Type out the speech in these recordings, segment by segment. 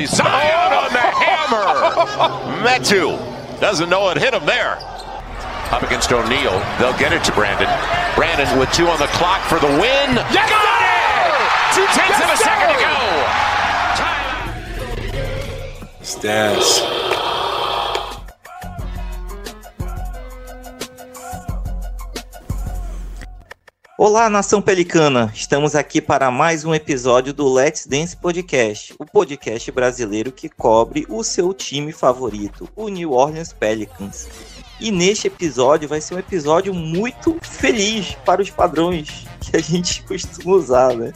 responsibility. Zion on the hammer. Metu doesn't know it hit him there. Up against O'Neal. They'll get it to Brandon. Brandon with two on the clock for the win. Yes, Got it! Two tenths Yes, of a second to go. Stats. Olá, nação pelicana! Estamos aqui para mais um episódio do Let's Dance Podcast, o podcast brasileiro que cobre o seu time favorito, o New Orleans Pelicans. E neste episódio vai ser um episódio muito feliz para os padrões que a gente costuma usar, né?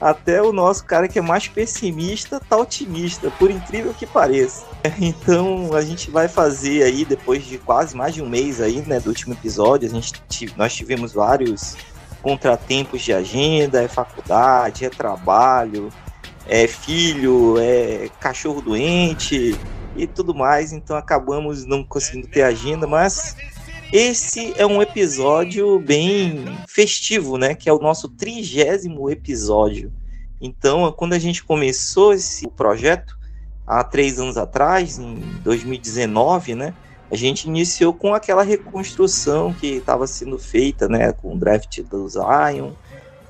Até o nosso cara que é mais pessimista tá otimista, por incrível que pareça. Então a gente vai fazer aí, depois de quase mais de um mês aí, né, do último episódio, a gente, nós tivemos vários contratempos de agenda, é faculdade, é trabalho, é filho, é cachorro doente e tudo mais. Então acabamos não conseguindo ter agenda, mas esse é um episódio bem festivo, né? Que é o nosso trigésimo episódio. Então, quando a gente começou esse projeto há três anos atrás, em 2019, né? A gente iniciou com aquela reconstrução que estava sendo feita, né, com o draft do Zion,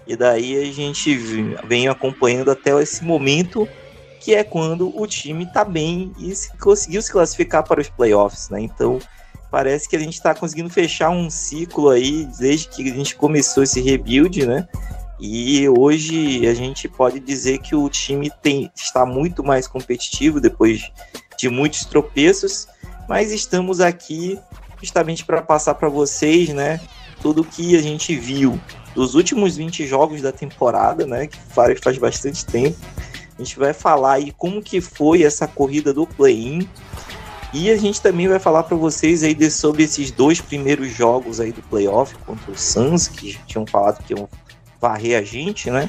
e daí a gente vem acompanhando até esse momento, que é quando o time está bem e se, conseguiu se classificar para os playoffs, né? Então parece que a gente está conseguindo fechar um ciclo aí desde que a gente começou esse rebuild, né? E hoje a gente pode dizer que o time tem, está muito mais competitivo depois de muitos tropeços mas estamos aqui justamente para passar para vocês, né, tudo o que a gente viu dos últimos 20 jogos da temporada, né, que faz, faz bastante tempo. A gente vai falar aí como que foi essa corrida do play-in e a gente também vai falar para vocês aí de, sobre esses dois primeiros jogos aí do playoff contra o Suns, que tinham falado que iam varrer a gente, né?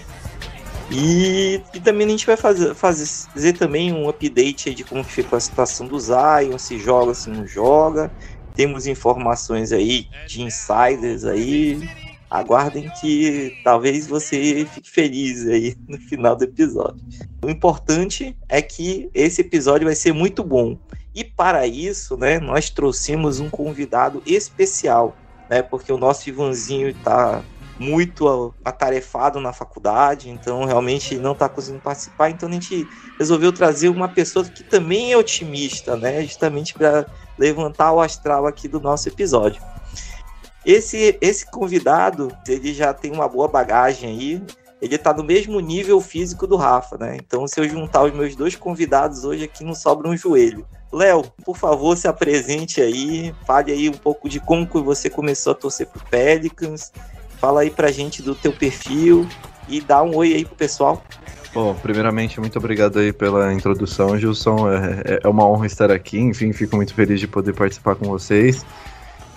E, e, também a gente vai fazer, fazer também um update de como ficou a situação do Zion, se joga, se não joga. Temos informações aí de insiders aí. Aguardem que talvez você fique feliz aí no final do episódio. O importante é que esse episódio vai ser muito bom. E para isso, né, nós trouxemos um convidado especial, né, porque o nosso Ivanzinho está muito atarefado na faculdade, então realmente não está conseguindo participar. Então a gente resolveu trazer uma pessoa que também é otimista, né? Justamente para levantar o astral aqui do nosso episódio. Esse, esse convidado, ele já tem uma boa bagagem aí, ele está no mesmo nível físico do Rafa, né? Então, se eu juntar os meus dois convidados hoje aqui, não sobra um joelho. Léo, por favor, se apresente aí, fale aí um pouco de como você começou a torcer pro Pelicans, Fala aí pra gente do teu perfil e dá um oi aí pro pessoal. Bom, primeiramente, muito obrigado aí pela introdução, Gilson. É, é, é uma honra estar aqui. Enfim, fico muito feliz de poder participar com vocês.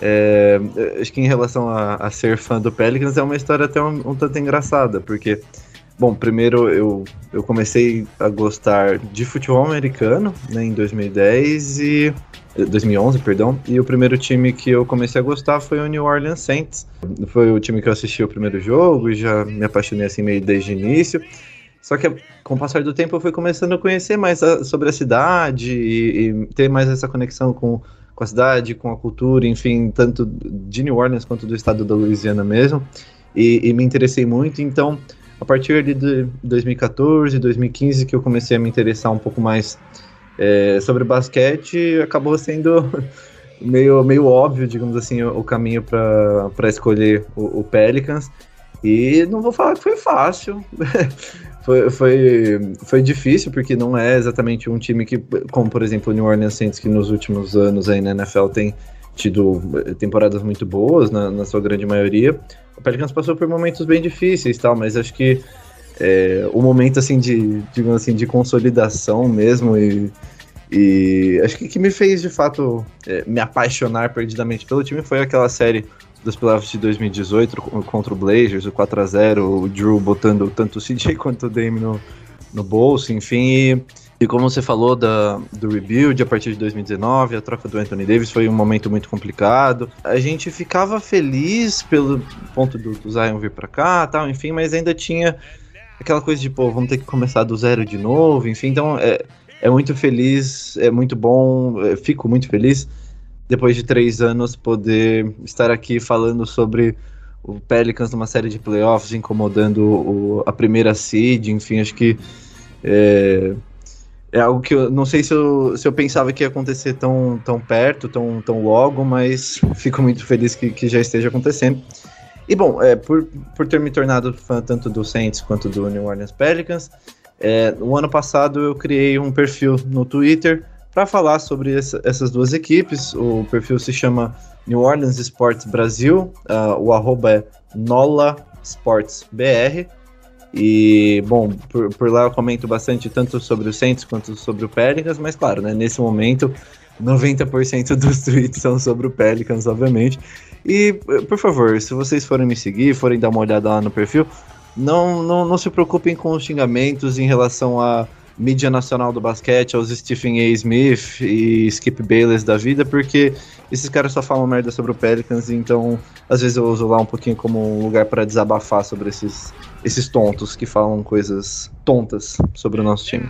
É, acho que em relação a, a, ser fã do Pelicans é uma história até um, um, tanto engraçada, porque, bom, primeiro eu, eu comecei a gostar de futebol americano né, em 2010 e 2011, perdão, e o primeiro time que eu comecei a gostar foi o New Orleans Saints. Foi o time que eu assisti o primeiro jogo já me apaixonei assim meio desde o início. Só que com o passar do tempo eu fui começando a conhecer mais a, sobre a cidade e, e, ter mais essa conexão com, com a cidade, com a cultura, enfim, tanto de New Orleans quanto do estado da Louisiana mesmo. E, e me interessei muito, então a partir de 2014, 2015 que eu comecei a me interessar um pouco mais é, sobre basquete, acabou sendo meio, meio óbvio, digamos assim, o, o caminho para escolher o, o, Pelicans. E não vou falar que foi fácil. foi, foi, foi difícil, porque não é exatamente um time que, como por exemplo o New Orleans Saints, que nos últimos anos aí na NFL tem tido temporadas muito boas, na, na sua grande maioria. O Pelicans passou por momentos bem difíceis tal, mas acho que é, o momento assim de, digamos assim, de consolidação mesmo e, e acho que que me fez de fato é, me apaixonar perdidamente pelo time foi aquela série dos playoffs de 2018 contra o Blazers, o 4 a 0 o Drew botando tanto o CJ quanto o Dame no, no bolso, enfim. E, e como você falou da, do rebuild a partir de 2019, a troca do Anthony Davis foi um momento muito complicado. A gente ficava feliz pelo ponto do, do Zion vir para cá, tal, enfim, mas ainda tinha aquela coisa de, pô, vamos ter que começar do zero de novo, enfim, então é, é muito feliz, é muito bom, fico muito feliz depois de três anos poder estar aqui falando sobre o Pelicans numa série de playoffs, incomodando o, a primeira seed, enfim, acho que é, é algo que eu não sei se eu, se eu pensava que ia acontecer tão, tão perto, tão, tão logo, mas fico muito feliz que, que já esteja acontecendo. E bom, é, por, por ter me tornado fã tanto do Saints quanto do New Orleans Pelicans, é, no ano passado eu criei um perfil no Twitter para falar sobre essa, essas duas equipes. O perfil se chama New Orleans Sports Brasil, uh, o arroba é Nola Sports BR. E, bom, por, por, lá eu comento bastante tanto sobre o Saints quanto sobre o Pelicans, mas claro, né, nesse momento 90% dos tweets são sobre o Pelicans, obviamente. E, por favor, se vocês forem me seguir, forem dar uma olhada lá no perfil, não, não, não se preocupem com os xingamentos em relação a mídia nacional do basquete, aos Stephen A. Smith e Skip Bayless da vida, porque esses caras só falam merda sobre o Pelicans, então às vezes eu uso lá um pouquinho como um lugar para desabafar sobre esses, esses tontos que falam coisas tontas sobre o nosso time.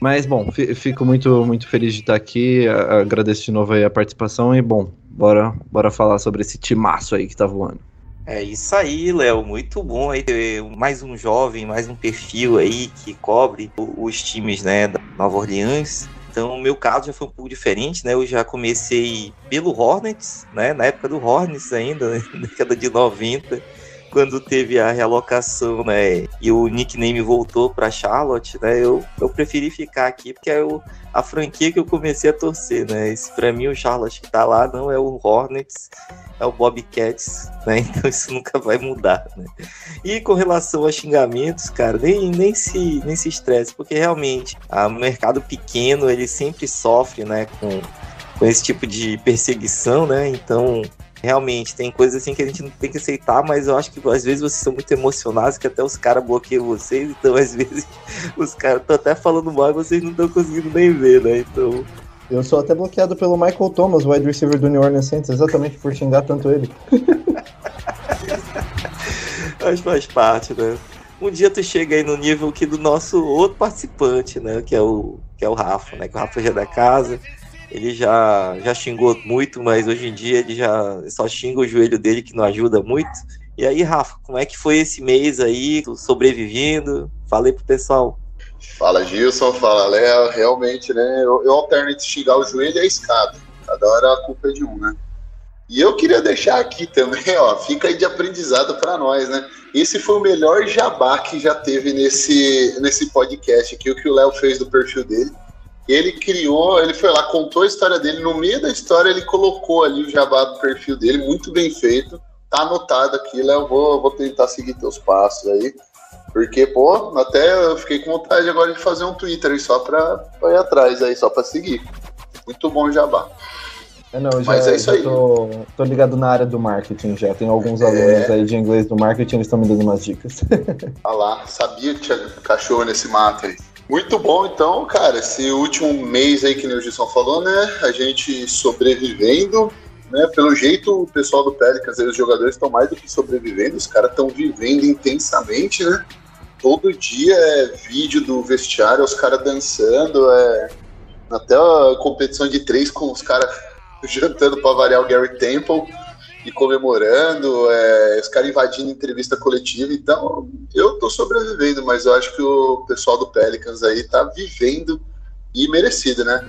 Mas bom, fico muito, muito feliz de estar aqui, agradeço de novo a participação e bom, bora, bora falar sobre esse timaço aí que tá voando. É isso aí, Léo. Muito bom aí ter mais um jovem, mais um perfil aí que cobre os times, né, da Nova Orleans. Então, o meu caso já foi um pouco diferente, né? Eu já comecei pelo Hornets, né? Na época do Hornets ainda, né? na década de 90 quando teve a realocação, né, e o nickname voltou para Charlotte, né, eu, eu preferi ficar aqui porque é o, a franquia que eu comecei a torcer, né, esse mim o Charlotte que tá lá não é o Hornets, é o Bobcats, né, então isso nunca vai mudar, né. E com relação a xingamentos, cara, nem, nem se nem se estresse, porque realmente o mercado pequeno, ele sempre sofre, né, com com esse tipo de perseguição, né? Então, realmente, tem coisas assim que a gente não tem que aceitar, mas eu acho que às vezes vocês são muito emocionados que até os caras bloqueiam vocês, então às vezes os caras estão até falando mal e vocês não estão conseguindo nem ver, né? Então. Eu sou até bloqueado pelo Michael Thomas, wide receiver do New Orleans Saints, exatamente por xingar tanto ele. Mas faz parte, né? Um dia tu chega aí no nível que do nosso outro participante, né? Que é o, que é o Rafa, né? Que o Rafa já é da casa ele já, já xingou muito, mas hoje em dia ele já só xinga o joelho dele, que não ajuda muito. E aí, Rafa, como é que foi esse mês aí, sobrevivendo? Falei pro pessoal. Fala, Gilson, fala, Léo. Realmente, né? Eu, eu alterno entre xingar o joelho e a escada. Cada hora a culpa é de um, né? E eu queria deixar aqui também, ó, fica aí de aprendizado para nós, né? Esse foi o melhor jabá que já teve nesse, nesse podcast aqui, o que o Léo fez do perfil dele ele criou, ele foi lá, contou a história dele, no meio da história ele colocou ali o jabá do perfil dele, muito bem feito, tá anotado aqui, Léo, vou, vou tentar seguir teus passos aí, porque, pô, até eu fiquei com vontade agora de fazer um Twitter aí só pra, pra ir atrás aí, só pra seguir. Muito bom o jabá. É, não, já, Mas é isso aí. Tô, tô, ligado na área do marketing já. Tem alguns alunos é... aí de inglês do marketing, eles estão me dando umas dicas. Ah lá, sabia que tinha cachorro nesse mato aí. Muito bom, então, cara, esse último mês aí que o Gilson falou, né? A gente sobrevivendo, né? Pelo jeito, o pessoal do Pelicans, os jogadores estão mais do que sobrevivendo, os caras estão vivendo intensamente, né? Todo dia é vídeo do vestiário, os caras dançando, é até a competição de três com os caras jantando para variar o Gary Temple e comemorando, é, os caras invadindo entrevista coletiva. Então, eu tô sobrevivendo, mas eu acho que o pessoal do Pelicans aí tá vivendo e merecido, né?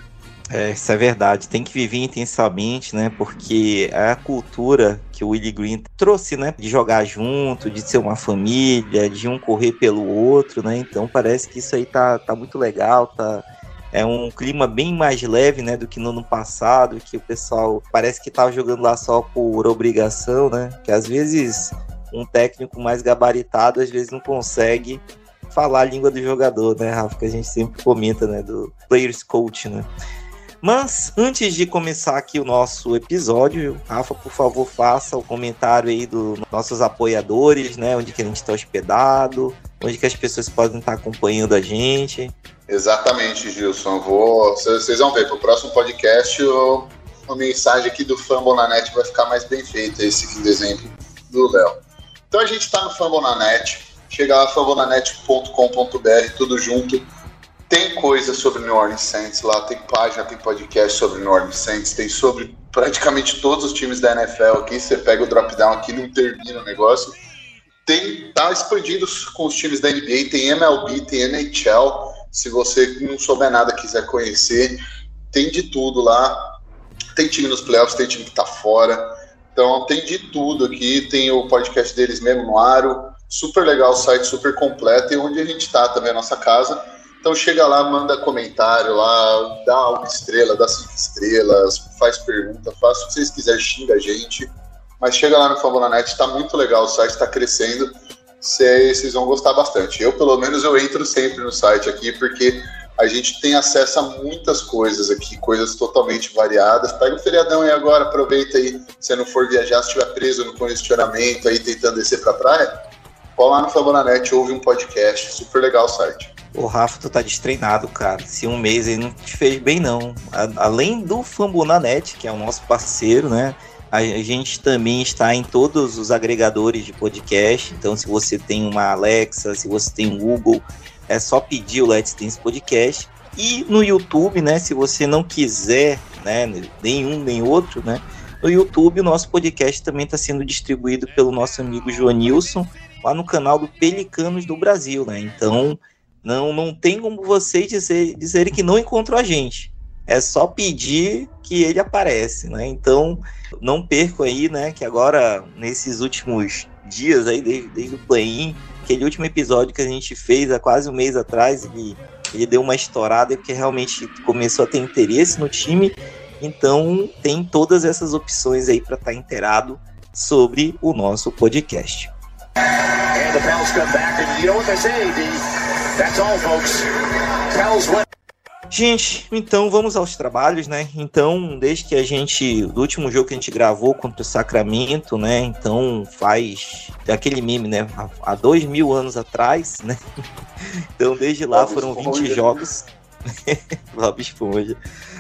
É, isso é verdade. Tem que viver intensamente, né? Porque é a cultura que o Willie Green trouxe, né? De jogar junto, de ser uma família, de um correr pelo outro, né? Então parece que isso aí tá, tá muito legal, tá, é um clima bem mais leve, né, do que no ano passado, que o pessoal parece que estava jogando lá só por obrigação, né? Que às vezes um técnico mais gabaritado às vezes não consegue falar a língua do jogador, né, Rafa? Que a gente sempre comenta, né, do players coach, né? Mas antes de começar aqui o nosso episódio, Rafa, por favor, faça o comentário aí dos nossos apoiadores, né? Onde que a gente está hospedado, onde que as pessoas podem estar acompanhando a gente. Exatamente, Gilson. Vocês vão ver, para o próximo podcast, eu, a mensagem aqui do Fambonanet vai ficar mais bem feita, esse aqui do exemplo do Léo. Então a gente está no Fambonanet, chega lá, fambonanet.com.br, tudo junto. Tem coisa sobre New Orleans Saints lá, tem página, tem podcast sobre New Orleans Saints, tem sobre praticamente todos os times da NFL aqui. Você pega o drop down aqui, não termina o negócio. Tem, tá expandindo com os times da NBA, tem MLB, tem NHL. Se você não souber nada, quiser conhecer, tem de tudo lá. Tem time nos playoffs, tem time que tá fora. Então tem de tudo aqui. Tem o podcast deles mesmo no Aro. Super legal o site, super completo. E onde a gente tá também, a nossa casa então chega lá, manda comentário lá, dá uma estrela, dá cinco estrelas, faz pergunta, faz o que vocês quiserem, xinga a gente. Mas chega lá no Fambonanet, tá muito legal, o site está crescendo. Vocês vão gostar bastante. Eu, pelo menos, eu entro sempre no site aqui, porque a gente tem acesso a muitas coisas aqui, coisas totalmente variadas. Pega o feriadão aí agora, aproveita aí. Se não for viajar, se estiver preso no congestionamento aí, tentando descer pra praia, cola lá no Fambonanet, ouve um podcast. Super legal o site. O Rafa, tu tá destreinado, cara. Se um mês aí não te fez bem, não. A, além do Fambonanet, que é o nosso parceiro, né? A, a gente também está em todos os agregadores de podcast. Então, se você tem uma Alexa, se você tem um Google, é só pedir o Let's Dance Podcast. E no YouTube, né? Se você não quiser, né? Nenhum nem outro, né? No YouTube, o nosso podcast também está sendo distribuído pelo nosso amigo Joanilson, lá no canal do Pelicanos do Brasil, né? Então, não, não tem como vocês dizer, dizerem que não encontrou a gente. É só pedir que ele aparece, né? Então, não percam aí, né? Que agora, nesses últimos dias aí, desde, desde o play-in, aquele último episódio que a gente fez há quase um mês atrás, ele, ele deu uma estourada porque realmente começou a ter interesse no time. Então, tem todas essas opções aí para estar tá inteirado sobre o nosso podcast. And the Gente, então vamos aos trabalhos, né? Então, desde que a gente, do último jogo que a gente gravou contra o Sacramento, né? Então faz aquele meme, né? Há dois mil anos atrás, né? Então, desde lá Bob foram Esponja. 20 jogos. Bob Esponja.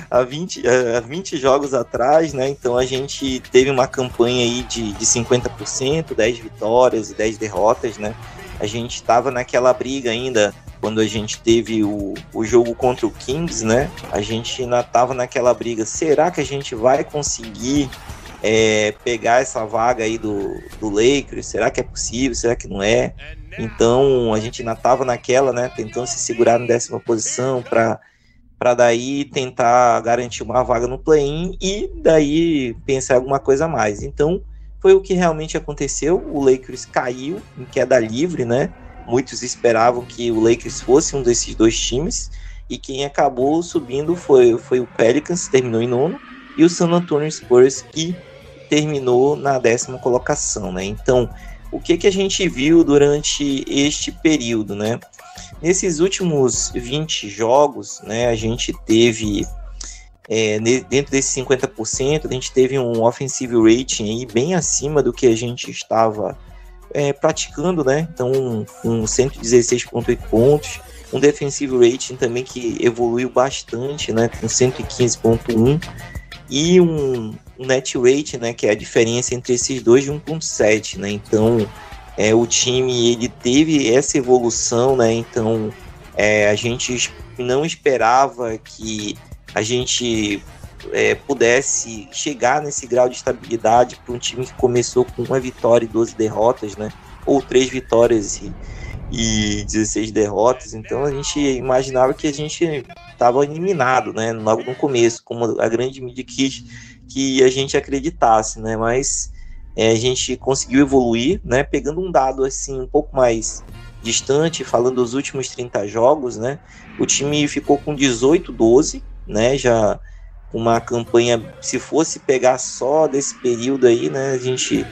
Há 20, há 20 jogos atrás, né? Então a gente teve uma campanha aí de, de 50%, 10 vitórias e 10 derrotas, né? A gente estava naquela briga ainda quando a gente teve o, o jogo contra o Kings, né? A gente ainda tava naquela briga. Será que a gente vai conseguir é, pegar essa vaga aí do, do Lakers? Será que é possível? Será que não é? Então a gente ainda tava naquela, né? Tentando se segurar na décima posição para para daí tentar garantir uma vaga no play-in e daí pensar alguma coisa a mais. Então foi o que realmente aconteceu. O Lakers caiu em queda livre, né? Muitos esperavam que o Lakers fosse um desses dois times, e quem acabou subindo foi, foi o Pelicans, terminou em nono, e o San Antonio Spurs, que terminou na décima colocação, né? Então, o que, que a gente viu durante este período, né? Nesses últimos 20 jogos, né, a gente teve, é, dentro desses 50%, a gente teve um offensive rating aí bem acima do que a gente estava é, praticando, né? Então, com 116,8 pontos, um defensive rating também que evoluiu bastante, né? Com 115,1 e um, um net rate, né? Que é a diferença entre esses dois de 1,7, né? Então, é, o time ele teve essa evolução, né? Então, é, a gente não esperava que a gente é, pudesse chegar nesse grau de estabilidade para um time que começou com uma vitória e 12 derrotas, né? Ou três vitórias e, e 16 derrotas. Então a gente imaginava que a gente estava eliminado, né? Logo no começo, como a grande mídia quis que a gente acreditasse, né? Mas é, a gente conseguiu evoluir, né? Pegando um dado assim um pouco mais distante, falando dos últimos 30 jogos, né? O time ficou com 18-12, né? Já uma campanha, se fosse pegar só desse período aí, né, a gente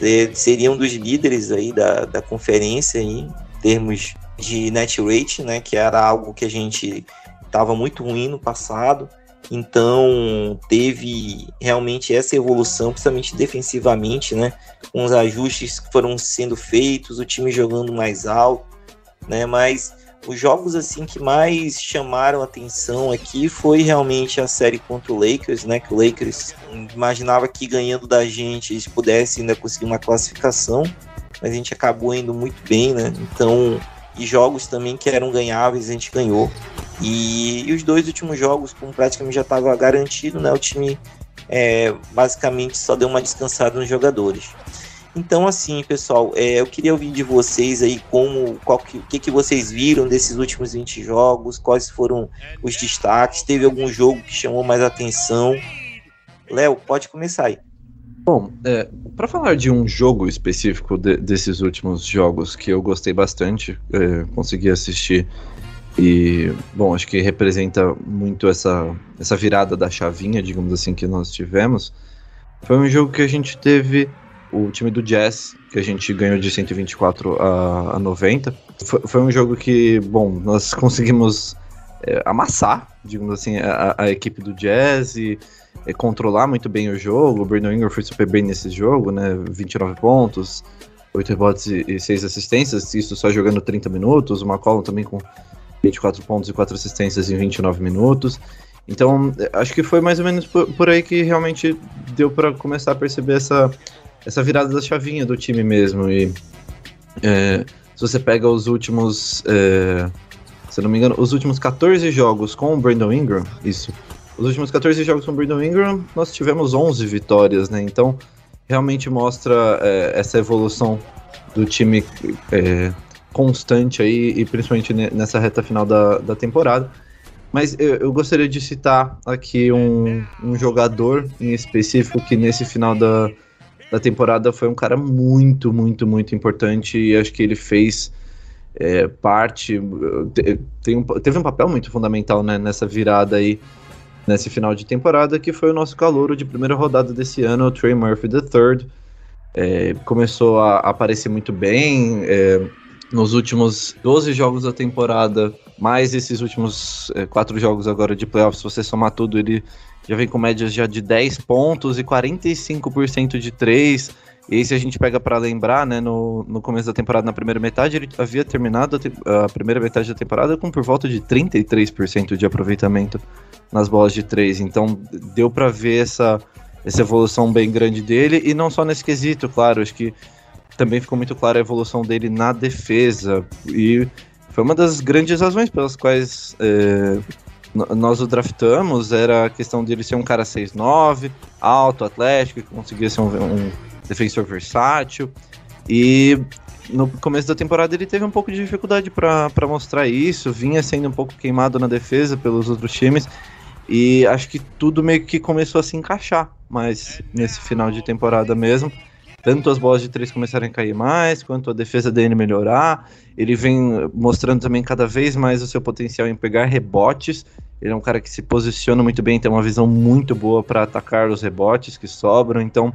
é, seria um dos líderes aí da, da conferência aí, em termos de net rate, né, que era algo que a gente estava muito ruim no passado. Então teve realmente essa evolução, principalmente defensivamente, né? Com os ajustes que foram sendo feitos, o time jogando mais alto, né? Mas os jogos assim que mais chamaram atenção aqui foi realmente a série contra o Lakers, né? Que o Lakers imaginava que ganhando da gente eles pudessem ainda conseguir uma classificação, mas a gente acabou indo muito bem, né? Então, e jogos também que eram ganháveis a gente ganhou. E, e os dois últimos jogos, como praticamente já estava garantido, né, o time é, basicamente só deu uma descansada nos jogadores. Então, assim, pessoal, é, eu queria ouvir de vocês aí como, qual que, o que, que vocês viram desses últimos 20 jogos, quais foram os destaques, teve algum jogo que chamou mais atenção. Léo, pode começar aí. Bom, é, para falar de um jogo específico de, desses últimos jogos que eu gostei bastante, é, consegui assistir e, bom, acho que representa muito essa, essa virada da chavinha, digamos assim, que nós tivemos. Foi um jogo que a gente teve o time do Jazz, que a gente ganhou de 124 a, a 90. Foi, foi um jogo que, bom, nós conseguimos é, amassar, digamos assim, a, a, equipe do Jazz e é, controlar muito bem o jogo. O Brandon Ingram foi super bem nesse jogo, né? 29 pontos, 8 rebotes e, e 6 assistências, isso só jogando 30 minutos. O McCollum também com 24 pontos e 4 assistências em 29 minutos. Então, acho que foi mais ou menos por, por aí que realmente deu para começar a perceber essa, essa virada da chavinha do time mesmo. E é, se você pega os últimos, é, se não me engano, os últimos 14 jogos com o Brandon Ingram, isso. Os últimos 14 jogos com o Brandon Ingram, nós tivemos 11 vitórias, né? Então, realmente mostra é, essa evolução do time é, constante aí, e principalmente nessa reta final da, da temporada. Mas eu, eu gostaria de citar aqui um, um jogador em específico que nesse final da, da temporada foi um cara muito, muito, muito importante e acho que ele fez é, parte, tem um, teve um papel muito fundamental né, nessa virada aí, nesse final de temporada, que foi o nosso calouro de primeira rodada desse ano, o Trey Murphy III. É, começou a aparecer muito bem é, nos últimos 12 jogos da temporada, mais esses últimos é, quatro jogos agora de playoffs, se você somar tudo, ele já vem com médias já de 10 pontos e 45% de 3. E se a gente pega para lembrar, né, no, no começo da temporada, na primeira metade, ele havia terminado a, a primeira metade da temporada com por volta de 33% de aproveitamento nas bolas de 3. Então, deu para ver essa, essa evolução bem grande dele, e não só nesse quesito, claro, acho que também ficou muito clara a evolução dele na defesa. E foi uma das grandes razões pelas quais. É, nós o draftamos era a questão dele ser um cara 6'9, alto, atlético, que conseguia ser um, um defensor versátil. E no começo da temporada ele teve um pouco de dificuldade para mostrar isso, vinha sendo um pouco queimado na defesa pelos outros times. E acho que tudo meio que começou a se encaixar mais nesse final de temporada mesmo tanto as bolas de três começarem a cair mais, quanto a defesa dele melhorar. Ele vem mostrando também cada vez mais o seu potencial em pegar rebotes. Ele é um cara que se posiciona muito bem, tem uma visão muito boa para atacar os rebotes que sobram. Então,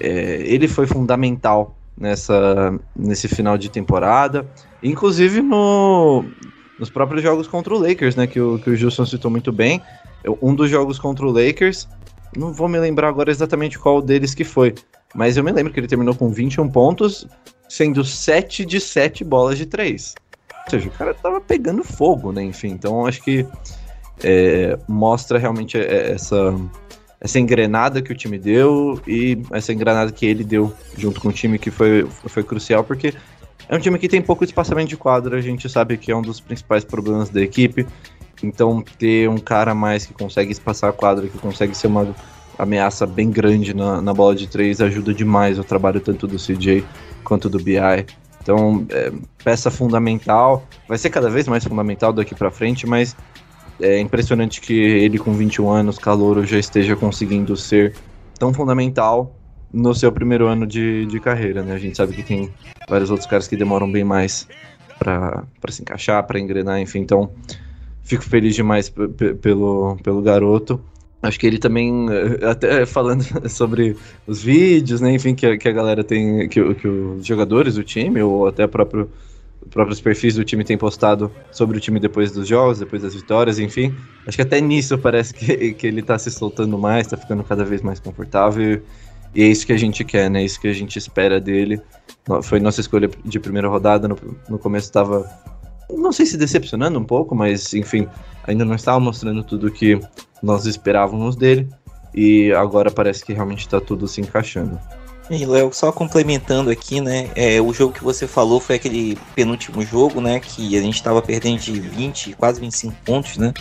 é, ele foi fundamental nessa, nesse final de temporada, inclusive no, nos próprios jogos contra o Lakers, né, que o, que o Gilson citou muito bem. Um dos jogos contra o Lakers, não vou me lembrar agora exatamente qual deles que foi, mas eu me lembro que ele terminou com 21 pontos, sendo 7 de 7 bolas de 3. Ou seja, o cara tava pegando fogo, né? Enfim, então acho que é, mostra realmente essa, essa engrenada que o time deu e essa engrenada que ele deu junto com o time que foi, foi crucial, porque é um time que tem pouco espaçamento de quadra, a gente sabe que é um dos principais problemas da equipe. Então, ter um cara mais que consegue espaçar a quadra, que consegue ser uma ameaça bem grande na, na bola de três ajuda demais o trabalho tanto do CJ quanto do BI. Então, é, peça fundamental, vai ser cada vez mais fundamental daqui para frente, mas é impressionante que ele com 21 anos, calouro, já esteja conseguindo ser tão fundamental no seu primeiro ano de, de carreira, né? A gente sabe que tem vários outros caras que demoram bem mais para se encaixar, para engrenar, enfim. Então, fico feliz demais pelo, pelo garoto. Acho que ele também, eh, até falando sobre os vídeos, né, enfim, que a, que a galera tem, que, que os jogadores do time, ou até próprio, próprios perfis do time têm postado sobre o time depois dos jogos, depois das vitórias, enfim. Acho que até nisso parece que, que ele tá se soltando mais, tá ficando cada vez mais confortável. E é isso que a gente quer, né? É isso que a gente espera dele. Foi nossa escolha de primeira rodada. No, no começo estava, não sei se decepcionando um pouco, mas enfim, ainda não estava mostrando tudo que nós esperávamos dele e agora parece que realmente está tudo se encaixando. E Léo, só complementando aqui, né? É, o jogo que você falou foi aquele penúltimo jogo, né? Que a gente estava perdendo de 20, quase 25 pontos, né?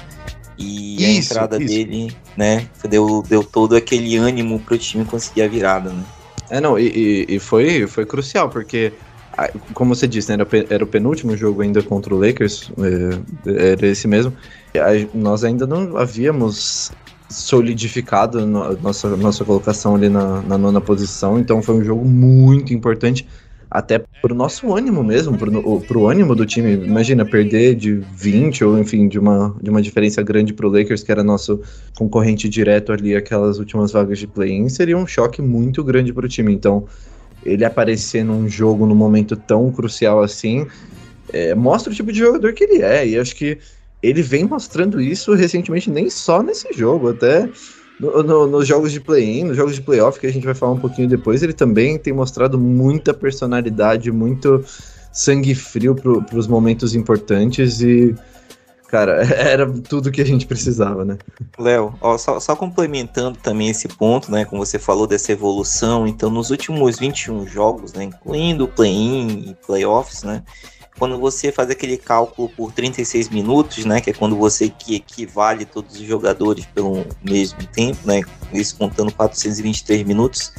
E isso, a entrada isso. dele, né? Deu, deu todo aquele ânimo pro time conseguir a virada, né? É, não, e, e foi, foi crucial, porque como você disse, né, era, o penúltimo jogo ainda contra o Lakers, é, era esse mesmo. Nós ainda não havíamos solidificado a nossa, nossa colocação ali na, na nona posição, então foi um jogo muito importante até pro nosso ânimo mesmo, pro, pro ânimo do time. Imagina, perder de 20 ou, enfim, de uma, de uma diferença grande pro Lakers, que era nosso concorrente direto ali, aquelas últimas vagas de play-in, seria um choque muito grande pro time. Então, ele aparecer num jogo num momento tão crucial assim, é, mostra o tipo de jogador que ele é. E acho que ele vem mostrando isso recentemente, nem só nesse jogo, até no, no, nos jogos de play-in, nos jogos de playoff, que a gente vai falar um pouquinho depois, ele também tem mostrado muita personalidade, muito sangue frio para os momentos importantes e cara, era tudo que a gente precisava, né? Léo, só, só, complementando também esse ponto, né, como você falou dessa evolução, então nos últimos 21 jogos, né, incluindo play-in e playoffs, né, quando você faz aquele cálculo por 36 minutos, né, que é quando você que equivale todos os jogadores pelo mesmo tempo, né, isso contando 423 minutos,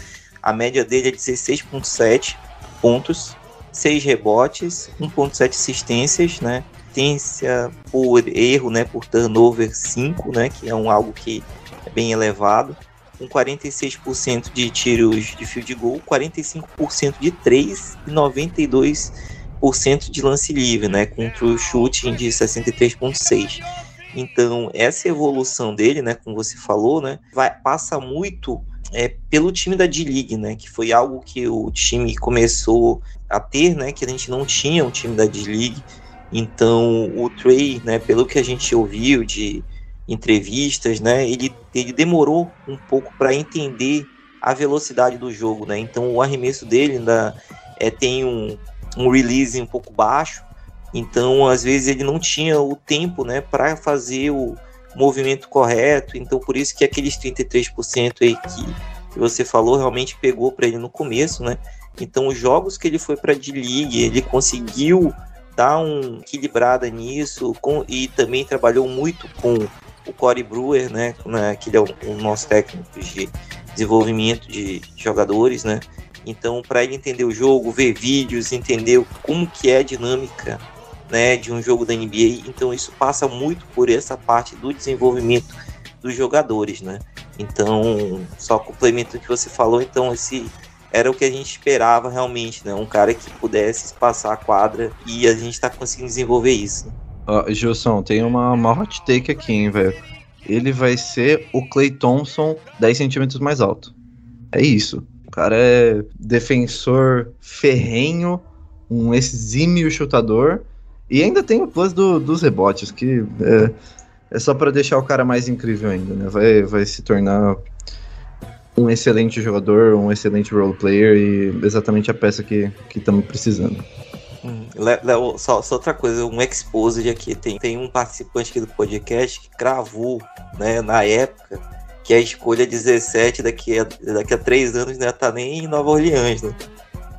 a média dele é 16.7 pontos, 6 rebotes, 1.7 assistências, né, assistência por erro, né, por turnover 5, né, que é um algo que é bem elevado, com 46% de tiros de field goal, 45% de 3 e 92% de lance livre, né, com true shooting de 63.6. Então, essa evolução dele, né, como você falou, né, vai, passa muito é, pelo time da D-League, né, que foi algo que o time começou a ter, né, que a gente não tinha um time da D-League, então, o Trey, né, pelo que a gente ouviu de entrevistas, né, ele, ele demorou um pouco para entender a velocidade do jogo, né? Então, o arremesso dele ainda é, tem um, um release um pouco baixo, então às vezes ele não tinha o tempo, né, para fazer o movimento correto. Então, por isso que aqueles 33% aí que, que você falou realmente pegou para ele no começo, né? Então, os jogos que ele foi para D-League, ele conseguiu dar um equilibrada nisso com, e também trabalhou muito com o Corey Brewer, né, né que ele é o, o nosso técnico de desenvolvimento de jogadores, né, então para ele entender o jogo, ver vídeos, entender como que é a dinâmica, né, de um jogo da NBA, então isso passa muito por essa parte do desenvolvimento dos jogadores, né, então só complemento o que você falou, então esse era o que a gente esperava realmente, né? Um cara que pudesse passar a quadra e a gente tá conseguindo desenvolver isso. Uh, Gilson, tem uma, uma hot take aqui, hein, velho. Ele vai ser o Clay Thompson 10 centímetros mais alto. É isso. Cara é defensor ferrenho, um exímio chutador. E ainda tem o plus do, dos rebotes, que é, é só para deixar o cara mais incrível ainda, né? Vai, vai se tornar um excelente jogador, um excelente role player e exatamente a peça que estamos precisando. Hum, Léo, só, só, outra coisa, um exposed aqui. Tem, tem um participante aqui do podcast que cravou, né, na época, que a escolha 17 daqui a, daqui a três anos não né, tá nem em Nova Orleans, né?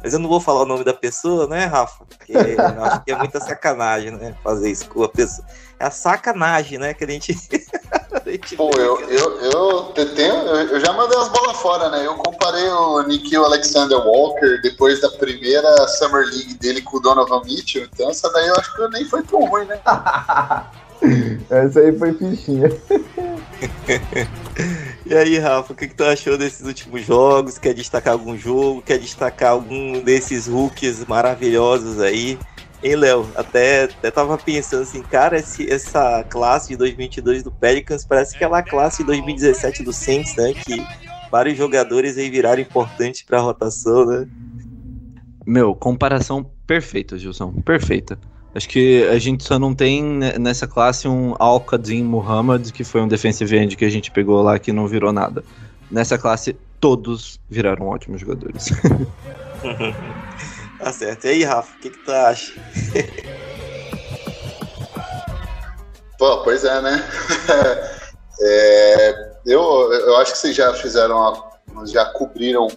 Mas eu não vou falar o nome da pessoa, né, Rafa? Porque eu acho que é muita sacanagem, né? Fazer isso com a pessoa. É a sacanagem, né? Que a gente. a gente Pô, eu, eu, eu, tenho, eu já mandei as bolas fora, né? Eu comparei o Nikhil Alexander Walker depois da primeira Summer League dele com o Donovan Mitchell. Então essa daí eu acho que nem foi tão ruim, né? essa aí foi fichinha. E aí, Rafa, o que, que tu achou desses últimos jogos? Quer destacar algum jogo? Quer destacar algum desses rookies maravilhosos aí? Hein, Léo? Até, até tava pensando assim, cara, esse, essa classe de 2022 do Pelicans parece aquela classe de 2017 do Saints, né? Que vários jogadores aí viraram importantes pra rotação, né? Meu, comparação perfeita, Gilson. Perfeita. Acho que a gente só não tem nessa classe um Al-Qadim Muhammad, que foi um defensive end que a gente pegou lá que não virou nada. Nessa classe, todos viraram ótimos jogadores. tá certo. E aí, Rafa, o que, que tu acha? Pô, pois é, né? é, eu, eu acho que vocês já fizeram, já cobriram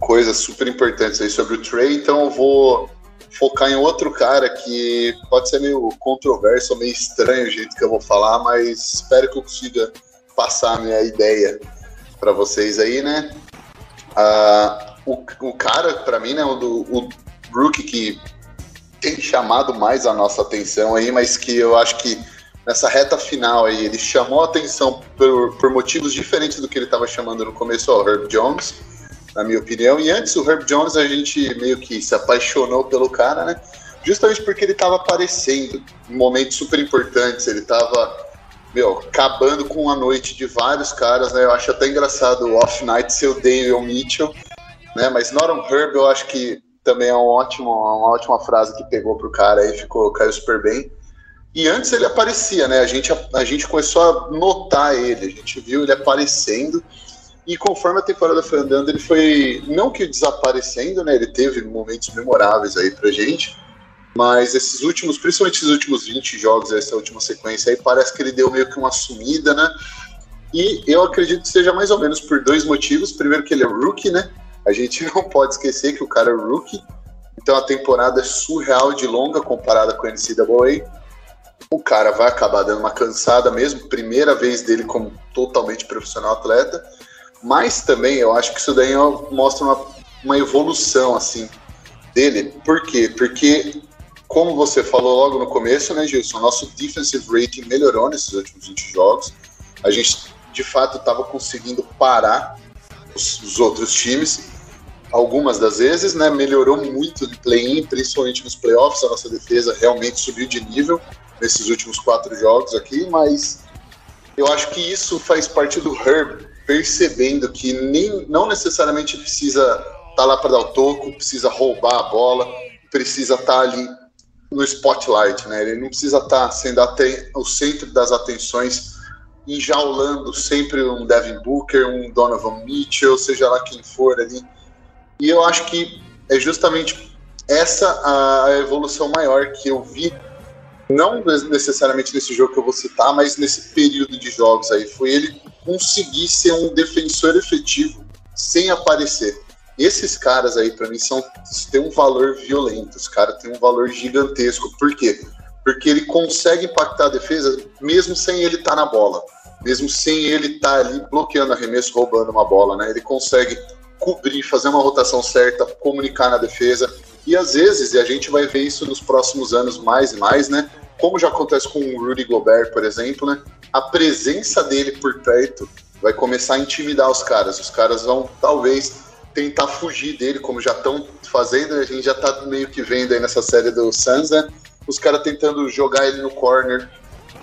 coisas super importantes aí sobre o Trey, então eu vou focar em outro cara que pode ser meio controverso, meio estranho o jeito que eu vou falar, mas espero que eu consiga passar a minha ideia para vocês aí, né? Ah, o, o cara, para mim, né, o, do, o rookie que tem chamado mais a nossa atenção aí, mas que eu acho que nessa reta final aí ele chamou a atenção por, por motivos diferentes do que ele estava chamando no começo, o Herb Jones na minha opinião. E antes, o Herb Jones, a gente meio que se apaixonou pelo cara, né? Justamente porque ele estava aparecendo em momentos super importantes, ele estava meu, acabando com a noite de vários caras, né? Eu acho até engraçado o Off Night ser o Daniel Mitchell, né? Mas Norman Herb, eu acho que também é um ótimo, uma ótima frase que pegou pro cara aí, ficou, caiu super bem. E antes ele aparecia, né? A gente, a, a gente começou a notar ele, a gente viu ele aparecendo. E conforme a temporada foi andando, ele foi não que desaparecendo, né? Ele teve momentos memoráveis aí pra gente. Mas esses últimos, principalmente esses últimos 20 jogos, essa última sequência aí, parece que ele deu meio que uma sumida, né? E eu acredito que seja mais ou menos por dois motivos. Primeiro que ele é rookie, né? A gente não pode esquecer que o cara é rookie. Então a temporada é surreal de longa comparada com a NCAA. O cara vai acabar dando uma cansada mesmo, primeira vez dele como totalmente profissional atleta. Mas também eu acho que isso daí mostra uma, uma evolução assim dele. Por quê? Porque, como você falou logo no começo, né, Gilson, nosso defensive rating melhorou nesses últimos 20 jogos. A gente de fato estava conseguindo parar os, os, outros times. Algumas das vezes, né, melhorou muito de play-in, principalmente nos playoffs. A nossa defesa realmente subiu de nível nesses últimos quatro jogos aqui, mas eu acho que isso faz parte do Herb percebendo que nem, não necessariamente precisa estar tá lá para dar o toco, precisa roubar a bola, precisa estar tá ali no spotlight, né? Ele não precisa estar tá sendo o centro das atenções, enjaulando sempre um Devin Booker, um Donovan Mitchell, seja lá quem for ali. E eu acho que é justamente essa a evolução maior que eu vi não necessariamente nesse jogo que eu vou citar, mas nesse período de jogos aí, foi ele conseguir ser um defensor efetivo sem aparecer. Esses caras aí, para mim, são têm um valor violento, os caras têm um valor gigantesco. Por quê? Porque ele consegue impactar a defesa mesmo sem ele estar tá na bola, mesmo sem ele estar tá ali bloqueando arremesso, roubando uma bola, né? Ele consegue cobrir, fazer uma rotação certa, comunicar na defesa, e às vezes, e a gente vai ver isso nos próximos anos mais e mais, né? Como já acontece com o Rudy Gobert, por exemplo, né? A presença dele por perto vai começar a intimidar os caras. Os caras vão, talvez, tentar fugir dele, como já estão fazendo. A gente já tá meio que vendo aí nessa série do Suns, né? Os caras tentando jogar ele no corner,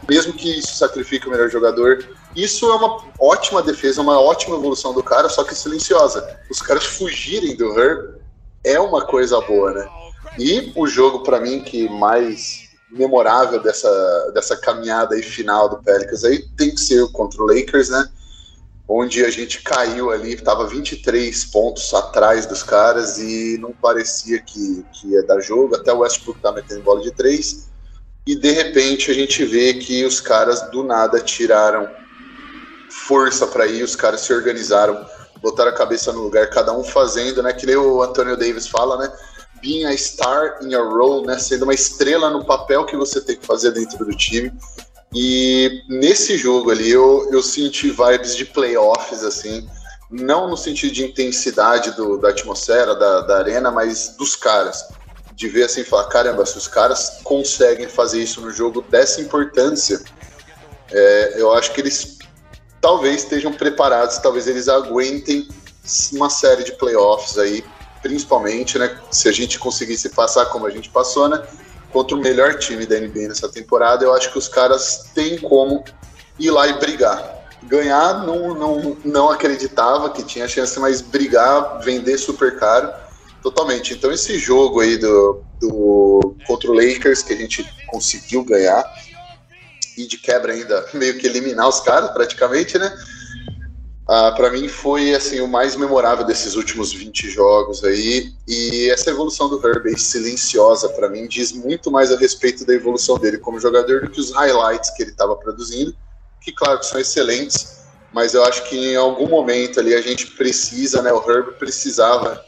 mesmo que isso sacrifique o melhor jogador. Isso é uma ótima defesa, uma ótima evolução do cara, só que silenciosa. Os caras fugirem do Herb é uma coisa boa, né? E o jogo, para mim, que mais memorável dessa, dessa caminhada aí final do Pelicans aí tem que ser contra o Lakers, né? Onde a gente caiu ali, tava 23 pontos atrás dos caras e não parecia que, que ia dar jogo, até o Westbrook tá metendo bola de três. E de repente a gente vê que os caras do nada tiraram força para ir, os caras se organizaram botar a cabeça no lugar, cada um fazendo, né? Que nem o Antonio Davis fala, né? Being a star in a role, né? Sendo uma estrela no papel que você tem que fazer dentro do time. E nesse jogo ali eu, eu senti vibes de playoffs, assim, não no sentido de intensidade do, da atmosfera, da, da arena, mas dos caras. De ver assim, falar, caramba, se os caras conseguem fazer isso no jogo dessa importância, é, eu acho que eles talvez estejam preparados, talvez eles aguentem uma série de playoffs aí, principalmente, né? Se a gente conseguisse passar como a gente passou, né? Contra o melhor time da NBA nessa temporada, eu acho que os caras têm como ir lá e brigar. Ganhar, não, não, não acreditava que tinha chance, mas brigar, vender super caro, totalmente. Então, esse jogo aí do, do contra o Lakers, que a gente conseguiu ganhar, e de quebra ainda meio que eliminar os caras praticamente, né? Ah, para mim foi assim o mais memorável desses últimos 20 jogos aí e essa evolução do Herbie silenciosa para mim diz muito mais a respeito da evolução dele como jogador do que os highlights que ele estava produzindo, que claro que são excelentes, mas eu acho que em algum momento ali a gente precisa, né, o Herbie precisava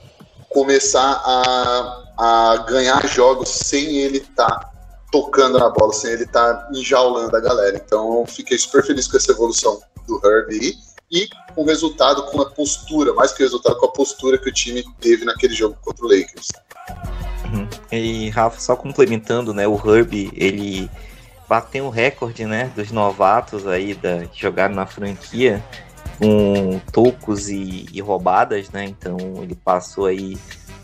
começar a, a ganhar jogos sem ele estar tá tocando na bola, sem ele estar tá enjaulando a galera. Então, fiquei super feliz com essa evolução do Herbie e com o resultado, com a postura, mais que o resultado, com a postura que o time teve naquele jogo contra o Lakers. Uhum. E Rafa, só complementando, né, o Herbie, ele bateu o recorde, né, dos novatos aí da que jogaram na franquia com tocos e, e roubadas, né? Então ele passou aí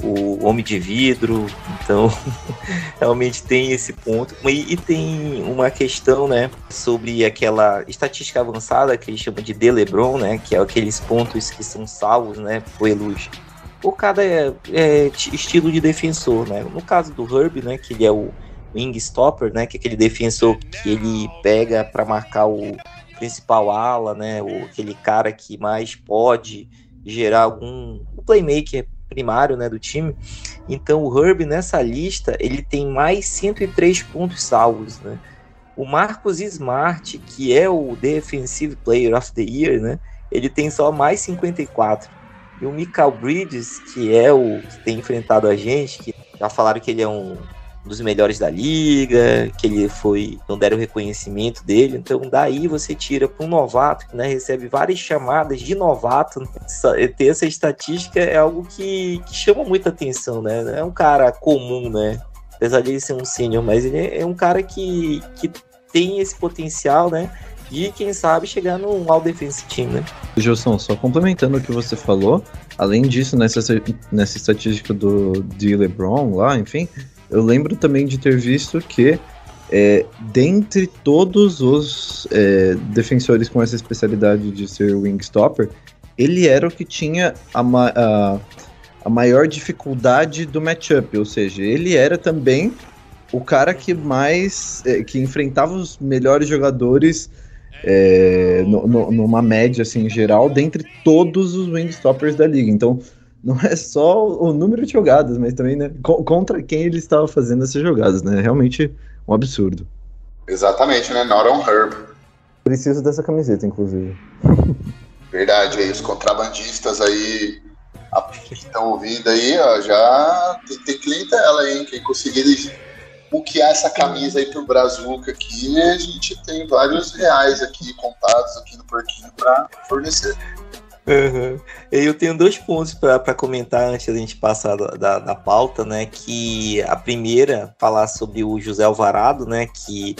o Homem de Vidro, então realmente tem esse ponto. E, e, tem uma questão, né, sobre aquela estatística avançada que eles chamam de De LeBron, né, que é aqueles pontos que são salvos, né, pelos por cada é, é, estilo de defensor, né. No caso do Herb, né, que ele é o wing stopper, né, que é aquele defensor que ele pega para marcar o principal ala, né, o, aquele cara que mais pode gerar algum playmaker primário né, do time. Então o Herb nessa lista ele tem mais 103 pontos salvos. Né? O Marcos Smart, que é o Defensive Player of the Year, né, ele tem só mais 54. E o Michael Bridges, que é o que tem enfrentado a gente, que já falaram que ele é um dos melhores da liga, que ele foi, não deram reconhecimento dele. Então, daí você tira para um novato que né, recebe várias chamadas de novato. Né? Ter essa estatística é algo que, que chama muita atenção, né? Não é um cara comum, né? Apesar de ele ser um sênior, mas ele é um cara que, que tem esse potencial, né? E quem sabe chegar no All Defense Team, né? Gilson, só complementando o que você falou, além disso, nessa, nessa estatística do de LeBron lá, enfim, eu lembro também de ter visto que, é, dentre todos os é, defensores com essa especialidade de ser wingstopper, ele era o que tinha a, a, a maior dificuldade do matchup, ou seja, ele era também o cara que mais é, que enfrentava os melhores jogadores é, no, no, numa média assim geral dentre todos os wingstoppers da liga. Então não é só o número de jogadas, mas também né, contra quem ele estava fazendo essas jogadas, né? Realmente um absurdo. Exatamente, né? Not on Herb. Preciso dessa camiseta, inclusive. Verdade, aí os contrabandistas aí que estão ouvindo aí, ó, já tem, tem clientela aí, hein? Quem conseguir buquear essa camisa aí pro Brazuca aqui, a gente tem vários reais aqui contados aqui no Porquinho para fornecer. Uhum. Eu tenho dois pontos para comentar antes da gente passar da, da, da, pauta, né? Que a primeira, falar sobre o José Alvarado, né? Que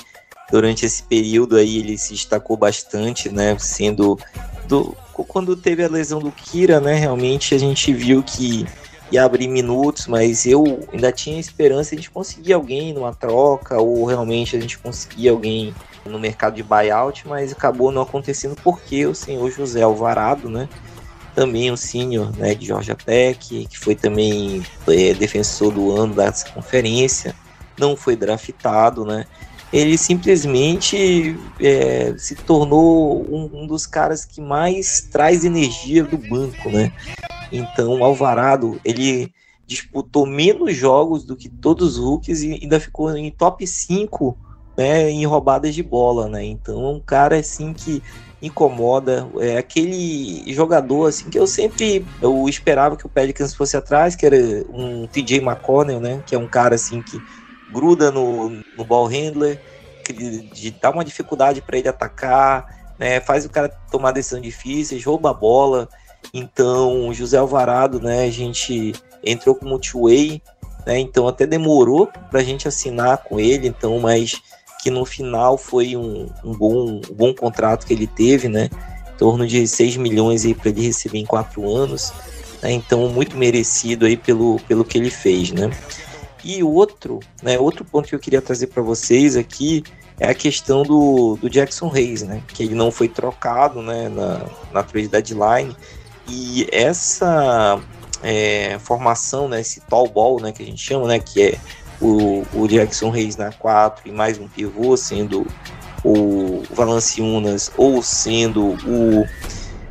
durante esse período aí ele se destacou bastante, né? Sendo do, quando teve a lesão do Kira, né? Realmente a gente viu que ia abrir minutos, mas eu ainda tinha esperança de a gente conseguir alguém numa troca ou realmente a gente conseguir alguém no mercado de buyout, mas acabou não acontecendo porque o senhor José Alvarado, né, também um sênior né, de Georgia Tech, que foi também é, defensor do ano da conferência, não foi draftado, né, ele simplesmente é, se tornou um, um, dos caras que mais traz energia do banco, né? Então, Alvarado, ele disputou menos jogos do que todos os rookies e ainda ficou em top 5 né, em roubadas de bola, né? Então é um cara assim que incomoda, é aquele jogador assim que eu sempre eu esperava que o Pelicans fosse atrás, que era um TJ McConnell, né, que é um cara assim que gruda no, no ball handler, que de, dá uma dificuldade para ele atacar, né, faz o cara tomar decisões difíceis, rouba a bola. Então, o José Alvarado, né, a gente entrou como two-way, né, então até demorou para a gente assinar com ele, então, mas que no final foi um, um bom, um bom contrato que ele teve, né? Em torno de 6 milhões para ele receber em quatro anos. Né? Então, muito merecido aí pelo, pelo que ele fez, né? E outro, né, outro ponto que eu queria trazer para vocês aqui é a questão do, do Jackson Reis, né? Que ele não foi trocado né, na, na trade deadline. E essa é, formação, né, esse tall ball, né, que a gente chama, né, que é o, o Jackson Reis na 4 e mais um pivô, sendo o Valanciunas ou sendo o,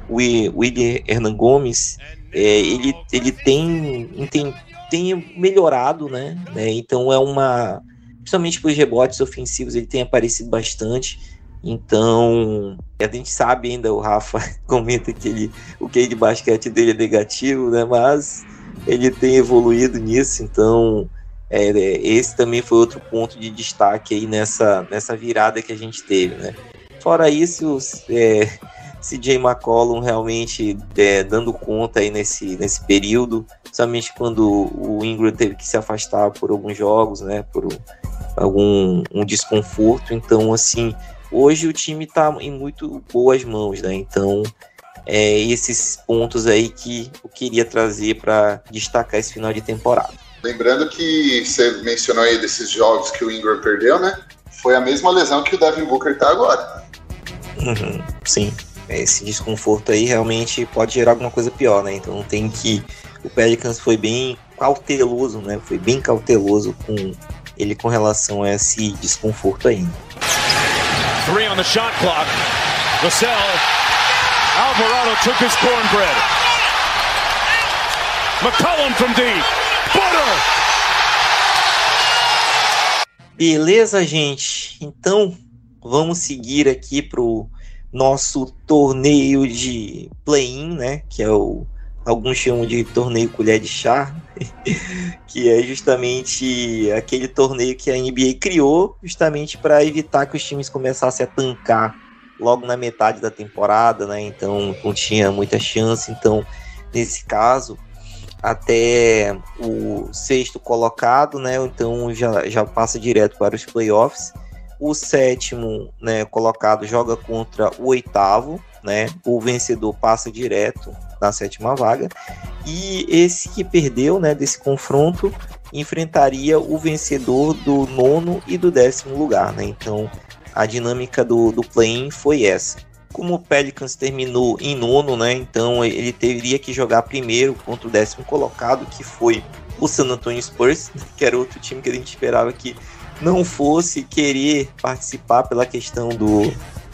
o William Hernan Gomes, é, ele, ele tem, tem, tem melhorado, né? né? Então é uma. Principalmente para os rebotes ofensivos, ele tem aparecido bastante. Então, a gente sabe ainda, o Rafa comenta que ele, o que de basquete dele é negativo, né? Mas ele tem evoluído nisso, então é, é, esse também foi outro ponto de destaque aí nessa, nessa virada que a gente teve, né? Fora isso, é, CJ McCollum realmente é, dando conta aí nesse, nesse período, somente quando o Ingram teve que se afastar por alguns jogos, né? Por algum um desconforto. Então, assim, hoje o time está em muito boas mãos, né? Então, é esses pontos aí que eu queria trazer para destacar esse final de temporada. Lembrando que você mencionou aí desses jogos que o Ingram perdeu, né? Foi a mesma lesão que o Devin Booker tá agora. Uhum, sim. Esse desconforto aí realmente pode gerar alguma coisa pior, né? Então tem que. O Pelicans foi bem cauteloso, né? Foi bem cauteloso com ele com relação a esse desconforto aí. Three on the shot clock. Vassell. Alvarado took his cornbread. McCollum from deep. Beleza, gente? Então, vamos seguir aqui pro nosso torneio de play-in, né? Que é o alguns chamam de torneio colher de chá, que é justamente aquele torneio que a NBA criou justamente para evitar que os times começassem a tancar logo na metade da temporada, né? Então não tinha muita chance. Então, nesse caso, até o sexto colocado, né? Então já, já passa direto para os playoffs. O sétimo né, colocado joga contra o oitavo, né? O vencedor passa direto na sétima vaga. E esse que perdeu né, desse confronto enfrentaria o vencedor do nono e do décimo lugar. Né? Então a dinâmica do, do play-in foi essa. Como o Pelicans terminou em nono, né, então ele teria que jogar primeiro contra o décimo colocado, que foi o San Antonio Spurs, que era outro time que a gente esperava que não fosse querer participar pela questão do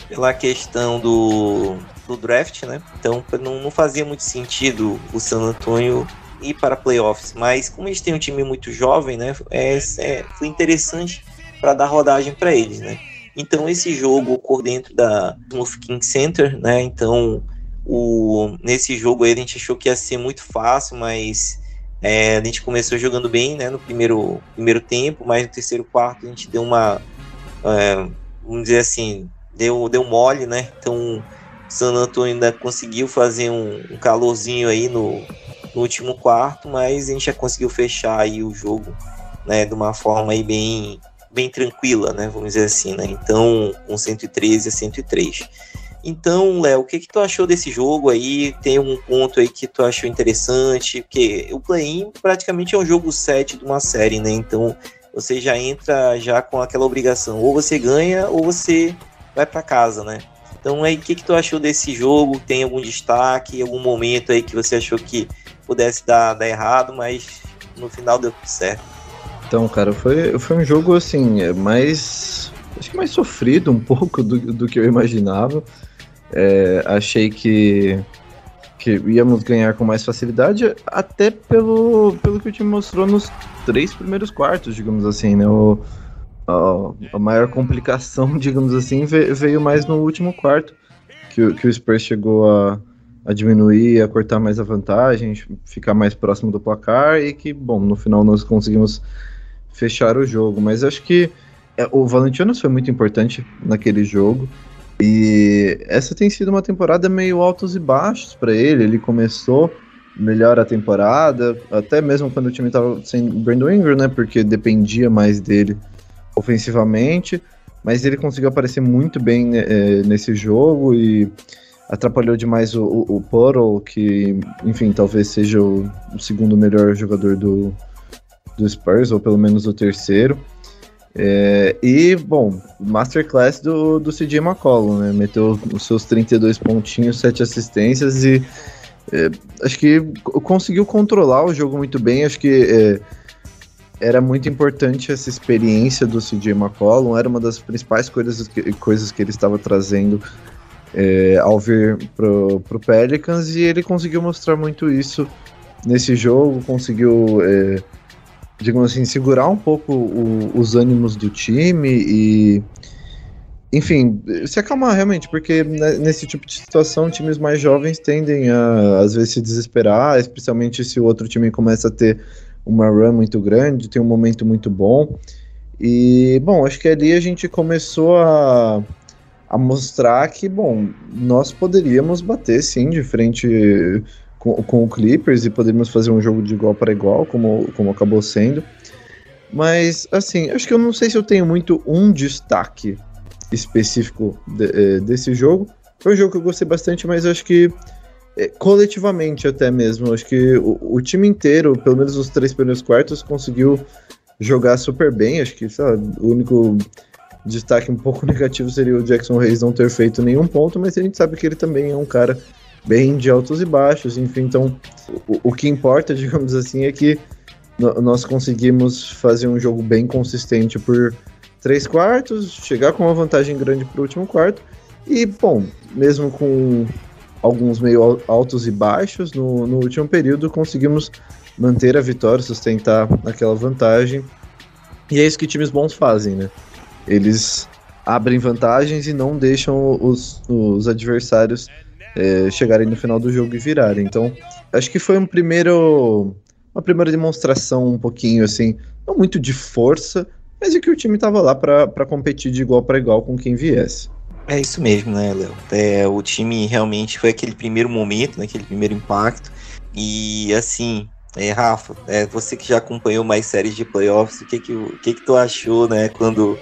pela questão do, do draft, né? Então não, não fazia muito sentido o San Antonio ir para playoffs, mas como eles têm um time muito jovem, né? É, é foi interessante para dar rodagem para eles, né? Então esse jogo ocorreu dentro da Smooth King Center, né? Então o, nesse jogo aí a gente achou que ia ser muito fácil, mas é, a gente começou jogando bem, né? No primeiro, primeiro tempo, mas no terceiro quarto a gente deu uma, é, vamos dizer assim, deu, deu mole, né? Então San Antonio ainda conseguiu fazer um, um calorzinho aí no, no último quarto, mas a gente já conseguiu fechar aí o jogo, né? De uma forma aí bem bem tranquila, né? Vamos dizer assim, né? Então, com 113 a 103. Então, Léo, o que, que tu achou desse jogo aí? Tem um ponto aí que tu achou interessante? Porque o play-in praticamente é um jogo 7 de uma série, né? Então, você já entra já com aquela obrigação. Ou você ganha, ou você vai para casa, né? Então, aí, o que, que tu achou desse jogo? Tem algum destaque, algum momento aí que você achou que pudesse dar, dar errado, mas no final deu tudo certo? Então, cara, foi, foi um jogo assim, mais. Acho que mais sofrido um pouco do, do que eu imaginava. É, achei que, que íamos ganhar com mais facilidade, até pelo, pelo que o time mostrou nos três primeiros quartos, digamos assim, né? O, a, a maior complicação, digamos assim, veio mais no último quarto, que, que o Spurs chegou a, a diminuir, a cortar mais a vantagem, ficar mais próximo do placar e que, bom, no final nós conseguimos fechar o jogo. Mas acho que é, o Valentinos foi muito importante naquele jogo. E essa tem sido uma temporada meio altos e baixos para ele. Ele começou melhor a temporada, até mesmo quando o time estava sem Brandon Ingram, né? Porque dependia mais dele ofensivamente. Mas ele conseguiu aparecer muito bem é, nesse jogo e atrapalhou demais o, o, o que, enfim, talvez seja o segundo melhor jogador do, do Spurs, ou pelo menos o terceiro. É, e, bom, Masterclass do, do CJ McCollum, né? Meteu os seus 32 pontinhos, 7 assistências e é, acho que conseguiu controlar o jogo muito bem. Acho que é, era muito importante essa experiência do CJ McCollum, era uma das principais coisas que, coisas que ele estava trazendo é, ao vir pro, pro Pelicans e ele conseguiu mostrar muito isso nesse jogo, conseguiu é, digamos assim, segurar um pouco o, os ânimos do time e, enfim, se acalmar realmente, porque nesse tipo de situação, times mais jovens tendem a, às vezes, se desesperar, especialmente se o outro time começa a ter uma run muito grande, tem um momento muito bom. E, bom, acho que ali a gente começou a, a mostrar que, bom, nós poderíamos bater sim de frente com, com o Clippers e poderíamos fazer um jogo de igual para igual, como, como acabou sendo. Mas, assim, acho que eu não sei se eu tenho muito um destaque específico de, é, desse jogo. Foi um jogo que eu gostei bastante, mas acho que é, coletivamente até mesmo, acho que o, o, time inteiro, pelo menos os três primeiros quartos, conseguiu jogar super bem. Acho que sabe, o único destaque um pouco negativo seria o Jackson Reis não ter feito nenhum ponto, mas a gente sabe que ele também é um cara bem de altos e baixos, enfim, então o, o que importa, digamos assim, é que nós conseguimos fazer um jogo bem consistente por três quartos, chegar com uma vantagem grande para o último quarto. E, bom, mesmo com alguns meio altos e baixos no, no último período, conseguimos manter a vitória, sustentar aquela vantagem. E é isso que times bons fazem, né? Eles abrem vantagens e não deixam os, os adversários é, chegarem no final do jogo e virarem. Então, acho que foi um primeiro, uma primeira demonstração um pouquinho assim, não muito de força, mas é que o time estava lá para competir de igual para igual com quem viesse. É isso mesmo, né, Léo? É, o time realmente foi aquele primeiro momento, né, aquele primeiro impacto. E assim, é, Rafa, é, você que já acompanhou mais séries de playoffs, o que que, o que, que tu achou, né, quando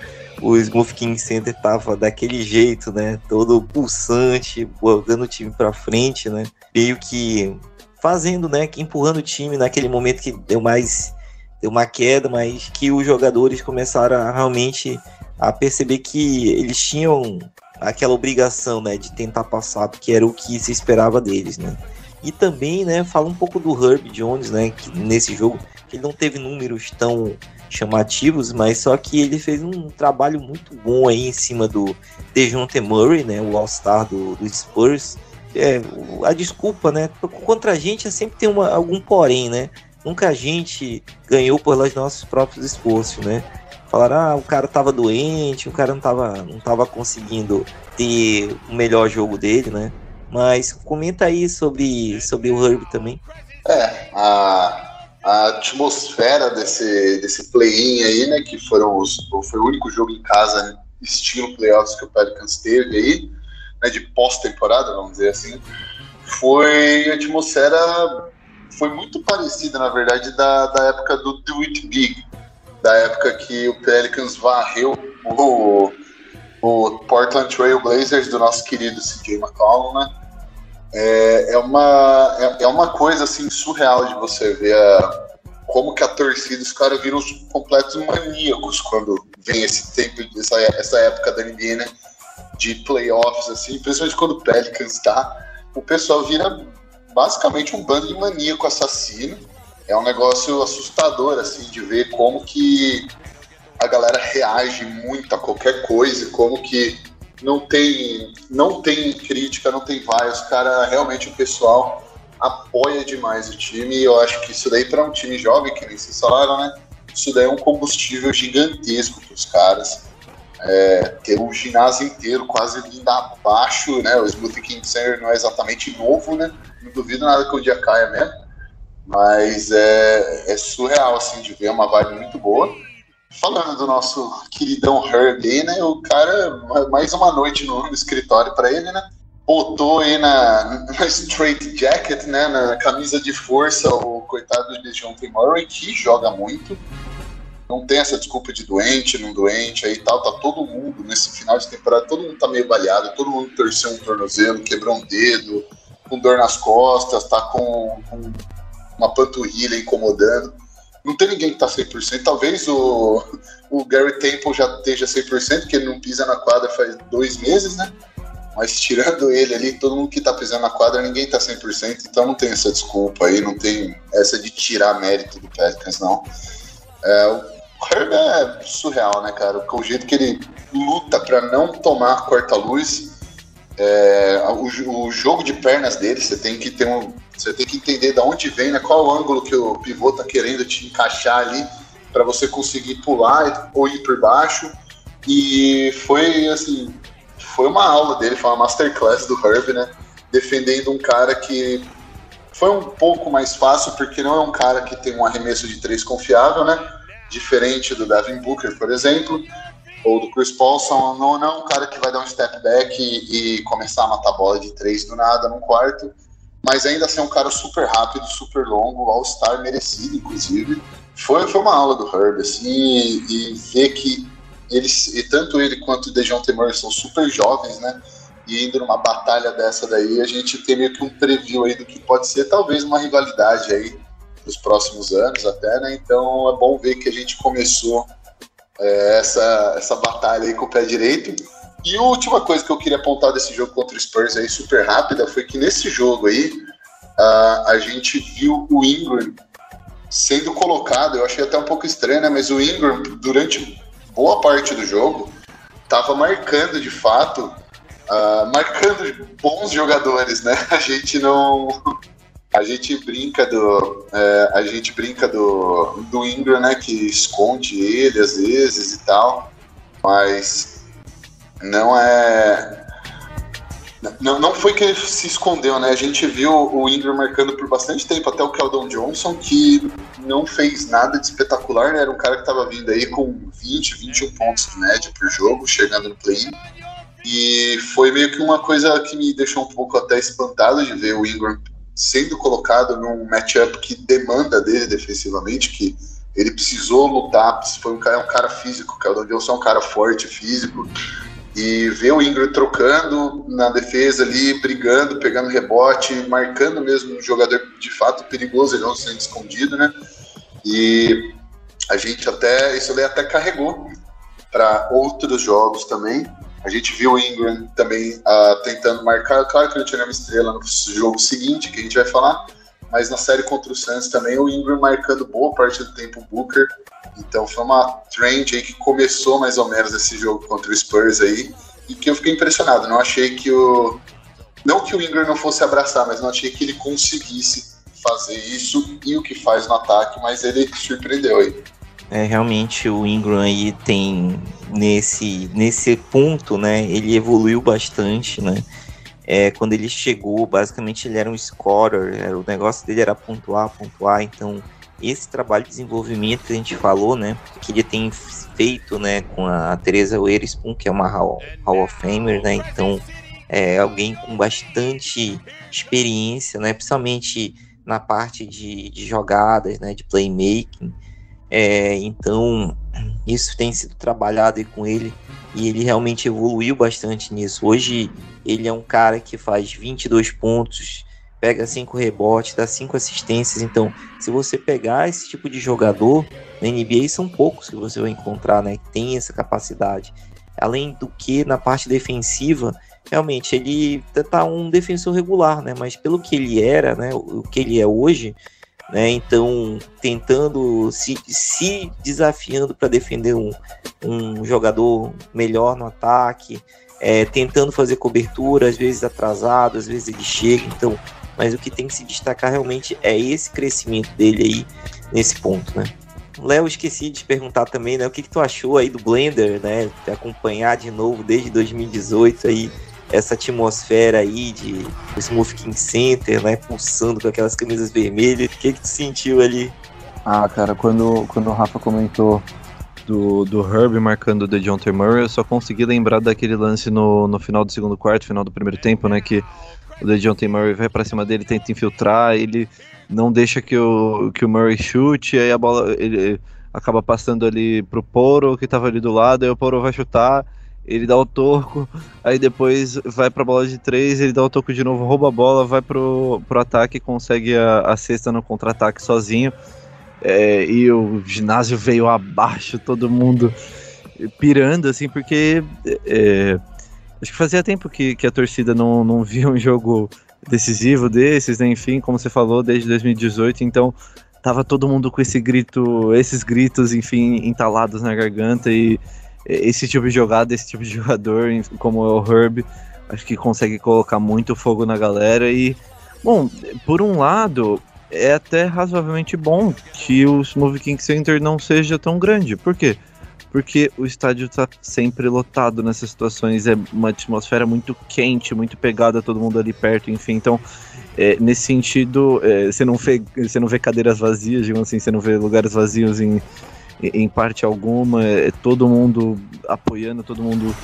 o King Center tava daquele jeito, né, todo pulsante, botando o time para frente, né, meio que fazendo, né, empurrando o time naquele momento que deu mais deu uma queda, mas que os jogadores começaram a realmente a perceber que eles tinham aquela obrigação, né, de tentar passar, porque era o que se esperava deles, né. E também, né, fala um pouco do Herb Jones, né, que nesse jogo que ele não teve números tão chamativos, mas só que ele fez um trabalho muito bom aí em cima do DeJounte Murray, né, o All-Star do, do Spurs. É, a desculpa, né, contra a gente sempre tem uma, algum porém, né, nunca a gente ganhou pelos nossos próprios esforços, né? Falaram, ah, o cara tava doente, o cara não tava, não tava conseguindo ter o melhor jogo dele, né? Mas comenta aí sobre, sobre o Herb também. É, a, a atmosfera desse, desse play-in aí, né? Que foram os, foi o único jogo em casa estilo playoffs que o Pelicans teve aí, né? De pós-temporada, vamos dizer assim. Foi a atmosfera foi muito parecida, na verdade, da, da época do Do It Big, da época que o Pelicans varreu o, o Portland Trail Blazers do nosso querido CJ McCollum, né? É, é, uma, é, é, uma coisa assim surreal de você ver a, como que a torcida, os caras viram os completos maníacos quando vem esse tempo, essa, essa época da NBA, né? De playoffs, assim, principalmente quando o Pelicans tá, o pessoal vira basicamente um bando de maníaco assassino. É um negócio assustador, assim, de ver como que a galera reage muito a qualquer coisa, como que não tem, não tem crítica, não tem vai. Os caras, realmente, o pessoal apoia demais o time. E eu acho que isso daí, para um time jovem, que nem vocês falaram, né? Isso daí é um combustível gigantesco para os caras. É, ter um ginásio inteiro quase vindo abaixo, né? O Smoothie King Center não é exatamente novo, né? não duvido nada que o dia caia mesmo. Mas é, é surreal, assim, de ver uma vibe muito boa. Falando do nosso queridão Herb aí, né? O cara, mais uma noite no, escritório para ele, né? Botou aí na, na straight jacket, né? Na camisa de força, o coitado de T. Murray, que joga muito. Não tem essa desculpa de doente, não doente aí tal. Tá todo mundo nesse final de temporada, todo mundo tá meio baleado, todo mundo torceu um tornozelo, quebrou um dedo, com dor nas costas, tá com, com uma panturrilha incomodando. Não tem ninguém que tá 100%. Talvez o, o Gary Temple já esteja 100%, porque ele não pisa na quadra faz dois meses, né? Mas tirando ele ali, todo mundo que tá pisando na quadra, ninguém tá 100%. Então não tem essa desculpa aí, não tem essa de tirar mérito do Pelicans, não. É, o Herb é surreal, né, cara? O jeito que ele luta para não tomar corta-luz é, o, o, jogo de pernas dele, você tem que ter um, você tem que entender de onde vem, né, qual o ângulo que o pivô tá querendo te encaixar ali para você conseguir pular ou ir por baixo. E foi assim, foi uma aula dele, foi uma masterclass do Herb, né? Defendendo um cara que foi um pouco mais fácil, porque não é um cara que tem um arremesso de três confiável, né? Diferente do Devin Booker, por exemplo, ou do Chris Paulson, não, não é um cara que vai dar um step back e, e começar a matar bola de três do nada num quarto, mas ainda assim é um cara super rápido, super longo, All-Star merecido, inclusive. Foi, foi uma aula do Herb, assim, e, e ver que eles, e tanto ele quanto o DeJounte Murray são super jovens, né? E indo numa batalha dessa daí, a gente tem meio que um preview aí do que pode ser talvez uma rivalidade aí nos próximos anos até, né? Então é bom ver que a gente começou é, essa, essa batalha aí com o pé direito. E a última coisa que eu queria apontar desse jogo contra o Spurs aí, super rápida, foi que nesse jogo aí, uh, a gente viu o Ingram sendo colocado, eu achei até um pouco estranho, né? Mas o Ingram, durante boa parte do jogo, estava marcando de fato, uh, marcando bons jogadores, né? A gente não. A gente brinca do. É, a gente brinca do, do Ingram, né? Que esconde ele às vezes e tal. Mas não é. Não, não foi que ele se escondeu, né? A gente viu o Ingram marcando por bastante tempo, até o Keldon Johnson, que não fez nada de espetacular, né? Era um cara que estava vindo aí com 20, 21 pontos de média por jogo, chegando no play E foi meio que uma coisa que me deixou um pouco até espantado de ver o Ingram sendo colocado num matchup que demanda dele defensivamente, que ele precisou lutar, foi um cara, é um cara físico, o Keldon Johnson é um cara forte, físico, e ver o Ingram trocando na defesa ali, brigando, pegando rebote, marcando mesmo um jogador de fato perigoso, ele não sendo escondido, né? E a gente até, isso até carregou para outros jogos também. A gente viu o Ingram também uh, tentando marcar, claro que ele tinha uma estrela no jogo seguinte, que a gente vai falar, mas na série contra o Suns também o Ingram marcando boa parte do tempo o Booker então foi uma trend aí que começou mais ou menos esse jogo contra o Spurs aí e que eu fiquei impressionado. Não achei que o não que o Ingram não fosse abraçar, mas não achei que ele conseguisse fazer isso e o que faz no ataque, mas ele surpreendeu aí. É, realmente o Ingram aí tem nesse nesse ponto, né? Ele evoluiu bastante, né? É, quando ele chegou, basicamente ele era um scorer, era, o negócio dele era pontuar, pontuar, então esse trabalho de desenvolvimento que a gente falou, né, que ele tem feito, né, com a Teresa Witherspoon, que é uma Hall, Hall of Famer, né, então é alguém com bastante experiência, né, principalmente na parte de, de jogadas, né, de playmaking, é, então isso tem sido trabalhado com ele e ele realmente evoluiu bastante nisso. Hoje ele é um cara que faz 22 pontos, pega cinco rebotes, dá cinco assistências. Então, se você pegar esse tipo de jogador, na NBA são poucos que você vai encontrar, né? Que tem essa capacidade. Além do que, na parte defensiva, realmente ele tá um defensor regular, né? Mas pelo que ele era, né? O que ele é hoje, né? Então, tentando se, se desafiando para defender um, um jogador melhor no ataque, é, tentando fazer cobertura, às vezes atrasado, às vezes ele chega. Então, mas o que tem que se destacar realmente é esse crescimento dele aí nesse ponto, né? Léo, esqueci de te perguntar também, né? O que, que tu achou aí do Blender, né? De acompanhar de novo desde 2018 aí essa atmosfera aí de Smooth King Center, né? Pulsando com aquelas camisas vermelhas. O que, que tu sentiu ali? Ah, cara, quando, quando o Rafa comentou do, do Herb marcando o John Murray, eu só consegui lembrar daquele lance no, no final do segundo quarto, final do primeiro tempo, né? Que o DeJounte Murray vai para cima dele, tenta infiltrar, ele não deixa que o, que o Murray chute, aí a bola ele acaba passando ali pro Poro, que tava ali do lado, aí o Poro vai chutar, ele dá o toco, aí depois vai pra bola de três, ele dá o toco de novo, rouba a bola, vai pro, pro ataque, consegue a, a cesta no contra-ataque sozinho, é, e o ginásio veio abaixo, todo mundo pirando, assim, porque... É, Acho que fazia tempo que, que a torcida não, não via um jogo decisivo desses, né? enfim, como você falou, desde 2018, então tava todo mundo com esse grito, esses gritos, enfim, entalados na garganta e esse tipo de jogada, esse tipo de jogador, como é o Herb, acho que consegue colocar muito fogo na galera e, bom, por um lado, é até razoavelmente bom que o Smooth King Center não seja tão grande, por quê? porque o estádio está sempre lotado nessas situações, é uma atmosfera muito quente, muito pegada, todo mundo ali perto, enfim, então é, nesse sentido, é, você, não vê, você não vê cadeiras vazias, digamos assim, você não vê lugares vazios em, em parte alguma, é todo mundo apoiando, todo mundo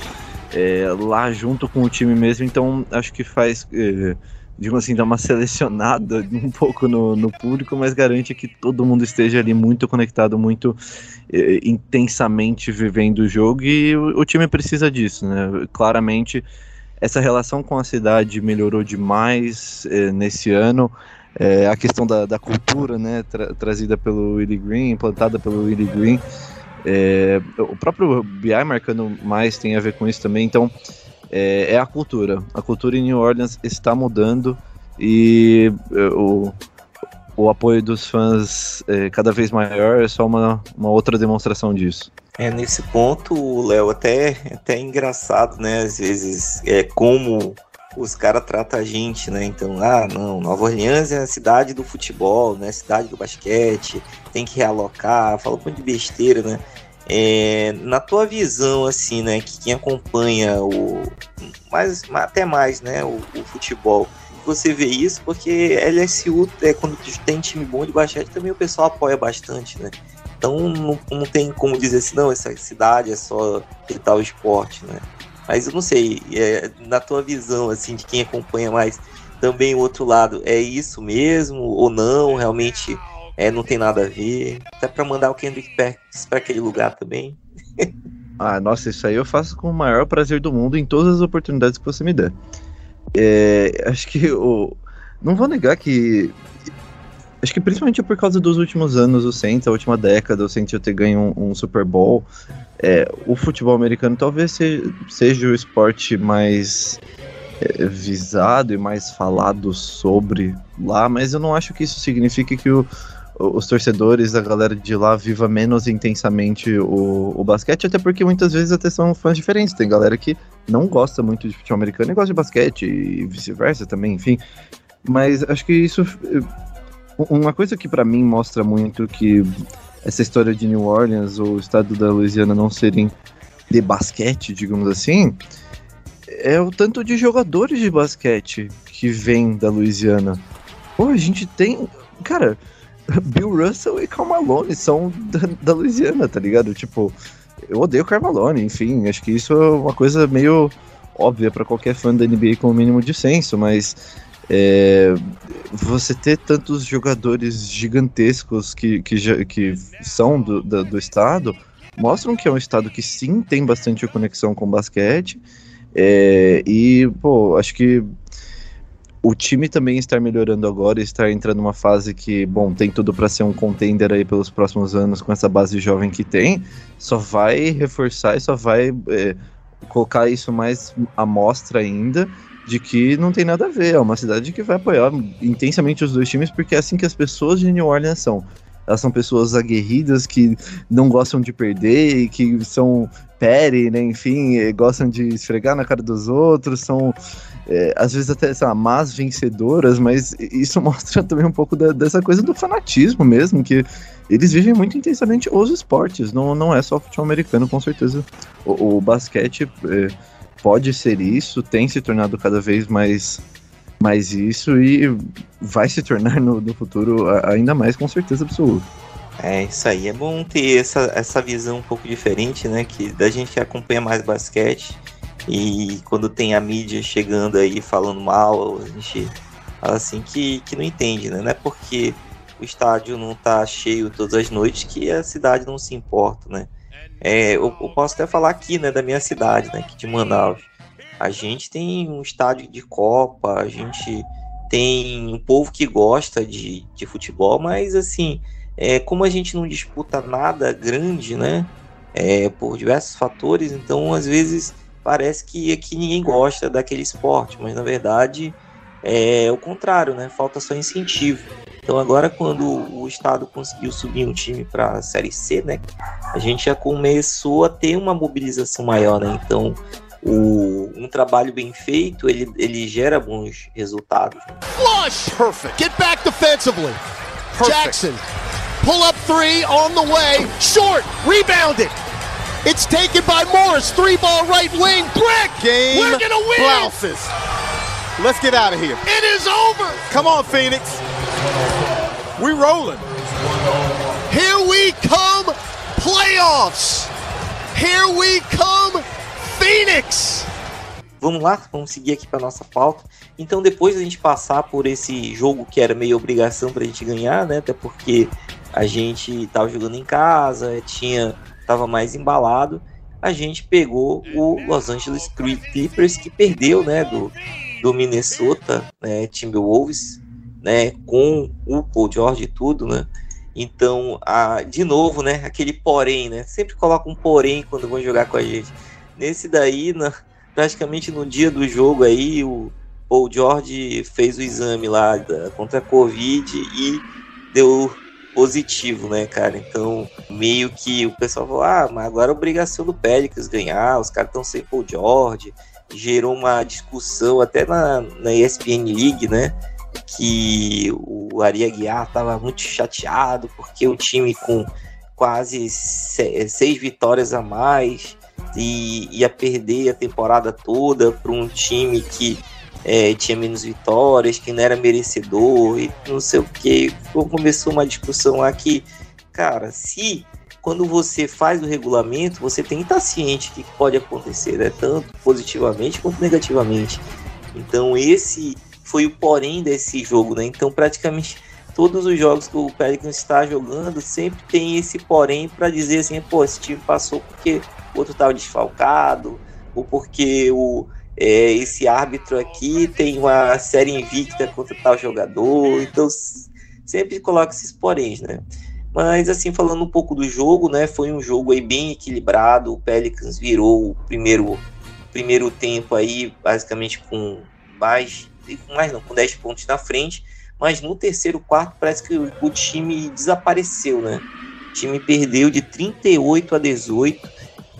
é, lá junto com o time mesmo, então acho que faz, é, digamos assim, dar uma selecionada um pouco no, no, público, mas garante que todo mundo esteja ali muito conectado, muito é, intensamente vivendo o jogo e o, o time precisa disso, né? Claramente essa relação com a cidade melhorou demais eh, nesse ano. Eh, a questão da, da cultura, né, tra trazida pelo Willie Green, implantada pelo Willie Green. Eh, o próprio BI marcando mais tem a ver com isso também. Então, é a cultura. A cultura em New Orleans está mudando e o, o apoio dos fãs é cada vez maior é só uma, uma outra demonstração disso. É, nesse ponto, Léo, até, até é engraçado, né? Às vezes, é como os caras tratam a gente, né? Então, ah, não, Nova Orleans é a cidade do futebol, né? Cidade do basquete, tem que realocar, fala um monte de besteira, né? É, na tua visão, assim, né? Que quem acompanha o. Mais, até mais, né? O, o futebol. Você vê isso porque LSU, é, quando tem time bom de basquete, também o pessoal apoia bastante, né? Então não, não tem como dizer assim, não, essa cidade é só de tal esporte, né? Mas eu não sei, é, na tua visão, assim, de quem acompanha mais, também o outro lado, é isso mesmo ou não? Realmente é, não tem nada a ver? Até para mandar o Kendrick Perkins para aquele lugar também. ah, nossa, isso aí eu faço com o maior prazer do mundo em todas as oportunidades que você me der. É, acho que o. Não vou negar que Acho que principalmente por causa dos últimos anos, o Saints, a última década, o Saints ter ganho um, um Super Bowl. É, o futebol americano talvez seja, o esporte mais é, visado e mais falado sobre lá, mas eu não acho que isso signifique que o, os torcedores, a galera de lá, viva menos intensamente o, o basquete, até porque muitas vezes até são fãs diferentes. Tem galera que não gosta muito de futebol americano e gosta de basquete, e vice-versa também, enfim. Mas acho que isso uma coisa que para mim mostra muito que essa história de New Orleans ou o estado da Louisiana não serem de basquete, digamos assim, é o tanto de jogadores de basquete que vêm da Louisiana. Pô, a gente tem. Cara, Bill Russell e Cal Malone são da, da Louisiana, tá ligado? Tipo, eu odeio Cal Malone, enfim, acho que isso é uma coisa meio óbvia para qualquer fã da NBA com o mínimo de senso, mas é, você ter tantos jogadores gigantescos que, que, que são do, do, do, estado mostram que é um estado que sim tem bastante conexão com basquete. É, e, pô, acho que o time também está melhorando agora, está entrando numa fase que, bom, tem tudo para ser um contender aí pelos próximos anos com essa base jovem que tem, só vai reforçar e só vai é, colocar isso mais à mostra ainda de que não tem nada a ver. É uma cidade que vai apoiar intensamente os dois times, porque é assim que as pessoas de New Orleans são. Elas são pessoas aguerridas que não gostam de perder e que são pere, né? Enfim, gostam de esfregar na cara dos outros, são é, às vezes até sei lá, más vencedoras, mas isso mostra também um pouco da, dessa coisa do fanatismo mesmo, que eles vivem muito intensamente os esportes, não, não é só futebol americano, com certeza. O, o basquete. É, pode ser isso, tem se tornado cada vez mais, mais isso e vai se tornar no, no futuro ainda mais com certeza absoluta. É isso aí, é bom ter essa, essa visão um pouco diferente, né? Que da gente que acompanha mais basquete e quando tem a mídia chegando aí falando mal, a gente fala assim que, que não entende, né? Não é porque o estádio não tá cheio todas as noites que a cidade não se importa, né? É, eu, eu, posso até falar aqui, né, da minha cidade, né, aqui de Manaus. A gente tem um estádio de Copa, a gente tem um povo que gosta de, de futebol, mas assim, é, como a gente não disputa nada grande, né, é, por diversos fatores, então às vezes parece que aqui ninguém gosta daquele esporte, mas na verdade é o contrário, né, falta só incentivo. Então agora quando o estado conseguiu subir um time para a série C, né, a gente já começou a ter uma mobilização maior, né? Então o, um trabalho bem feito ele, ele gera bons resultados. Flush, perfect. Get back defensively. Perfect. Jackson, pull up three on the way, short, rebounded. It's taken by Morris. Three ball right wing. Brick. Game We're gonna win. blouses. Let's get out of here. It is over. Come on, Phoenix. We rolling. Here we come. Playoffs. Here we come. Phoenix. Vamos lá, vamos seguir aqui para nossa pauta. Então, depois da gente passar por esse jogo que era meio obrigação para a gente ganhar, né? Até porque a gente estava jogando em casa, tinha, tava mais embalado. A gente pegou o Los Angeles Clippers que perdeu, né? Do, do Minnesota, né? Timberwolves, né? Com o Paul George e tudo, né? Então, a, de novo, né? Aquele porém, né? Sempre coloca um porém quando vão jogar com a gente. Nesse daí, na, praticamente no dia do jogo aí, o Paul George fez o exame lá da, contra a Covid e deu positivo, né, cara? Então, meio que o pessoal falou, ah, mas agora é obrigação do Pelicans ganhar, os caras estão sem Paul George. Gerou uma discussão até na, na ESPN League, né? Que o Ari Aguiar estava muito chateado porque o time com quase seis vitórias a mais e ia perder a temporada toda para um time que é, tinha menos vitórias, que não era merecedor e não sei o que. Começou uma discussão lá que, cara, se quando você faz o regulamento, você tem que estar ciente que pode acontecer, né? Tanto positivamente quanto negativamente. Então esse foi o porém desse jogo, né? Então praticamente todos os jogos que o Pelicans está jogando sempre tem esse porém para dizer assim, pô, esse time passou porque o outro estava desfalcado, ou porque o, é, esse árbitro aqui tem uma série invicta contra tal jogador, então sempre coloca esses poréns, né? Mas assim, falando um pouco do jogo, né, foi um jogo aí bem equilibrado, o Pelicans virou o primeiro, primeiro tempo aí, basicamente com mais, mais não, com 10 pontos na frente, mas no terceiro quarto parece que o, time desapareceu, né? O time perdeu de 38 a 18,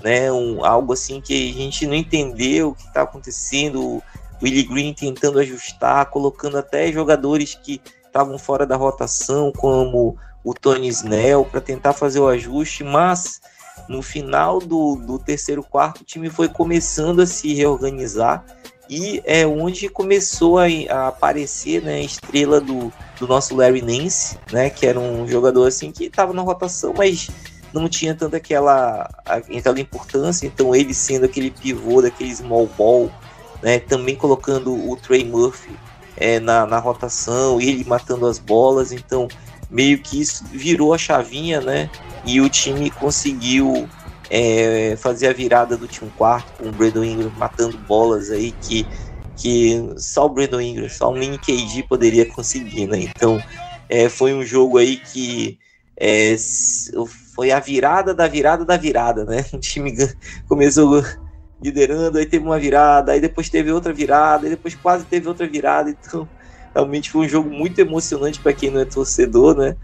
né? Um, algo assim que a gente não entendeu o que está acontecendo. O Willie Green tentando ajustar, colocando até jogadores que estavam fora da rotação, como o Tony Snell, para tentar fazer o ajuste, mas no final do, do terceiro quarto o time foi começando a se reorganizar e é onde começou a, a aparecer né, a estrela do, do nosso Larry Nance, né, que era um jogador assim que estava na rotação, mas não tinha tanta aquela, aquela importância, então ele sendo aquele pivô daquele small ball, né, também colocando o Trey Murphy é, na, na rotação, ele matando as bolas, então meio que isso virou a chavinha, né, e o time conseguiu é, fazer a virada do último quarto com o Brandon Ingram matando bolas aí que, que só o Brandon Ingram, só o mini KD poderia conseguir, né, então é, foi um jogo aí que é, foi a virada da virada da virada, né? O time começou liderando, aí teve uma virada, aí depois teve outra virada, aí depois quase teve outra virada, então realmente foi um jogo muito emocionante para quem não é torcedor, né?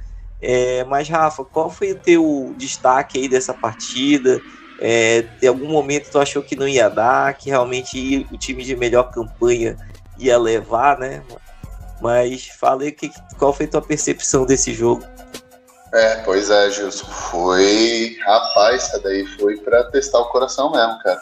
É, mas Rafa, qual foi o teu destaque aí dessa partida? É, em algum momento tu achou que não ia dar, que realmente o time de melhor campanha ia levar, né? Mas falei que qual foi a tua percepção desse jogo? É, pois é, Gilson. Foi. Rapaz, essa daí foi pra testar o coração mesmo, cara.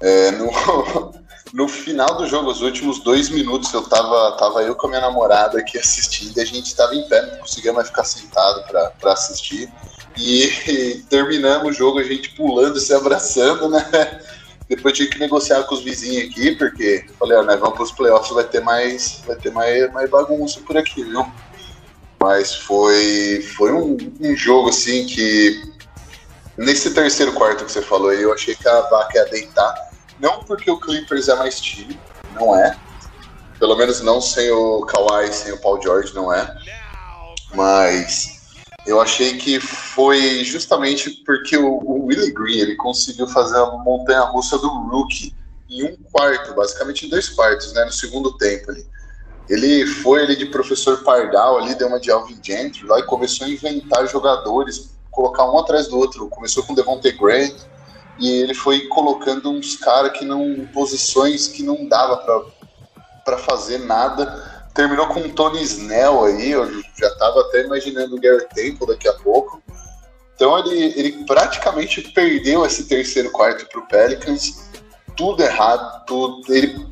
É, no, no final do jogo, os últimos dois minutos, eu tava, tava eu com a minha namorada aqui assistindo e a gente tava em pé, não conseguia mais ficar sentado pra assistir. E, e terminamos o jogo, a gente pulando, se abraçando, né? Depois tive que negociar com os vizinhos aqui, porque falei, ó, nós vamos pros playoffs, vai ter mais, vai ter mais, mais bagunça por aqui, viu? Mas foi, foi um, um, jogo assim que. Nesse terceiro quarto que você falou aí, eu achei que a vaca ia deitar. Não porque o Clippers é mais time, não é. Pelo menos não sem o Kawhi, sem o Paul George, não é. Mas eu achei que foi justamente porque o, o Willie Green ele conseguiu fazer a montanha russa do rookie em um quarto, basicamente em dois quartos, né? No segundo tempo ali. Ele foi ali de professor Pardal, ali deu uma de Alvin Gentry lá e começou a inventar jogadores, colocar um atrás do outro. Começou com Devontae Grant e ele foi colocando uns caras que não posições que não dava para fazer nada. Terminou com o Tony Snell aí, eu já tava até imaginando o Gary Temple daqui a pouco. Então ele, ele praticamente perdeu esse terceiro quarto para o Pelicans, tudo errado, tudo, ele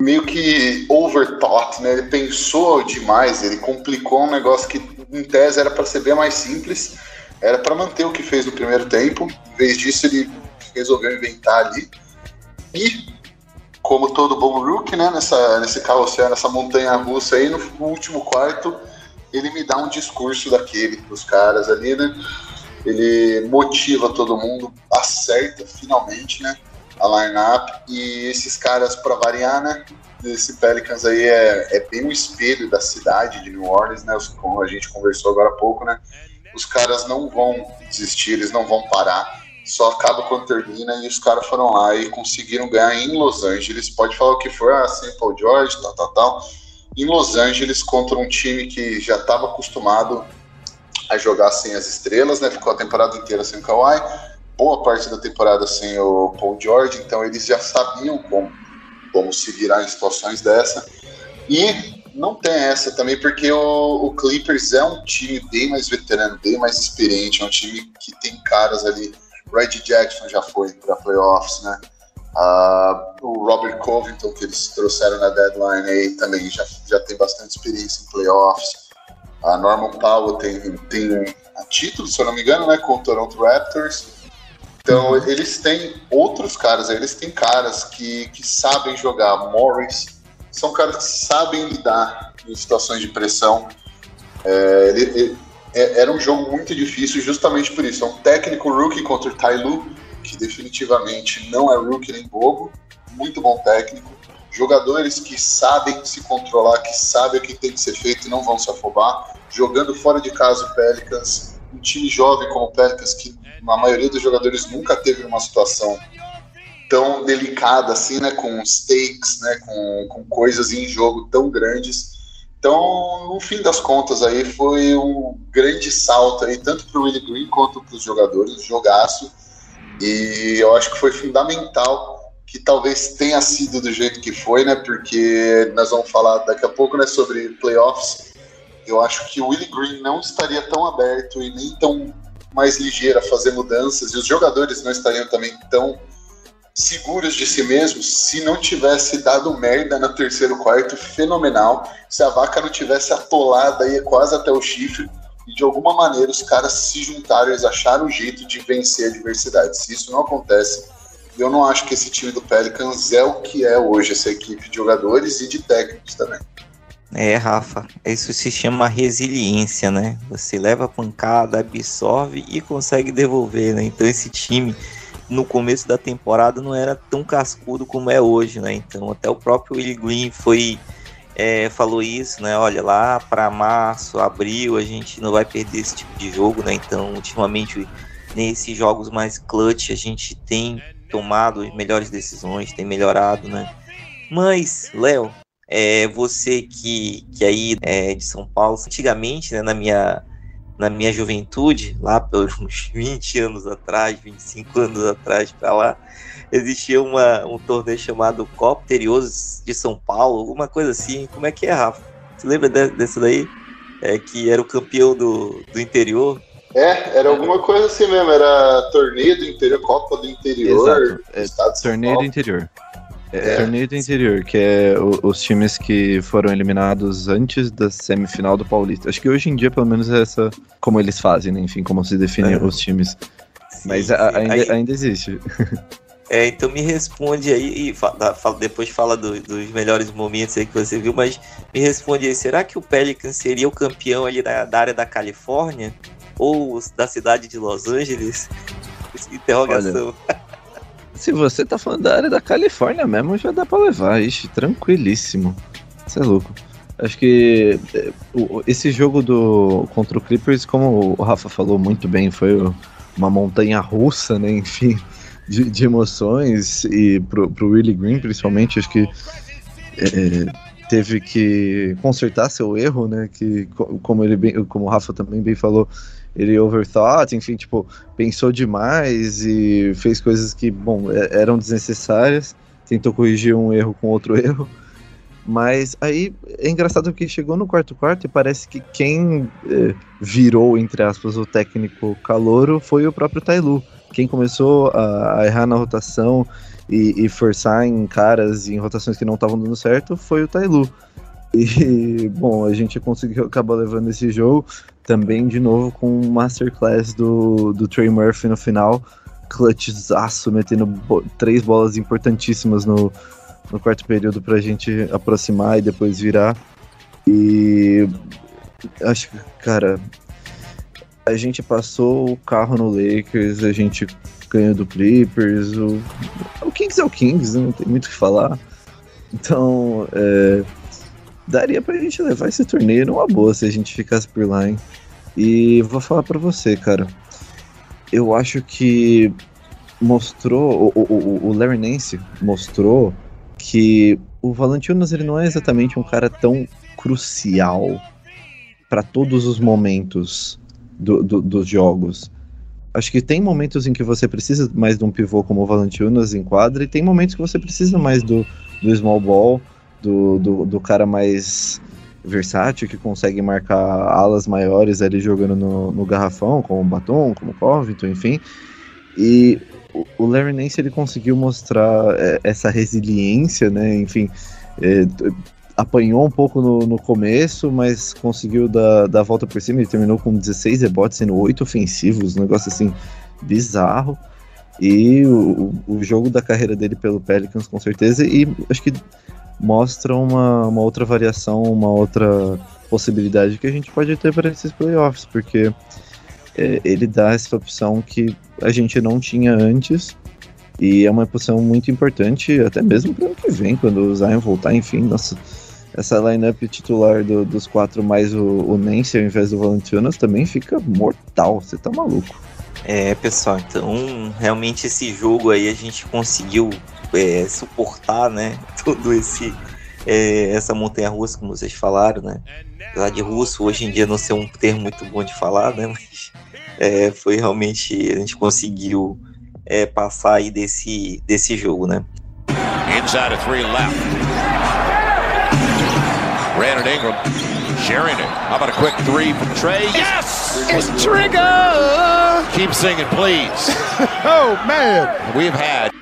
meio que overthought, né? Ele pensou demais, ele complicou um negócio que em tese era para ser bem mais simples, era para manter o que fez no primeiro tempo. Em vez disso, ele resolveu inventar ali. E, como todo bom rookie, né, nessa, nesse carrossel, nessa montanha russa aí, no último quarto, ele me dá um discurso daquele para os caras ali, né? Ele motiva todo mundo, acerta finalmente, né? A line-up. E esses caras, para variar, né? Esse Pelicans aí é, é bem o um espelho da cidade de New Orleans, né? Como a gente conversou agora há pouco, né? Os caras não vão desistir, eles não vão parar. Só acaba quando termina e os caras foram lá e conseguiram ganhar em Los Angeles. Pode falar o que for, ah. Paul George, tal, tal, tal. Em Los Angeles contra um time que já estava acostumado a jogar sem as estrelas, né? Ficou a temporada inteira sem o Kawhi, boa parte da temporada sem o Paul George, então eles já sabiam como, como se virar em situações dessa. E não tem essa também, porque o, o, Clippers é um time bem mais veterano, bem mais experiente, é um time que tem caras ali. Red Jackson já foi para playoffs, né? Uh, o Robert Covington, que eles trouxeram na deadline aí, também já, já tem bastante experiência em playoffs. A Norman Powell tem, tem a título, se eu não me engano, né, com o Toronto Raptors. Então, eles têm outros caras, eles têm caras que, que sabem jogar. Morris, são caras que sabem lidar em situações de pressão. É, ele, ele, é, era um jogo muito difícil justamente por isso. É um técnico rookie contra o Tai Lu, que definitivamente não é rookie nem bobo, muito bom técnico jogadores que sabem se controlar, que sabem o que tem que ser feito e não vão se afobar, jogando fora de casa o Pelicans, um time jovem como o Pelicans, que a maioria dos jogadores nunca teve uma situação tão delicada assim, né, com stakes, né, com, com coisas em jogo tão grandes. Então, no fim das contas, aí foi um grande salto aí, tanto para o Willie Green quanto para os jogadores, jogaço. E eu acho que foi fundamental que talvez tenha sido do jeito que foi, né? Porque nós vamos falar daqui a pouco, né, sobre playoffs. Eu acho que o Willie Green não estaria tão aberto e nem tão mais ligeiro a fazer mudanças e os jogadores não estariam também tão seguros de si mesmos se não tivesse dado merda no terceiro quarto fenomenal, se a vaca não tivesse atolada aí quase até o chifre e de alguma maneira os caras se juntaram, eles acharam um jeito de vencer a adversidade. Se isso não acontece, eu não acho que esse time do Pelicans é o que é hoje, essa equipe de jogadores e de técnicos também. É, Rafa, isso se chama resiliência, né? Você leva a pancada, absorve e consegue devolver, né? Então esse time no começo da temporada não era tão cascudo como é hoje, né? Então até o próprio Willie Green foi é, falou isso, né? Olha lá para março, abril a gente não vai perder esse tipo de jogo, né? Então ultimamente nesses jogos mais clutch a gente tem tomado melhores decisões, tem melhorado, né? Mas, Léo, é, você que, que aí é de São Paulo, antigamente, né, na minha na minha juventude, lá pelos uns 20 anos atrás, 25 anos atrás para lá, existia uma, um torneio chamado Copa Terioso de São Paulo, alguma coisa assim. Como é que é, Rafa? Você lembra de, desse daí? É, que era o campeão do, do interior? É, era alguma coisa assim mesmo, era torneio do interior, Copa do Interior, Exato. É, torneio do interior. É, torneio do interior, que é o, os times que foram eliminados antes da semifinal do Paulista. Acho que hoje em dia, pelo menos, é essa como eles fazem, né? Enfim, como se definem é. os times. Sim, Mas sim. A, ainda, aí, ainda existe. É, então me responde aí, e fala, depois fala do, dos melhores momentos aí que você viu, mas me responde aí, será que o Pelican seria o campeão ali da, da área da Califórnia? ou da cidade de Los Angeles? Interrogação. Olha, se você tá falando da área da Califórnia mesmo, já dá pra levar, ixi, tranquilíssimo. Você é louco. Acho que é, esse jogo do contra o Clippers, como o Rafa falou muito bem, foi uma montanha russa, né? Enfim, de, de emoções. E pro, pro Willie Green, principalmente, acho que é, teve que consertar seu erro, né? Que, como ele bem, como o Rafa também bem falou, ele overthought, enfim, tipo, pensou demais e fez coisas que, bom, é, eram desnecessárias, tentou corrigir um erro com outro erro. Mas aí é engraçado que chegou no quarto quarto e parece que quem eh, virou, entre aspas, o técnico calouro foi o próprio Tailu. Quem começou a, a errar na rotação e, e, forçar em caras e em rotações que não estavam dando certo foi o Tailu. E, bom, a gente conseguiu acabar levando esse jogo também de novo com um masterclass do, do Trey Murphy no final. Clutchzaço, metendo bo três bolas importantíssimas no, no quarto período pra gente aproximar e depois virar. E acho que, cara, a gente passou o carro no Lakers, a gente ganhou do Clippers, o, o Kings é o Kings, não tem muito o que falar. Então, é, daria pra gente levar esse torneio numa boa se a gente ficasse por lá, hein? E vou falar para você, cara. Eu acho que mostrou, o, o, o Larry Nance mostrou que o Valentinos ele não é exatamente um cara tão crucial para todos os momentos do, do, dos jogos. Acho que tem momentos em que você precisa mais de um pivô como o Valentinas em quadra, e tem momentos que você precisa mais do, do small ball, do, do, do cara mais versátil, que consegue marcar alas maiores ali jogando no, no garrafão, como o Baton, como o Covington, enfim. E o Larry Nance ele conseguiu mostrar é, essa resiliência, né? Enfim, é, apanhou um pouco no, no, começo, mas conseguiu dar, dar a volta por cima. Ele terminou com 16 rebotes, sendo 8 ofensivos, um negócio assim bizarro. E o, o jogo da carreira dele pelo Pelicans, com certeza, e acho que mostra uma, uma outra variação, uma outra possibilidade que a gente pode ter para esses playoffs, porque é, ele dá essa opção que a gente não tinha antes. E é uma posição muito importante, até mesmo para o que vem, quando o Zion voltar, enfim, nossa, essa lineup titular do, dos quatro mais o, o Nancy ao invés do Valentinas também fica mortal, você tá maluco. É, pessoal, então realmente esse jogo aí a gente conseguiu é, suportar, né, todo esse é, essa montanha russa, como vocês falaram, né? Apesar de russo hoje em dia não ser um termo muito bom de falar, né? Mas é, foi realmente a gente conseguiu é, passar aí desse, desse jogo, né? Inside of three left. Brandon Ingram sharing it. How about a quick three from Trey? Yes! It's trigger! Keep singing, please. oh, man! We've had.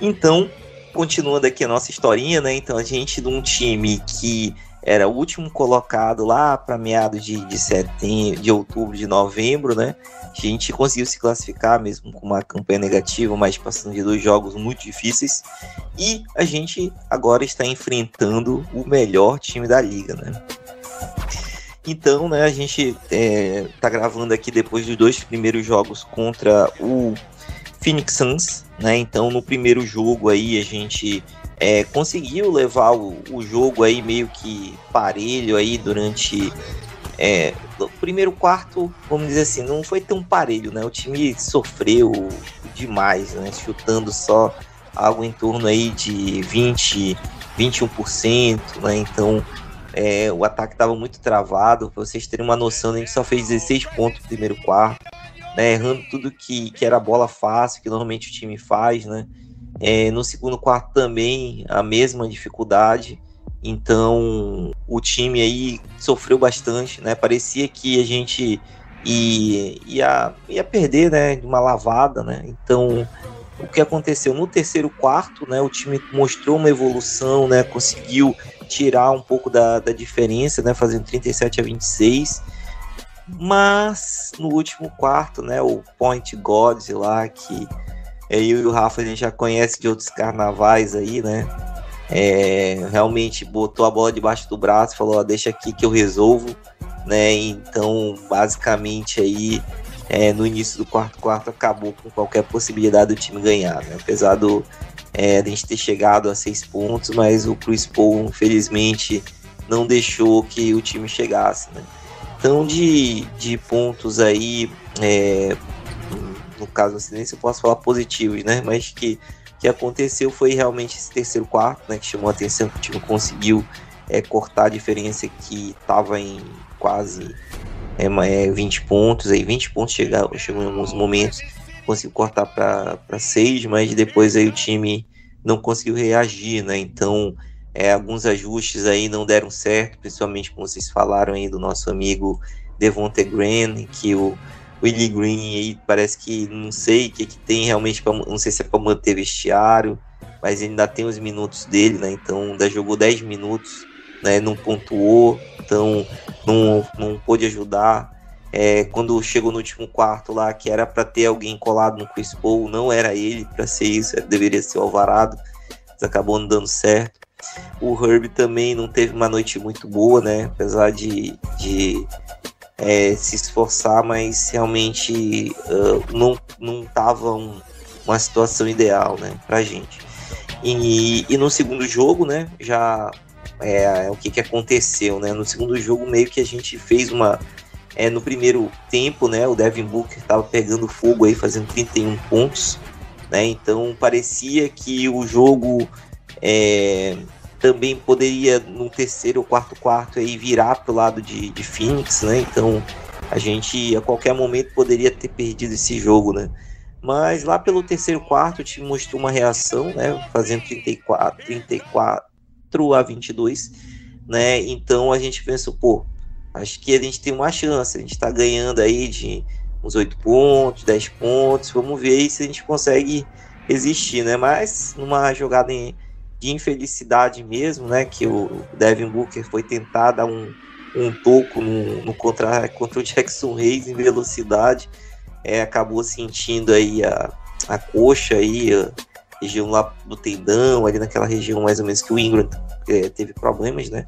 Então, continuando aqui a nossa historinha, né? Então, a gente de um time que era o último colocado lá para meados de, de setembro, de outubro, de novembro, né? A gente conseguiu se classificar mesmo com uma campanha negativa, mas passando de dois jogos muito difíceis. E a gente agora está enfrentando o melhor time da liga, né? Então, né, a gente é, tá gravando aqui depois dos dois primeiros jogos contra o Phoenix Suns, né? Então, no primeiro jogo aí a gente é, conseguiu levar o, o, jogo aí meio que parelho aí durante é, o primeiro quarto, vamos dizer assim, não foi tão parelho, né? O time sofreu demais, né? Chutando só algo em torno aí de 20, 21%, né? Então é, o ataque estava muito travado. Pra vocês terem uma noção, a gente só fez 16 pontos no primeiro quarto, né? Errando tudo que, que era bola fácil, que normalmente o time faz, né? É, no segundo quarto também a mesma dificuldade. Então o time aí sofreu bastante, né? Parecia que a gente ia, ia, ia perder, né? De uma lavada, né? Então o que aconteceu no terceiro quarto, né? O time mostrou uma evolução, né? Conseguiu tirar um pouco da, da diferença, né? Fazendo 37 a 26. Mas no último quarto, né? O Point Gods lá que é, eu e o Rafa a gente já conhece de outros carnavais aí, né? É, realmente botou a bola debaixo do braço, falou: ó, deixa aqui que eu resolvo, né? Então, basicamente aí é, no início do quarto quarto acabou com qualquer possibilidade do time ganhar, né? Apesar do é, de a gente ter chegado a seis pontos, mas o Chris Paul infelizmente não deixou que o time chegasse, né? Então de, de pontos aí é, no caso assim, nem se eu posso falar positivos, né? Mas que que aconteceu foi realmente esse terceiro quarto, né? Que chamou a atenção que o time conseguiu é, cortar a diferença que estava em quase é, é, 20 pontos, aí 20 pontos chegou, chegou em alguns momentos, conseguiu cortar para 6, mas depois aí o time não conseguiu reagir, né? Então É, alguns ajustes aí não deram certo, principalmente como vocês falaram aí do nosso amigo Devonte Green, que o Willie Green aí parece que não sei o que, que tem realmente, pra, não sei se é para manter vestiário, mas ele ainda tem os minutos dele, né? Então ainda jogou 10 minutos, né? Não pontuou, então não, não pôde ajudar. É, quando chegou no último quarto lá, que era para ter alguém colado no Chris Paul, não era ele para ser isso, deveria ser o Alvarado, mas acabou não dando certo. O Herb também não teve uma noite muito boa, né? Apesar de, de é, se esforçar, mas realmente uh, não, não tava um, uma situação ideal, né, pra gente. E, e no segundo jogo, né, já é, o que, que aconteceu, né? No segundo jogo, meio que a gente fez uma é, no primeiro tempo, né, o Devin Booker estava pegando fogo aí, fazendo 31 pontos, né, então parecia que o jogo é, também poderia no terceiro ou quarto quarto aí virar para o lado de, de Phoenix, né, então a gente a qualquer momento poderia ter perdido esse jogo, né, mas lá pelo terceiro quarto o time mostrou uma reação, né, fazendo 34, 34 a 22, né, então a gente pensou, pô, acho que a gente tem uma chance. A gente está ganhando aí de uns 8 pontos, 10 pontos. Vamos ver se a gente consegue existir, né? Mas numa jogada de infelicidade mesmo, né? Que o Devin Booker foi tentar dar um, um toco no, no contra, contra o Jackson Reis em velocidade. É, acabou sentindo aí a, a coxa aí, a região lá do tendão, ali naquela região mais ou menos que o Ingram é, teve problemas, né?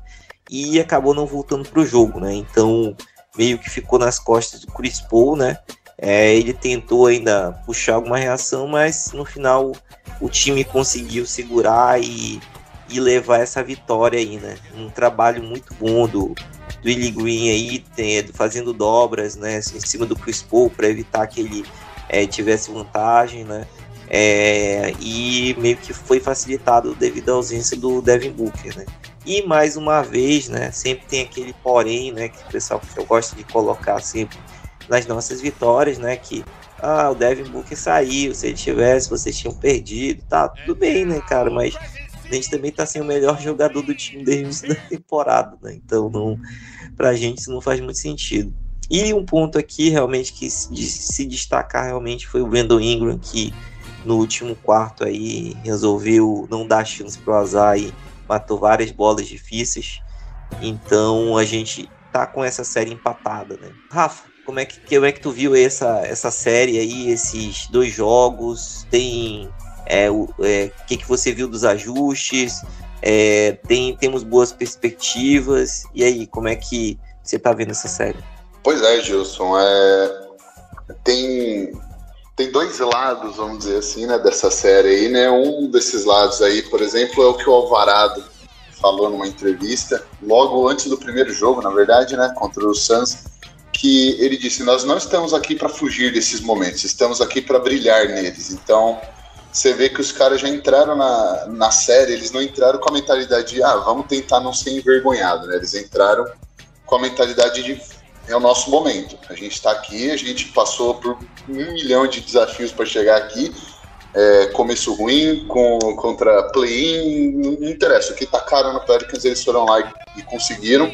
e acabou não voltando para o jogo, né? Então meio que ficou nas costas do Chris Paul, né? É, ele tentou ainda puxar alguma reação, mas no final o time conseguiu segurar e, e levar essa vitória aí, né? Um trabalho muito bom do, do Willie Green aí, fazendo dobras, né? Assim, em cima do Chris Paul para evitar que ele é, tivesse vantagem, né? É, e meio que foi facilitado devido à ausência do Devin Booker, né? E mais uma vez, né, sempre tem aquele porém, né, que o pessoal que eu gosto de colocar sempre nas nossas vitórias, né, que ah, o Devin Booker saiu, se ele tivesse, vocês tinham perdido, tá, tudo bem, né, cara, mas a gente também tá sem o melhor jogador do time desde da temporada, né, então não, pra gente isso não faz muito sentido. E um ponto aqui realmente que se, de se destacar realmente foi o Brandon Ingram, que no último quarto aí resolveu não dar chance pro azar e matou várias bolas difíceis. Então a gente tá com essa série empatada, né? Rafa, como é que, como é que tu viu essa, essa série aí, esses dois jogos? Tem é, o é, que, que você viu dos ajustes? É, tem, temos boas perspectivas. E aí, como é que você tá vendo essa série? Pois é, Gilson. É, tem, tem dois lados, vamos dizer assim, né, dessa série aí, né? Um desses lados aí, por exemplo, é o que o Alvarado falou numa entrevista, logo antes do primeiro jogo, na verdade, né, contra o Suns, que ele disse: Nós não estamos aqui para fugir desses momentos, estamos aqui para brilhar neles. Então, você vê que os caras já entraram na, na série, eles não entraram com a mentalidade de, ah, vamos tentar não ser envergonhado, né? Eles entraram com a mentalidade de é o nosso momento. A gente está aqui, a gente passou por um milhão de desafios para chegar aqui. É, começo ruim, com, contra play-in, não interessa. O que tá caro no Pelicans, eles foram lá e, e, conseguiram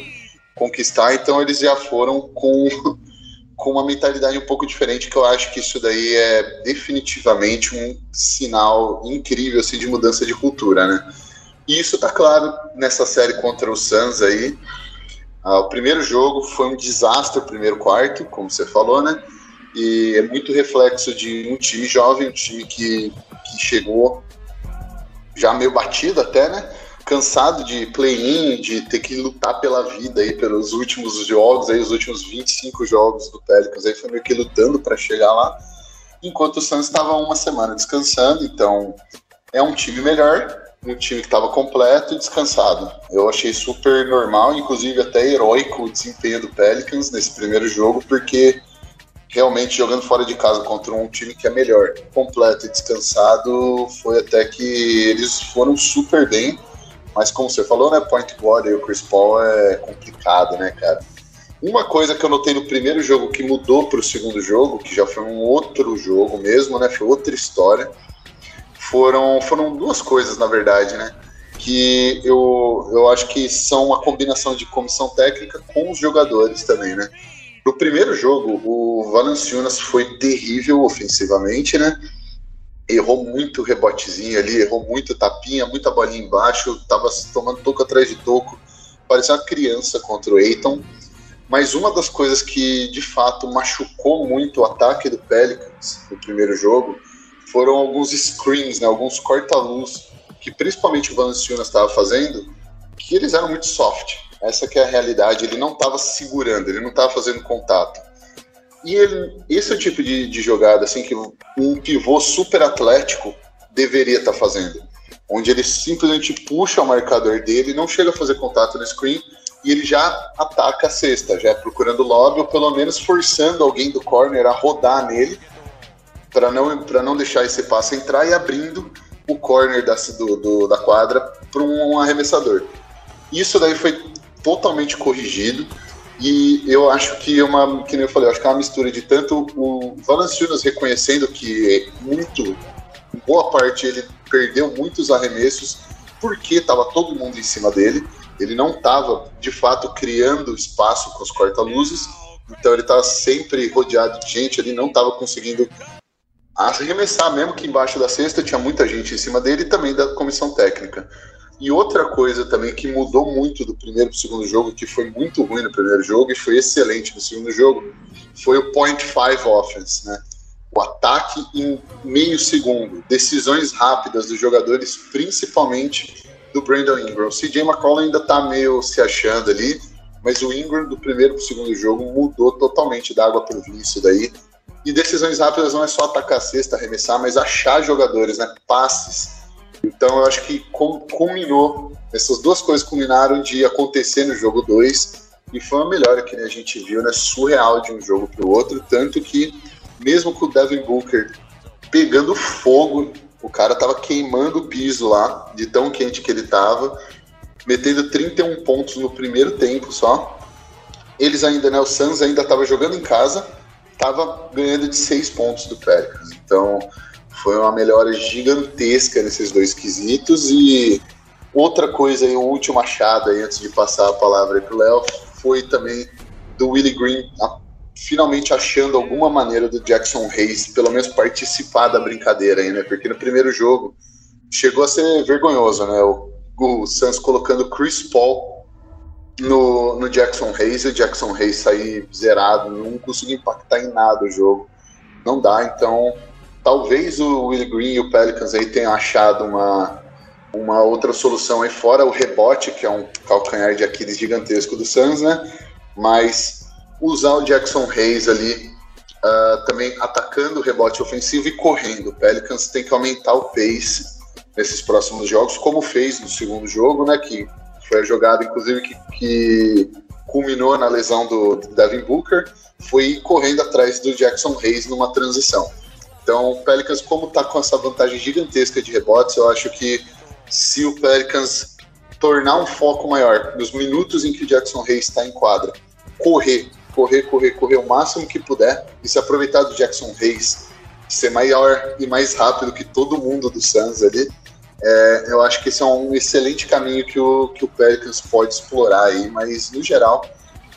conquistar, então eles já foram com, com uma mentalidade um pouco diferente, que eu acho que isso daí é definitivamente um sinal incrível assim, de mudança de cultura, né? E isso tá claro nessa série contra o Suns aí, ah, o primeiro jogo foi um desastre, o primeiro quarto, como você falou, né? E é muito reflexo de um time jovem, um time que, que chegou já meio batido até, né? Cansado de play-in, de ter que lutar pela vida aí pelos últimos jogos, aí, os últimos 25 jogos do Pelicans, aí foi meio que lutando para chegar lá. Enquanto o Suns estava uma semana descansando, então é um time melhor, um time que estava completo e descansado. Eu achei super normal, inclusive até heróico o desempenho do Pelicans nesse primeiro jogo, porque realmente jogando fora de casa contra um time que é melhor, completo e descansado, foi até que eles foram super bem. Mas como você falou, né, Point Guard e o Chris Paul é complicado, né, cara? Uma coisa que eu notei no primeiro jogo que mudou para o segundo jogo, que já foi um outro jogo mesmo, né, foi outra história, foram, foram duas coisas, na verdade, né? que eu, eu acho que são uma combinação de comissão técnica com os jogadores também, né? No primeiro jogo, o Valanciunas foi terrível ofensivamente, né? Errou muito rebotezinho ali, errou muito tapinha, muita bolinha embaixo, tava tomando toco atrás de toco, parecia uma criança contra o Eiton. Mas uma das coisas que de fato machucou muito o ataque do Pelicans no primeiro jogo foram alguns screens, né, alguns corta-luz que principalmente o Valanciunas estava fazendo, que eles eram muito soft. Essa que é a realidade. Ele não estava segurando, ele não estava fazendo contato. E ele, esse é o tipo de, de jogada assim que um pivô super atlético deveria estar tá fazendo. Onde ele simplesmente puxa o marcador dele, não chega a fazer contato no screen e ele já ataca a cesta, já é procurando lobby ou pelo menos forçando alguém do corner a rodar nele para não, não deixar esse passe entrar e abrindo o corner da, do, do, da quadra para um arremessador. Isso daí foi totalmente corrigido e eu acho que é uma, que nem eu falei, eu acho que é uma mistura de tanto o Valanciunas reconhecendo que muito, boa parte ele perdeu muitos arremessos porque estava todo mundo em cima dele, ele não estava de fato criando espaço com os corta-luzes, então ele estava sempre rodeado de gente, ele não estava conseguindo arremessar, mesmo que embaixo da cesta tinha muita gente em cima dele e também da comissão técnica. E outra coisa também que mudou muito do primeiro para o segundo jogo, que foi muito ruim no primeiro jogo e foi excelente no segundo jogo, foi o point five offense, né? O ataque em meio segundo, decisões rápidas dos jogadores, principalmente do Brandon Ingram. O CJ McCollum ainda está meio se achando ali, mas o Ingram do primeiro para o segundo jogo mudou totalmente da água para o vinho isso daí. E decisões rápidas não é só atacar a cesta, arremessar, mas achar jogadores, né? Passes. Então eu acho que culminou, essas duas coisas culminaram de acontecer no jogo 2 e foi uma melhora que a gente viu, né? Surreal de um jogo para o outro, tanto que mesmo com o Devin Booker pegando fogo, o cara tava queimando o piso lá, de tão quente que ele tava, metendo 31 pontos no primeiro tempo só. Eles ainda, né? O Suns ainda tava jogando em casa estava ganhando de seis pontos do Pelicans. Então foi uma melhora gigantesca nesses dois quesitos. E outra coisa, aí, o último achado aí, antes de passar a palavra para o Léo, foi também do Willie Green a, finalmente achando alguma maneira do Jackson Hayes, pelo menos participar da brincadeira aí, né? Porque no primeiro jogo chegou a ser vergonhoso, né? O, o Suns colocando Chris Paul no, no Jackson Hayes e o Jackson Hayes sair zerado, não conseguiu impactar em nada o jogo. Não dá, então talvez o Will Green e o Pelicans aí tenham achado uma, uma outra solução aí fora o rebote, que é um calcanhar de Aquiles gigantesco do Suns, né? Mas usar o Jackson Hayes ali uh, também atacando o rebote ofensivo e correndo. O Pelicans tem que aumentar o pace nesses próximos jogos, como fez no segundo jogo, né? Que foi a jogada, inclusive, que, que culminou na lesão do, do Devin Booker, foi correndo atrás do Jackson Hayes numa transição. Então, o Pelicans, como está com essa vantagem gigantesca de rebotes, eu acho que se o Pelicans tornar um foco maior nos minutos em que o Jackson Hayes está em quadra, correr, correr, correr, correr o máximo que puder e se aproveitar do Jackson Hayes ser maior e mais rápido que todo mundo do Suns ali, é, eu acho que esse é um excelente caminho que o, que o Pelicans pode explorar aí, mas no geral,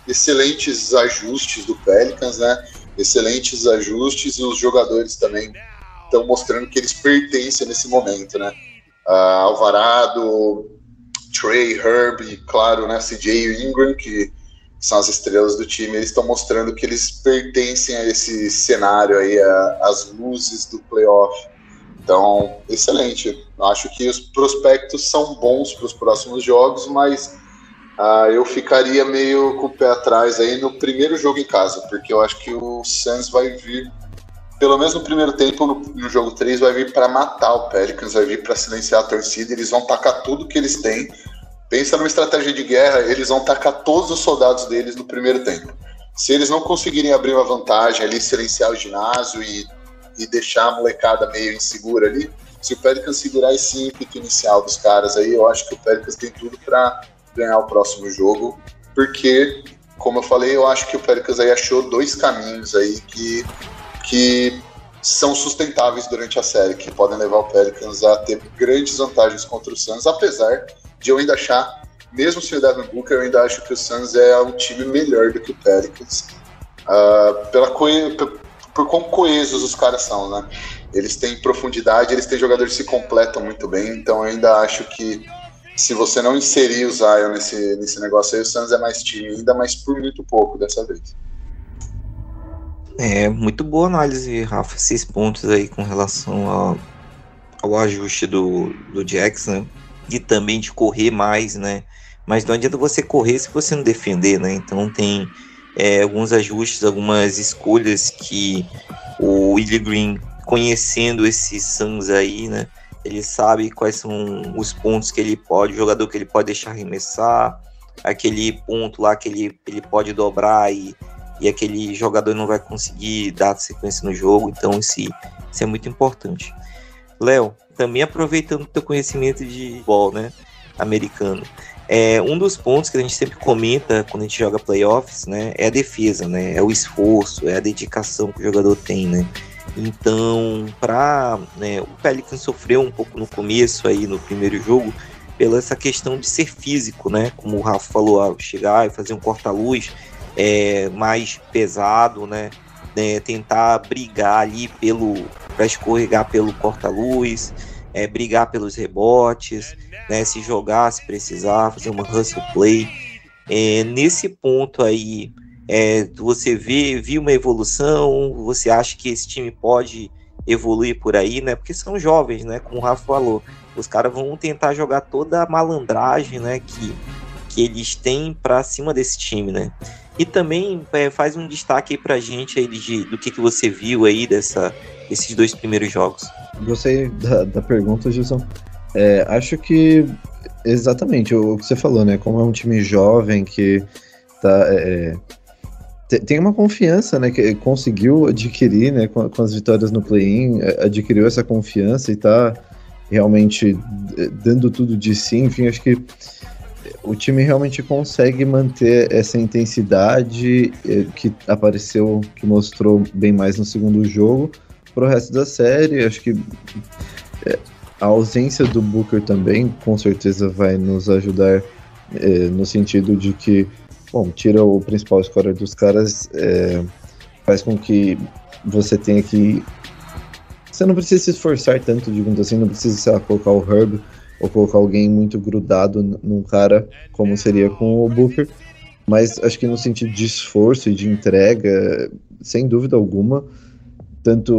excelentes ajustes do Pelicans, né? Excelentes ajustes e os jogadores também estão mostrando que eles pertencem nesse momento, né? Uh, Alvarado, Trey, Herb claro, né, CJ Ingram, que são as estrelas do time, eles estão mostrando que eles pertencem a esse cenário aí, as luzes do playoff então, excelente. Acho que os prospectos são bons para os próximos jogos, mas uh, eu ficaria meio com o pé atrás aí no primeiro jogo em casa, porque eu acho que o Suns vai vir, pelo menos no primeiro tempo, no, no jogo 3, vai vir para matar o Pelicans, vai vir para silenciar a torcida, eles vão tacar tudo que eles têm. Pensa numa estratégia de guerra, eles vão tacar todos os soldados deles no primeiro tempo. Se eles não conseguirem abrir uma vantagem ali, silenciar o ginásio e e deixar a molecada meio insegura ali, se o Pelicans segurar esse ímpeto inicial dos caras aí, eu acho que o Pelicans tem tudo para ganhar o próximo jogo, porque, como eu falei, eu acho que o Pelicans aí achou dois caminhos aí que, que são sustentáveis durante a série, que podem levar o Pelicans a ter grandes vantagens contra o Suns, apesar de eu ainda achar, mesmo sem o Devin Booker, eu ainda acho que o Suns é um time melhor do que o Pelicans, uh, pela por, quão coesos os caras são, né? Eles têm profundidade, eles têm jogadores que se completam muito bem, então eu ainda acho que se você não inserir o Zion nesse, nesse negócio aí, o Suns é mais time ainda, mas por muito pouco dessa vez. É, muito boa análise, Rafa, esses pontos aí com relação ao, ao ajuste do, do Jackson, né? e também de correr mais, né? Mas não adianta você correr se você não defender, né? Então tem é, alguns ajustes, algumas escolhas que o Willie Green, conhecendo esses Suns aí, né? Ele sabe quais são os pontos que ele pode, o jogador que ele pode deixar arremessar, aquele ponto lá que ele, ele pode dobrar e e aquele jogador não vai conseguir dar sequência no jogo, então isso, é muito importante. Léo, também aproveitando o teu conhecimento de futebol, né, americano, é, um dos pontos que a gente sempre comenta quando a gente joga playoffs, né, é a defesa, né, é o esforço, é a dedicação que o jogador tem, né. Então, para né, o Pelican sofreu um pouco no começo aí no primeiro jogo pela essa questão de ser físico, né, como o Rafa falou, ah, chegar e fazer um corta-luz é, mais pesado, né? É, tentar brigar ali pelo para escorregar pelo corta-luz, é, brigar pelos rebotes, né? Se jogar, se precisar, fazer uma hustle play. É, nesse ponto aí, é, você vê, viu uma evolução? Você acha que esse time pode evoluir por aí, né? Porque são jovens, né? Como o Rafa falou, os caras vão tentar jogar toda a malandragem, né? Que, que eles têm para cima desse time, né? E também é, faz um destaque aí pra gente aí de, do que, que você viu aí dessa, desses dois primeiros jogos. Gostei da, da pergunta, Gilson. É, acho que exatamente o, que você falou, né? Como é um time jovem que tá, é, é tem uma confiança, né? Que conseguiu adquirir, né? Com, com as vitórias no play-in, é, adquiriu essa confiança e tá realmente dando tudo de si. Enfim, acho que o time realmente consegue manter essa intensidade eh, que apareceu, que mostrou bem mais no segundo jogo para o resto da série. Acho que a ausência do Booker também, com certeza, vai nos ajudar é, no sentido de que, bom, tira o principal scorer dos caras, é, faz com que você tenha que. Você não precisa se esforçar tanto, digamos assim, não precisa, sei lá, colocar o Herb ou colocar alguém muito grudado num cara, como seria com o Booker. Mas acho que no sentido de esforço e de entrega, sem dúvida alguma, tanto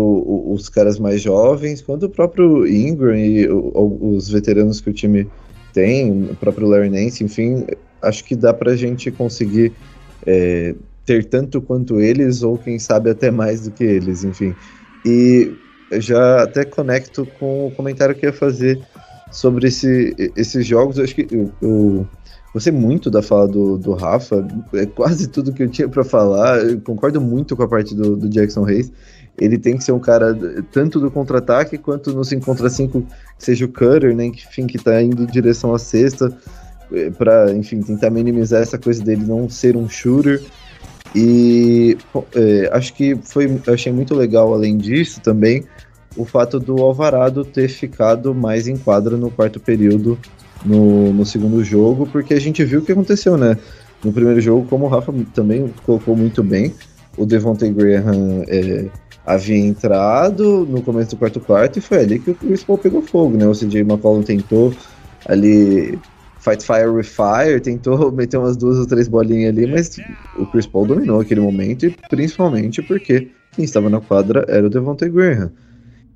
os caras mais jovens quanto o próprio Ingram e os veteranos que o time tem, o próprio Larry Nance, enfim, acho que dá pra gente conseguir é, ter tanto quanto eles, ou quem sabe até mais do que eles, enfim. E já até conecto com o comentário que eu ia fazer sobre esse, esses jogos. Eu acho que eu, eu gostei muito da fala do, do Rafa, é quase tudo que eu tinha para falar. Eu concordo muito com a parte do, do Jackson Reis. Ele tem que ser um cara tanto do contra-ataque quanto no 5 contra 5, que seja o cutter, né? Enfim, que tá indo em direção à cesta, para enfim, tentar minimizar essa coisa dele não ser um shooter. E é, acho que foi, achei muito legal, além disso, também, o fato do Alvarado ter ficado mais em quadra no quarto período no, no segundo jogo, porque a gente viu o que aconteceu, né? No primeiro jogo, como o Rafa também colocou muito bem, o Devontae Graham é, havia entrado no começo do quarto quarto e foi ali que o Chris Paul pegou fogo, né? O CJ McCollum tentou ali fight fire with fire, tentou meter umas duas ou três bolinhas ali, mas o Chris Paul dominou aquele momento e principalmente porque quem estava na quadra era o Devontae Graham.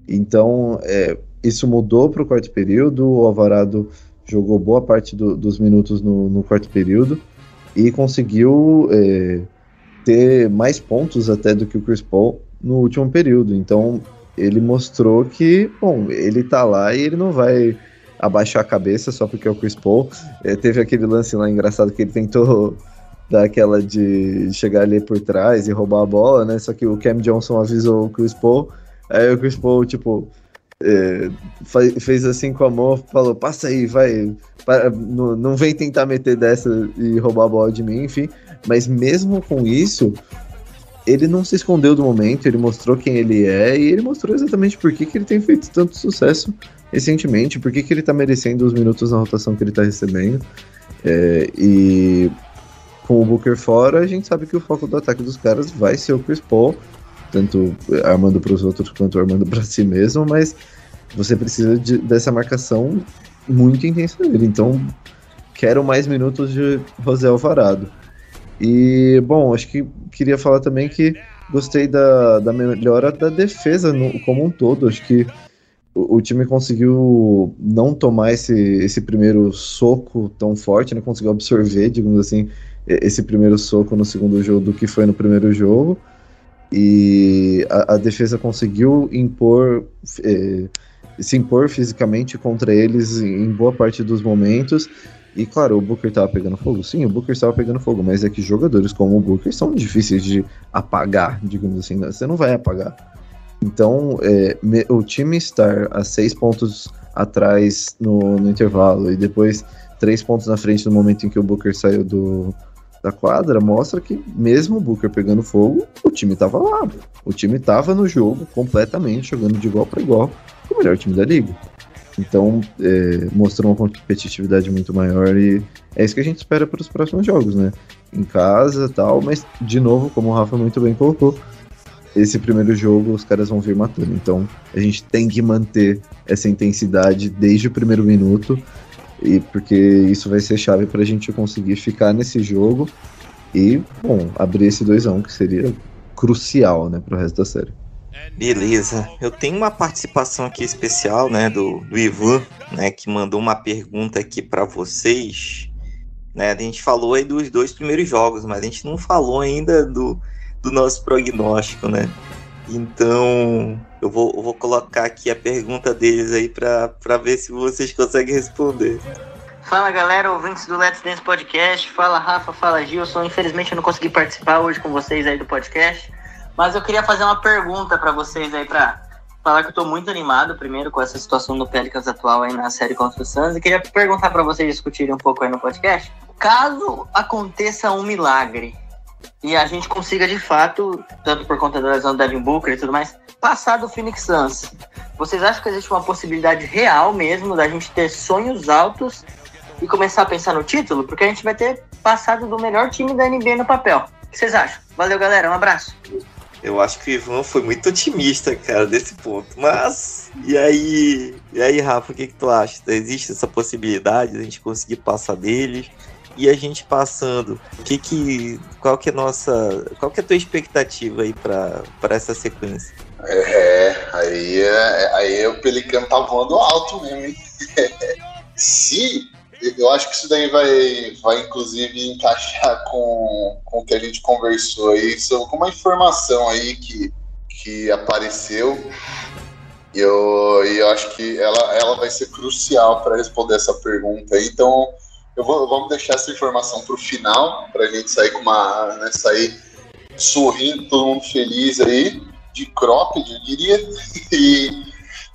Então, é, isso mudou para o quarto período. O Alvarado jogou boa parte do, dos minutos no, no, quarto período e conseguiu é, ter mais pontos até do que o Chris Paul no último período. Então, ele mostrou que, bom, ele tá lá e ele não vai abaixar a cabeça só porque é o Chris Paul. É, teve aquele lance lá engraçado que ele tentou dar aquela de chegar ali por trás e roubar a bola, né? Só que o Cam Johnson avisou o Chris Paul Aí o Chris Paul, tipo, é, fez assim com a mão, falou: passa aí, vai. Para, não, não vem tentar meter dessa e roubar a bola de mim, enfim. Mas mesmo com isso, ele não se escondeu do momento, ele mostrou quem ele é e ele mostrou exatamente por que, que ele tem feito tanto sucesso recentemente, por que, que ele tá merecendo os minutos na rotação que ele tá recebendo. É, e com o Booker fora, a gente sabe que o foco do ataque dos caras vai ser o Chris Paul, tanto armando para os outros quanto armando para si mesmo, mas você precisa de, dessa marcação muito intensa dele. Então, quero mais minutos de José Alvarado. E, bom, acho que queria falar também que gostei da, da melhora da defesa no, como um todo. Acho que o, time conseguiu não tomar esse, esse primeiro soco tão forte, né? Conseguiu absorver, digamos assim, esse primeiro soco no segundo jogo do que foi no primeiro jogo. E a, a defesa conseguiu impor, eh, se impor fisicamente contra eles em boa parte dos momentos. E claro, o Booker tava pegando fogo. Sim, o Booker estava pegando fogo, mas é que jogadores como o Booker são difíceis de apagar, digamos assim. Né? Você não vai apagar. Então, é, me, o time estar a seis pontos atrás no, no, intervalo e depois três pontos na frente no momento em que o Booker saiu do, da quadra mostra que, mesmo o Booker pegando fogo, o time estava lá. O time estava no jogo completamente, jogando de igual para igual com o melhor time da liga. Então, é, mostrou uma competitividade muito maior e é isso que a gente espera para os próximos jogos, né? Em casa tal, mas, de novo, como o Rafa muito bem colocou, esse primeiro jogo os caras vão vir matando. Então, a gente tem que manter essa intensidade desde o primeiro minuto, e porque isso vai ser chave para a gente conseguir ficar nesse jogo e, bom, abrir esse 2x1, que seria crucial, né, para o resto da série. Beleza. Eu tenho uma participação aqui especial, né, do, do Ivan, né, que mandou uma pergunta aqui para vocês. Né, a gente falou aí dos dois primeiros jogos, mas a gente não falou ainda do, do nosso prognóstico, né? Então, eu vou, eu vou colocar aqui a pergunta deles aí para ver se vocês conseguem responder. Fala galera, ouvintes do Let's Dance Podcast. Fala Rafa, fala Gilson. Infelizmente eu não consegui participar hoje com vocês aí do podcast. Mas eu queria fazer uma pergunta para vocês aí para falar que eu tô muito animado primeiro com essa situação do Pelicans atual aí na série contra o Suns e queria perguntar para vocês discutirem um pouco aí no podcast. Caso aconteça um milagre e a gente consiga de fato, tanto por conta da lesão do Devin Booker e tudo mais, passar do Phoenix Suns, vocês acham que existe uma possibilidade real mesmo da gente ter sonhos altos e começar a pensar no título? Porque a gente vai ter passado do melhor time da NBA no papel. O que vocês acham? Valeu, galera. Um abraço. Eu acho que o Ivan foi muito otimista, cara, desse ponto. Mas, e aí, e aí, Rafa, o que, que tu acha? Existe essa possibilidade de a gente conseguir passar deles? E a gente passando, que que, qual que é nossa, qual que é a tua expectativa aí para essa sequência? É, aí, é, aí o Pelicano tá voando alto mesmo, hein? Se eu acho que isso daí vai, vai inclusive encaixar com, com o que a gente conversou aí, sobre uma informação aí que, que apareceu. E eu, eu acho que ela, ela vai ser crucial para responder essa pergunta. Então, eu vou, vamos deixar essa informação para o final, para a gente sair com uma. Né, sair sorrindo, todo mundo feliz aí, de cropped, eu diria. E,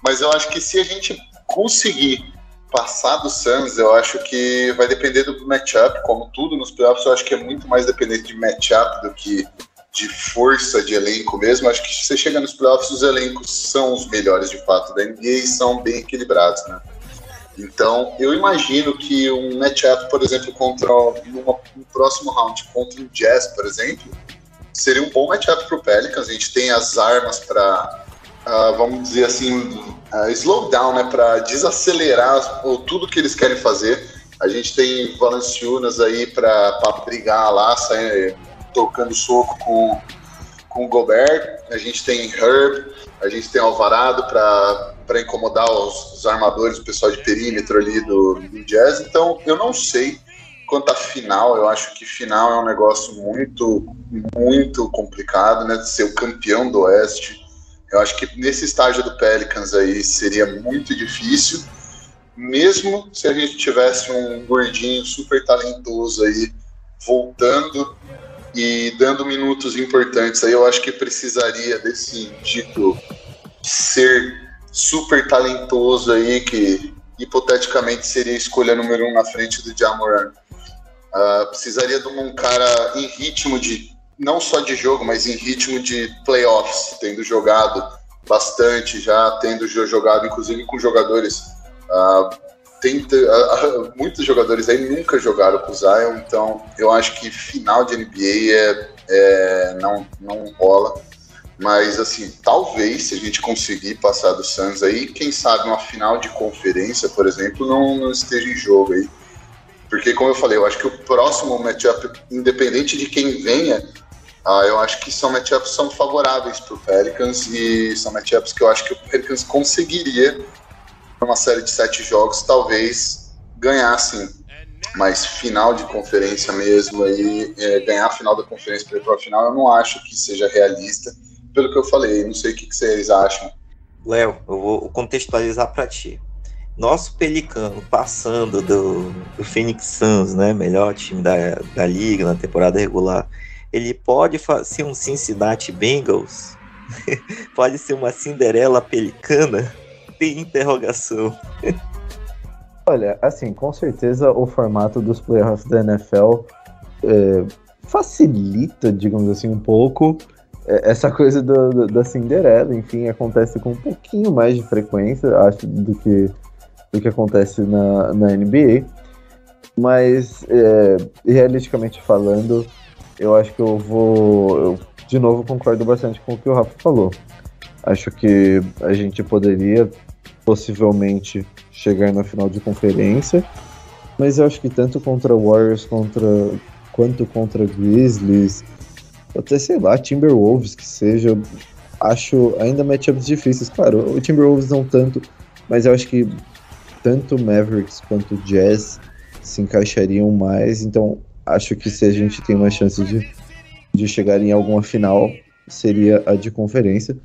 mas eu acho que se a gente conseguir passar do Suns, eu acho que vai depender do matchup, como tudo nos playoffs, eu acho que é muito mais dependente de matchup do que de força de elenco mesmo. Acho que se você chega nos playoffs, os elencos são os melhores de fato da NBA e são bem equilibrados, né? Então, eu imagino que um matchup, por exemplo, contra um próximo round contra o Jazz, por exemplo, seria um bom matchup para o Pelicans. A gente tem as armas para uh, vamos dizer assim, uh, slow down, né, para desacelerar o, tudo que eles querem fazer. A gente tem Valanciunas aí para brigar lá, sair, tocando soco com, com o Gobert. A gente tem Herb, a gente tem Alvarado para incomodar os, os, armadores, o pessoal de perímetro ali do, do Jazz. Então, eu não sei quanto à final, eu acho que final é um negócio muito, muito complicado, né? De ser o campeão do Oeste. Eu acho que nesse estágio do Pelicans aí seria muito difícil, mesmo se a gente tivesse um gordinho super talentoso aí voltando e dando minutos importantes aí, eu acho que precisaria desse dito ser super talentoso aí, que hipoteticamente seria a escolha número um na frente do Jamoran. Uh, precisaria de um cara em ritmo de não só de jogo, mas em ritmo de playoffs, tendo jogado bastante, já tendo jogado, inclusive com jogadores. Uh, tenta, uh, muitos jogadores aí nunca jogaram com o Zion, então eu acho que final de NBA é, é, não, não rola. Mas, assim, talvez, se a gente conseguir passar do Suns aí, quem sabe uma final de conferência, por exemplo, não, não esteja em jogo aí. Porque, como eu falei, eu acho que o próximo matchup, independente de quem venha, ah, eu acho que são matchups são favoráveis para o Pelicans e são matchups que eu acho que o Pelicans conseguiria, numa série de sete jogos, talvez ganhar sim. Mas final de conferência mesmo, aí, é, ganhar a final da conferência para ir para a final, eu não acho que seja realista pelo que eu falei. Não sei o que, que vocês acham. Léo, eu vou contextualizar para ti. Nosso Pelicano passando do, do Phoenix Suns, né, melhor time da, da liga na temporada regular, ele pode ser um Cincinnati Bengals? pode ser uma Cinderela Pelicana? Tem interrogação. Olha, assim, com certeza o formato dos playoffs da NFL é, facilita, digamos assim, um pouco é, essa coisa do, do, da Cinderela, enfim, acontece com um pouquinho mais de frequência, acho, do que, do que acontece na, na NBA. Mas, é, realisticamente falando, eu acho que eu vou. Eu, de novo, concordo bastante com o que o Rafa falou. Acho que a gente poderia possivelmente chegar na final de conferência, mas eu acho que tanto contra Warriors contra, quanto contra Grizzlies até sei lá, Timberwolves que seja, acho ainda matchups difíceis. Claro, o Timberwolves não tanto, mas eu acho que tanto Mavericks quanto Jazz se encaixariam mais. Então, acho que se a gente tem uma chance de, de chegar em alguma final, seria a de conferência.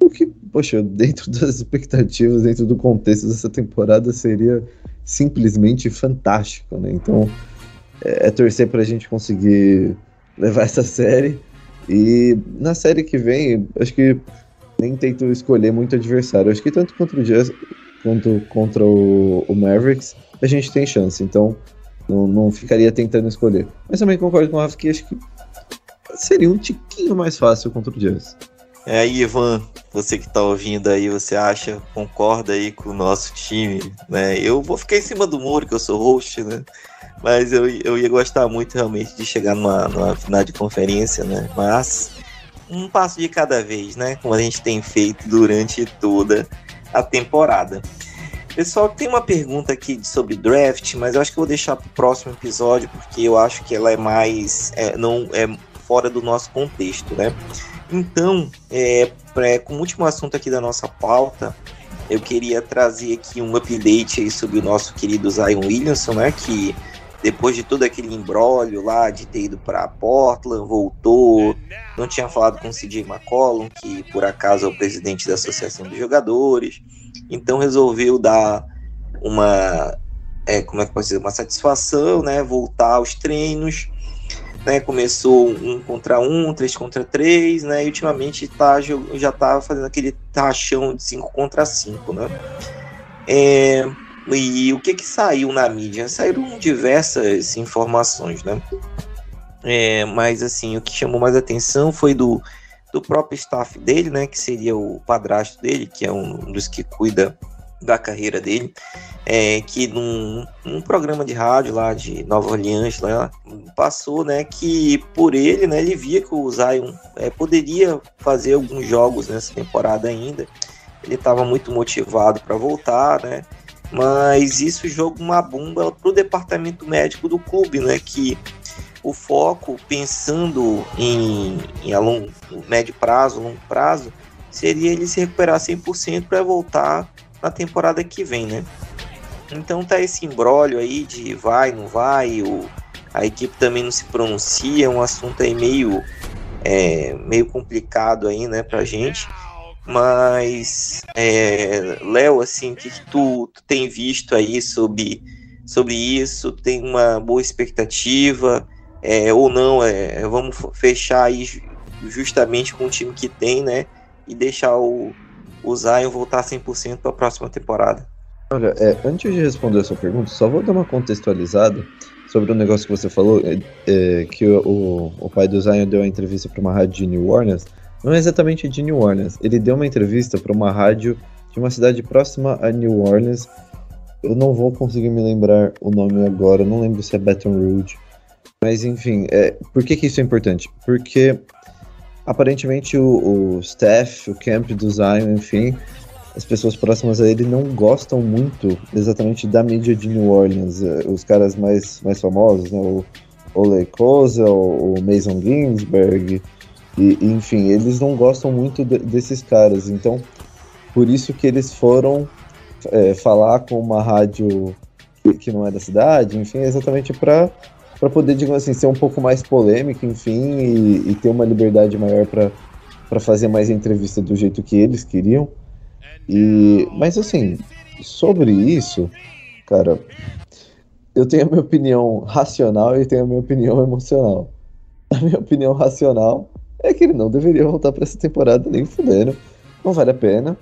O que, poxa, dentro das expectativas, dentro do contexto dessa temporada, seria simplesmente fantástico, né? Então, é, é torcer para a gente conseguir levar essa série e na série que vem, acho que nem tento escolher muito adversário. Acho que tanto contra o Jazz quanto contra o, o Mavericks, a gente tem chance. Então, não, não, ficaria tentando escolher. Mas também concordo com o Rafa que acho que seria um tiquinho mais fácil contra o Jazz. É aí, Ivan, você que tá ouvindo aí, você acha, concorda aí com o nosso time, né? Eu vou ficar em cima do muro, que eu sou host, né? Mas eu, eu ia gostar muito realmente de chegar numa, numa final de conferência, né? Mas um passo de cada vez, né? Como a gente tem feito durante toda a temporada. Pessoal, tem uma pergunta aqui sobre draft, mas eu acho que eu vou deixar para o próximo episódio, porque eu acho que ela é mais. É, não é fora do nosso contexto, né? Então, é, pra, como último assunto aqui da nossa pauta, eu queria trazer aqui um update aí sobre o nosso querido Zion Williamson, né? Que depois de todo aquele embrólio lá de ter ido para Portland, voltou, não tinha falado com o CJ McCollum, que por acaso é o presidente da Associação de Jogadores, então resolveu dar uma, é, como é que pode dizer, uma satisfação, né, voltar aos treinos, né, começou um contra um, três contra três, né, e ultimamente tá, já tá fazendo aquele tachão de cinco contra cinco, né. É, e o que que saiu na mídia? Saíram diversas informações, né? É, mas assim, o que chamou mais atenção foi do, do próprio staff dele, né? Que seria o padrasto dele, que é um dos que cuida da carreira dele, é, que num, num, programa de rádio lá de Nova Orleans lá, passou, né, que por ele, né, ele via que o Zion é, poderia fazer alguns jogos nessa temporada ainda. Ele estava muito motivado para voltar, né? mas isso joga uma bomba para o departamento médico do clube, né? Que o foco, pensando em, em a longo, médio prazo, longo prazo, seria ele se recuperar 100% para voltar na temporada que vem, né? Então tá esse embrólio aí de vai, não vai, o, a equipe também não se pronuncia, um assunto aí meio, é, meio complicado aí, né, pra gente. Mas, é, Léo, assim, o que, que tu, tu, tem visto aí sobre, sobre isso? Tem uma boa expectativa? É, ou não? É, vamos fechar aí justamente com o time que tem, né? E deixar o, o Zion voltar 100% para a próxima temporada. Olha, é, antes de responder essa pergunta, só vou dar uma contextualizada sobre o negócio que você falou, é, é, que o, o, pai do Zion deu uma entrevista para uma rádio de New Orleans. Não é exatamente de New Orleans. Ele deu uma entrevista para uma rádio de uma cidade próxima a New Orleans. Eu não vou conseguir me lembrar o nome agora, não lembro se é Baton Rouge. Mas enfim, é, por que, que isso é importante? Porque aparentemente o, o staff, o camp do Zion, enfim, as pessoas próximas a ele não gostam muito exatamente da mídia de New Orleans. É, os caras mais, mais famosos, né? O Ole Koza, o, o Mason Ginsberg, e, enfim, eles não gostam muito de, desses caras. Então, por isso que eles foram é, falar com uma rádio que não é da cidade, enfim, exatamente para para poder, digamos assim, ser um pouco mais polêmico, enfim, e, e ter uma liberdade maior para fazer mais entrevista do jeito que eles queriam. E, mas assim, sobre isso, cara, eu tenho a minha opinião racional e tenho a minha opinião emocional. A minha opinião racional é que ele não deveria voltar para essa temporada nem fudendo. Não vale a pena.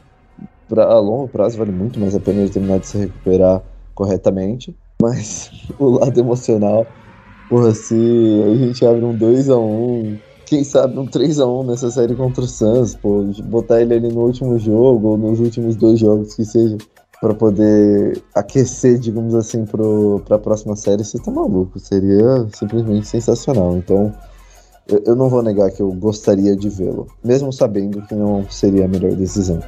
Pra, a longo prazo vale muito mais a pena ele terminar de se recuperar corretamente. Mas o lado emocional, porra, se a gente abre um 2x1, um, quem sabe um 3x1 nessa série contra o Suns, pô, botar ele ali no último jogo ou nos últimos dois jogos que seja para poder aquecer, digamos assim, para a próxima série, você tá maluco. Seria simplesmente sensacional. Então, eu, eu não vou negar que eu gostaria de vê-lo, mesmo sabendo que não seria a melhor decisão.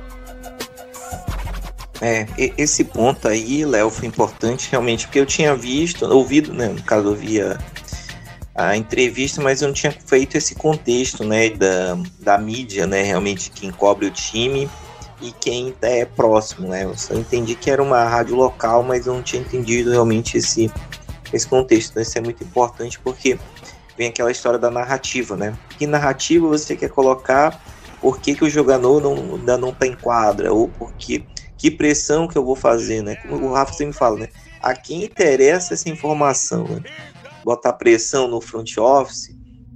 É, esse ponto aí, Léo, foi importante realmente, porque eu tinha visto, ouvido, né, no caso eu via a entrevista, mas eu não tinha feito esse contexto, né, da, da mídia, né, realmente quem cobre o time e quem é próximo, né, eu só entendi que era uma rádio local, mas eu não tinha entendido realmente esse, esse contexto, então isso é muito importante porque vem aquela história da narrativa, né, que narrativa você quer colocar? Por que, que o jogador não, ainda não está em quadra, ou porque que pressão que eu vou fazer, né, como o Rafa sempre fala, né, a quem interessa essa informação, né? botar pressão no front office,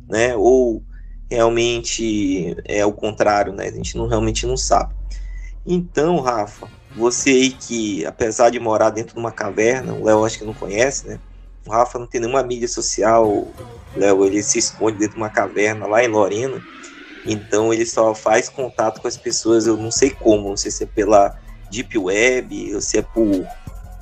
né? Ou realmente é o contrário, né? A gente não realmente não sabe. Então, Rafa, você aí que, apesar de morar dentro de uma caverna, o Léo acho que não conhece, né? O Rafa não tem nenhuma mídia social, Léo, ele se esconde dentro de uma caverna lá em Lorena, então ele só faz contato com as pessoas, eu não sei como, não sei se é pela Deep Web, ou se é por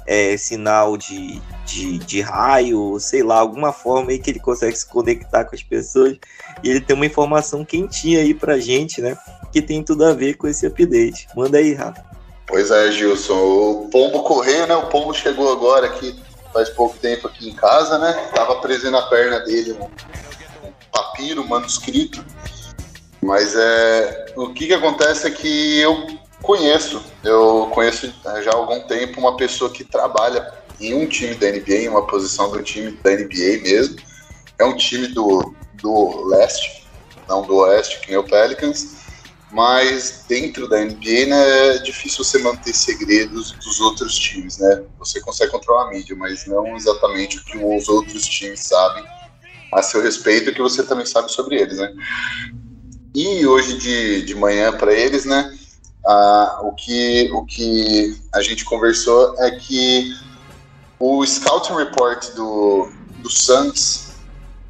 é, sinal de, de, de, raio, sei lá, alguma forma aí que ele consegue se conectar com as pessoas e ele tem uma informação quentinha aí pra gente, né? Que tem tudo a ver com esse update. Manda aí, Rafa. Pois é, Gilson. O Pombo correio, né? O Pombo chegou agora aqui faz pouco tempo aqui em casa, né? Tava preso na perna dele um, um papiro, um manuscrito. Mas é, o que, que acontece é que eu Conheço. Eu conheço já há algum tempo uma pessoa que trabalha em um time da NBA, em uma posição do time da NBA mesmo. É um time do, do leste, não do oeste, que nem o Pelicans. Mas dentro da NBA né, é difícil você manter segredos dos outros times, né? Você consegue controlar a mídia, mas não exatamente o que os outros times sabem a seu respeito que você também sabe sobre eles, né? E hoje de, de manhã para eles, né? Ah, o, que, o que a gente conversou é que o Scouting Report do, do Suns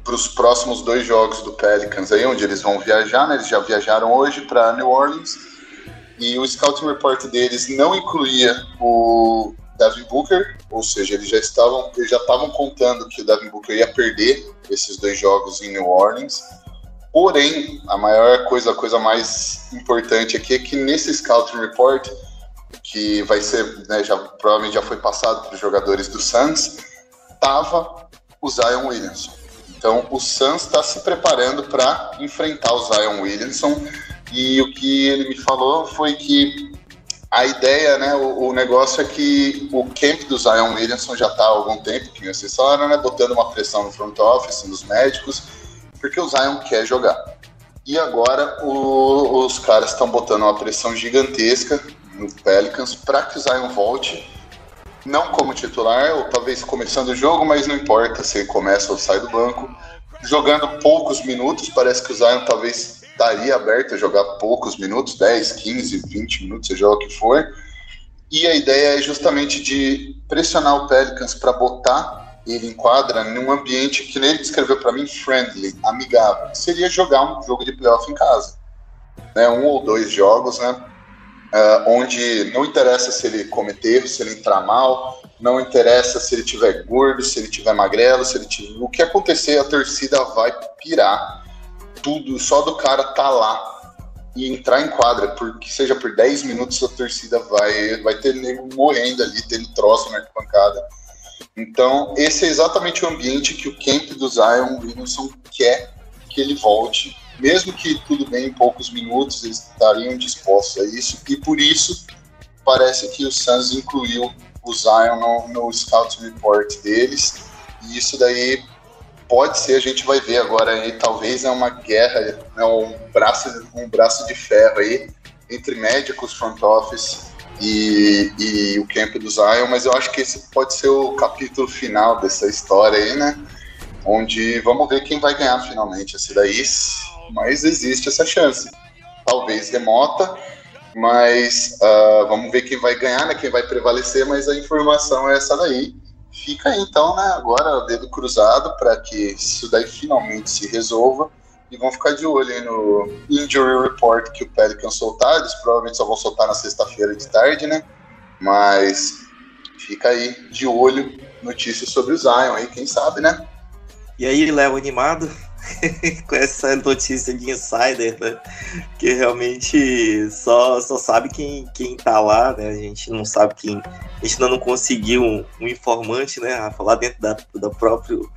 para os próximos dois jogos do Pelicans, aí onde eles vão viajar, né? Eles já viajaram hoje para New Orleans e o Scouting Report deles não incluía o Devin Booker, ou seja, eles já estavam, eles já estavam contando que o Devin Booker ia perder esses dois jogos em New Orleans Porém, a maior coisa, a coisa mais importante aqui é que nesse Scouting Report, que vai ser, né, já, provavelmente já foi passado para os jogadores do Suns, tava o Zion Williamson. Então, o Suns está se preparando para enfrentar o Zion Williamson e o que ele me falou foi que a ideia, né, o, o, negócio é que o camp do Zion Williamson já está há algum tempo, que vocês falaram, né, botando uma pressão no front office, nos médicos, porque o Zion quer jogar. E agora o, os caras estão botando uma pressão gigantesca no Pelicans para que o Zion volte, não como titular, ou talvez começando o jogo, mas não importa se ele começa ou sai do banco. Jogando poucos minutos, parece que o Zion talvez estaria aberto a jogar poucos minutos 10, 15, 20 minutos, seja o que for. E a ideia é justamente de pressionar o Pelicans para botar ele enquadra num ambiente que nem ele descreveu para mim, friendly, amigável. Seria jogar um jogo de playoff em casa. Né? Um ou dois jogos, né? Uh, onde não interessa se ele cometer, se ele entrar mal, não interessa se ele tiver gordo, se ele tiver magrelo, se ele tiver... o que acontecer, a torcida vai pirar. Tudo, só do cara tá lá e entrar em quadra, porque seja por 10 minutos, a torcida vai, vai ter nego morrendo ali, tendo troço na arquibancada. Então, esse é exatamente o ambiente que o camp do Zion Williamson quer que ele volte mesmo que tudo bem em poucos minutos, eles estariam dispostos a isso, e por isso parece que o Suns incluiu o Zion no, no Scout Report deles, e isso daí pode ser, a gente vai ver agora aí, talvez é uma guerra, né, um, braço, um braço de ferro aí entre médicos, front office e, e o camp do Zion, mas eu acho que esse pode ser o capítulo final dessa história aí, né? Onde vamos ver quem vai ganhar finalmente esse daí mas existe essa chance. Talvez remota, mas uh, vamos ver quem vai ganhar, né, quem vai prevalecer, mas a informação é essa daí. Fica aí, então, né, agora dedo cruzado para que isso daí finalmente se resolva e vão ficar de olho aí no injury report que o Pelicans soltar, eles provavelmente só vão soltar na sexta-feira de tarde, né, mas fica aí de olho notícias sobre o Zion aí, quem sabe, né? E aí, Léo, animado? com essa notícia de insider, né? Que realmente só, só sabe quem, quem tá lá, né? A gente não sabe quem. A gente ainda não conseguiu um, um informante, né, Rafa, lá dentro da, do próprio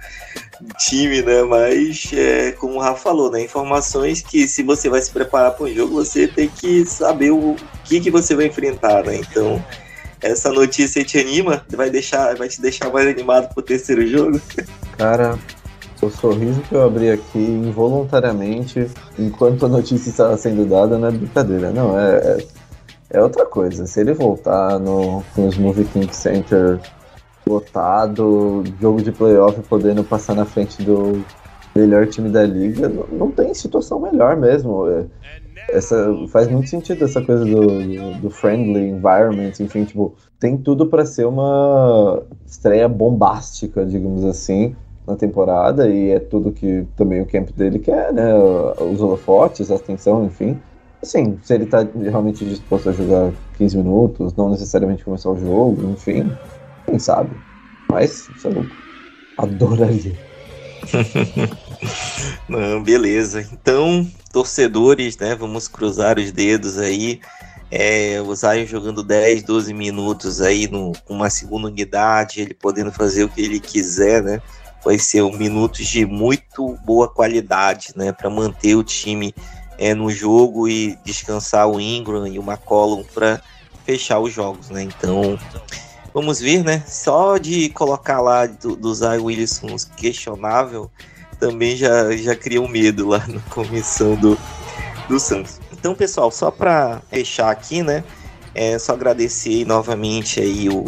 time, né? Mas, é, como o Rafa falou, né? Informações que se você vai se preparar para um jogo, você tem que saber o que, que você vai enfrentar, né? Então. Essa notícia te anima? Vai, deixar, vai te deixar mais animado pro terceiro jogo? Cara, o sorriso que eu abri aqui involuntariamente enquanto a notícia estava sendo dada não é brincadeira, não, é, é, outra coisa. Se ele voltar no, com os Movie King Center lotado, jogo de playoff podendo passar na frente do melhor time da liga, não, não tem situação melhor mesmo. É, essa, faz muito sentido essa coisa do, do, do friendly environment, enfim, tipo, tem tudo para ser uma estreia bombástica, digamos assim na temporada e é tudo que também o camp dele quer, né? Os holofotes, a atenção, enfim. Assim, se ele tá realmente disposto a jogar 15 minutos, não necessariamente começar o jogo, enfim, quem sabe. Mas, lá, adoraria. não, beleza. Então, torcedores, né? Vamos cruzar os dedos aí. É, o Zion jogando 10, 12 minutos aí no, com uma segunda unidade, ele podendo fazer o que ele quiser, né? Vai ser um minutos de muito boa qualidade, né, para manter o time é, no jogo e descansar o Ingram e o McCollum para fechar os jogos, né? Então, vamos ver, né? Só de colocar lá do, do Zay Wilson questionável também já, já cria um medo lá na comissão do, do Santos. Então, pessoal, só para fechar aqui, né? É só agradecer novamente aí o,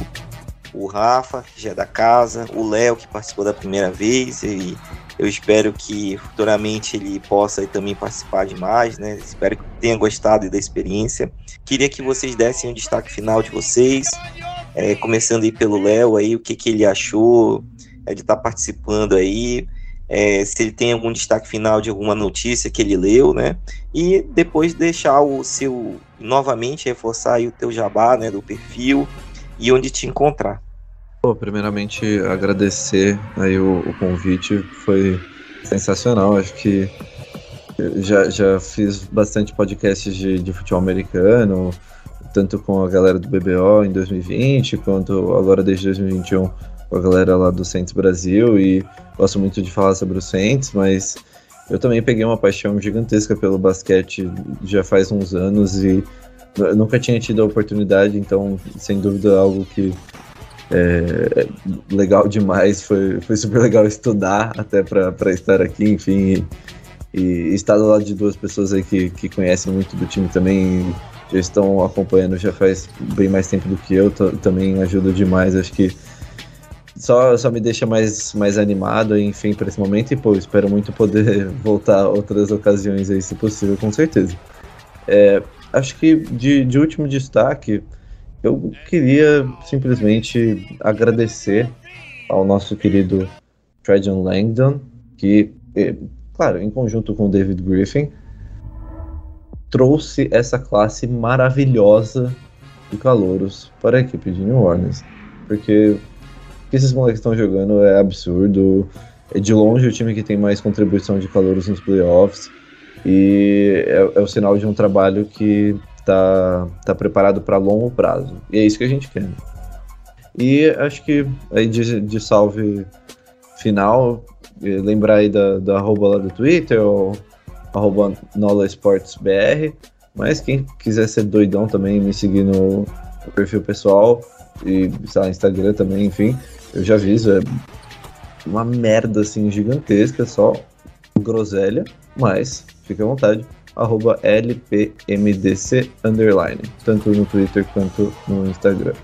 o Rafa, que já é da casa, o Léo, que participou da primeira vez, e eu espero que futuramente ele possa também participar de mais, né? Espero que tenha gostado da experiência. Queria que vocês dessem um destaque final de vocês, é, começando aí pelo Léo, aí, o que, que ele achou é, de estar participando aí, é, se ele tem algum destaque final de alguma notícia que ele leu, né? E depois deixar o seu, novamente, reforçar aí o teu jabá, né, do perfil, e onde te encontrar. Primeiramente agradecer aí o, o convite, foi sensacional. Acho que já, já fiz bastante podcasts de, de futebol americano, tanto com a galera do BBO em 2020, quanto agora desde 2021 com a galera lá do Saints Brasil, e gosto muito de falar sobre o Saints, mas eu também peguei uma paixão gigantesca pelo basquete já faz uns anos e nunca tinha tido a oportunidade, então, sem dúvida, algo que é, legal demais, foi, foi super legal estudar até para estar aqui, enfim, e, e, estar do lado de duas pessoas aí que, que conhecem muito do time também, já estão acompanhando já faz bem mais tempo do que eu, também ajuda demais, acho que só, só me deixa mais, mais animado, enfim, para esse momento, e pô, espero muito poder voltar outras ocasiões aí, se possível, com certeza. É, acho que de, de último destaque, eu queria simplesmente agradecer ao nosso querido Trajan Langdon, que, eh, claro, em conjunto com David Griffin, trouxe essa classe maravilhosa de calouros para a equipe de New Orleans. Porque o que esses moleques estão jogando é absurdo. É de longe o time que tem mais contribuição de calouros nos playoffs. E é, é o sinal de um trabalho que está tá preparado para longo prazo. E é isso que a gente quer. E acho que aí de, de salve final, lembrar aí da, da arroba lá do Twitter, ou arroba NolaSportsBR. Mas quem quiser ser doidão também, me seguir no, no perfil pessoal e sei lá, Instagram também, enfim, eu já aviso, é uma merda assim gigantesca, só groselha, mas fique à vontade, arroba LPMDC underline, tanto no Twitter quanto no Instagram.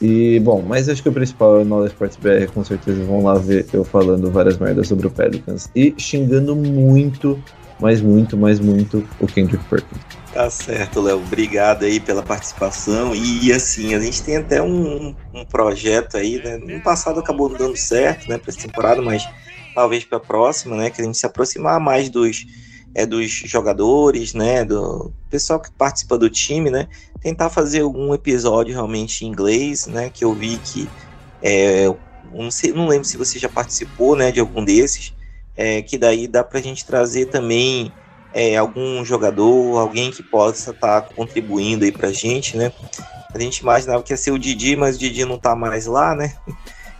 E, bom, mas acho que o principal é o Knowledge Sports BR, com certeza vão lá ver eu falando várias merdas sobre o Pelicans e xingando muito, mas muito, mas muito o Kendrick Perkins. Tá certo, Léo. Obrigado aí pela participação. E assim, a gente tem até um, um projeto aí, né? No passado acabou dando certo, né, para essa temporada, mas talvez para a próxima, né, que a gente se aproximar mais dos é dos jogadores, né, do pessoal que participa do time, né, tentar fazer algum episódio realmente em inglês, né, que eu vi que é, não, sei, não lembro se você já participou, né, de algum desses, é, que daí dá para a gente trazer também é, algum jogador, alguém que possa estar tá contribuindo aí para a gente, né? A gente imaginava que ia ser o Didi, mas o Didi não está mais lá, né?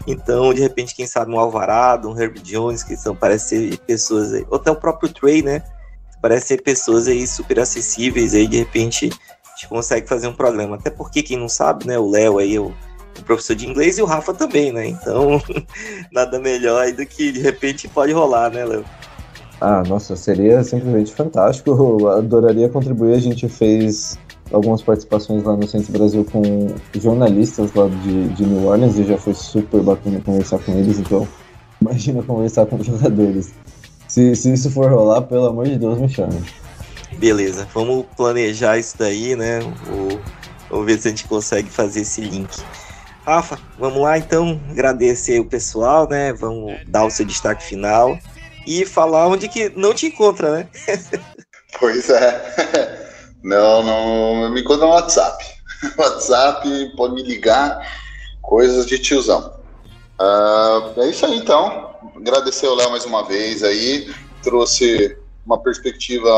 Então, de repente, quem sabe um Alvarado, um Herb Jones, que são, parece ser pessoas aí, ou até o próprio Trey, né? Parece ser pessoas aí super acessíveis, aí de repente a gente consegue fazer um programa. Até porque, quem não sabe, né? O Léo aí, o, o professor de inglês, e o Rafa também, né? Então, nada melhor aí do que de repente pode rolar, né, Léo? Ah, nossa, seria simplesmente fantástico. Eu adoraria contribuir. A gente fez algumas participações lá no Centro Brasil com jornalistas lá de, de New Orleans e já foi super bacana conversar com eles. Então, imagina conversar com jogadores. Se, se isso for rolar, pelo amor de Deus, me chame. Beleza, vamos planejar isso daí, né? Vou, vamos ver se a gente consegue fazer esse link. Rafa, vamos lá então, agradecer o pessoal, né? Vamos dar o seu destaque final e falar onde que não te encontra, né? pois é. Não, não me encontra no WhatsApp. WhatsApp, pode me ligar, coisas de tiozão. Uh, é isso aí então. Agradecer o Léo mais uma vez aí. Trouxe uma perspectiva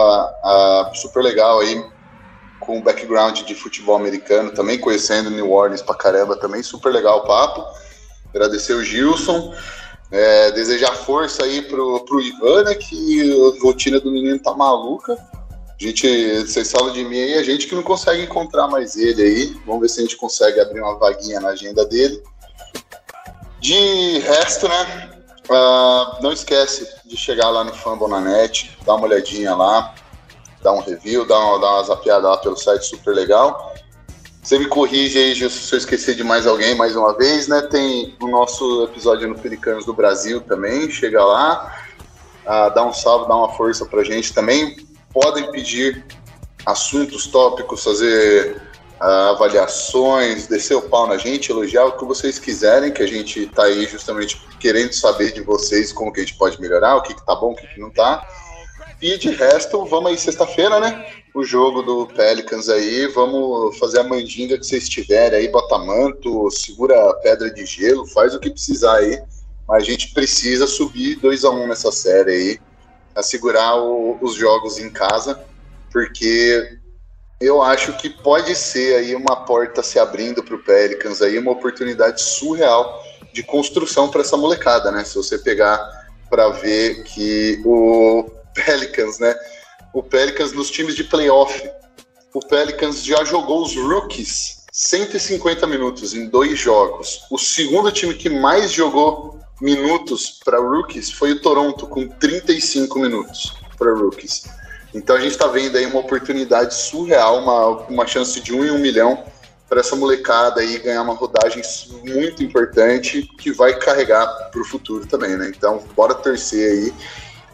uh, super legal aí, com o background de futebol americano, também conhecendo New Orleans pra caramba, também super legal o papo. Agradecer o Gilson. É, desejar força aí pro, pro Ivan, né, que a rotina do menino tá maluca. A gente, vocês falam de mim aí, a gente que não consegue encontrar mais ele aí. Vamos ver se a gente consegue abrir uma vaguinha na agenda dele. De resto, né, uh, não esquece de chegar lá no Fambonanet, dar uma olhadinha lá, dar um review, dar uma, dar uma zapiada lá pelo site super legal. Você me corrige aí, Gil, se eu esquecer de mais alguém mais uma vez, né? Tem o nosso episódio no Pelicanos do Brasil também, chega lá, uh, dá um salve, dá uma força pra gente também. Podem pedir assuntos, tópicos, fazer avaliações, descer o pau na gente, elogiar o que vocês quiserem, que a gente tá aí justamente querendo saber de vocês como que a gente pode melhorar, o que, que tá bom, o que, que não tá. E de resto, vamos aí sexta-feira, né? O jogo do Pelicans aí, vamos fazer a mandinga que vocês tiverem aí, bota manto, segura a pedra de gelo, faz o que precisar aí. Mas a gente precisa subir 2 a 1 um nessa série aí, a segurar o, os jogos em casa, porque eu acho que pode ser aí uma porta se abrindo para o Pelicans aí, uma oportunidade surreal de construção para essa molecada, né? Se você pegar para ver que o Pelicans, né? O Pelicans nos times de playoff. O Pelicans já jogou os rookies 150 minutos em dois jogos. O segundo time que mais jogou minutos para rookies foi o Toronto, com 35 minutos para rookies. Então a gente está vendo aí uma oportunidade surreal, uma, uma chance de um em um milhão para essa molecada aí ganhar uma rodagem muito importante que vai carregar para o futuro também, né? Então bora torcer aí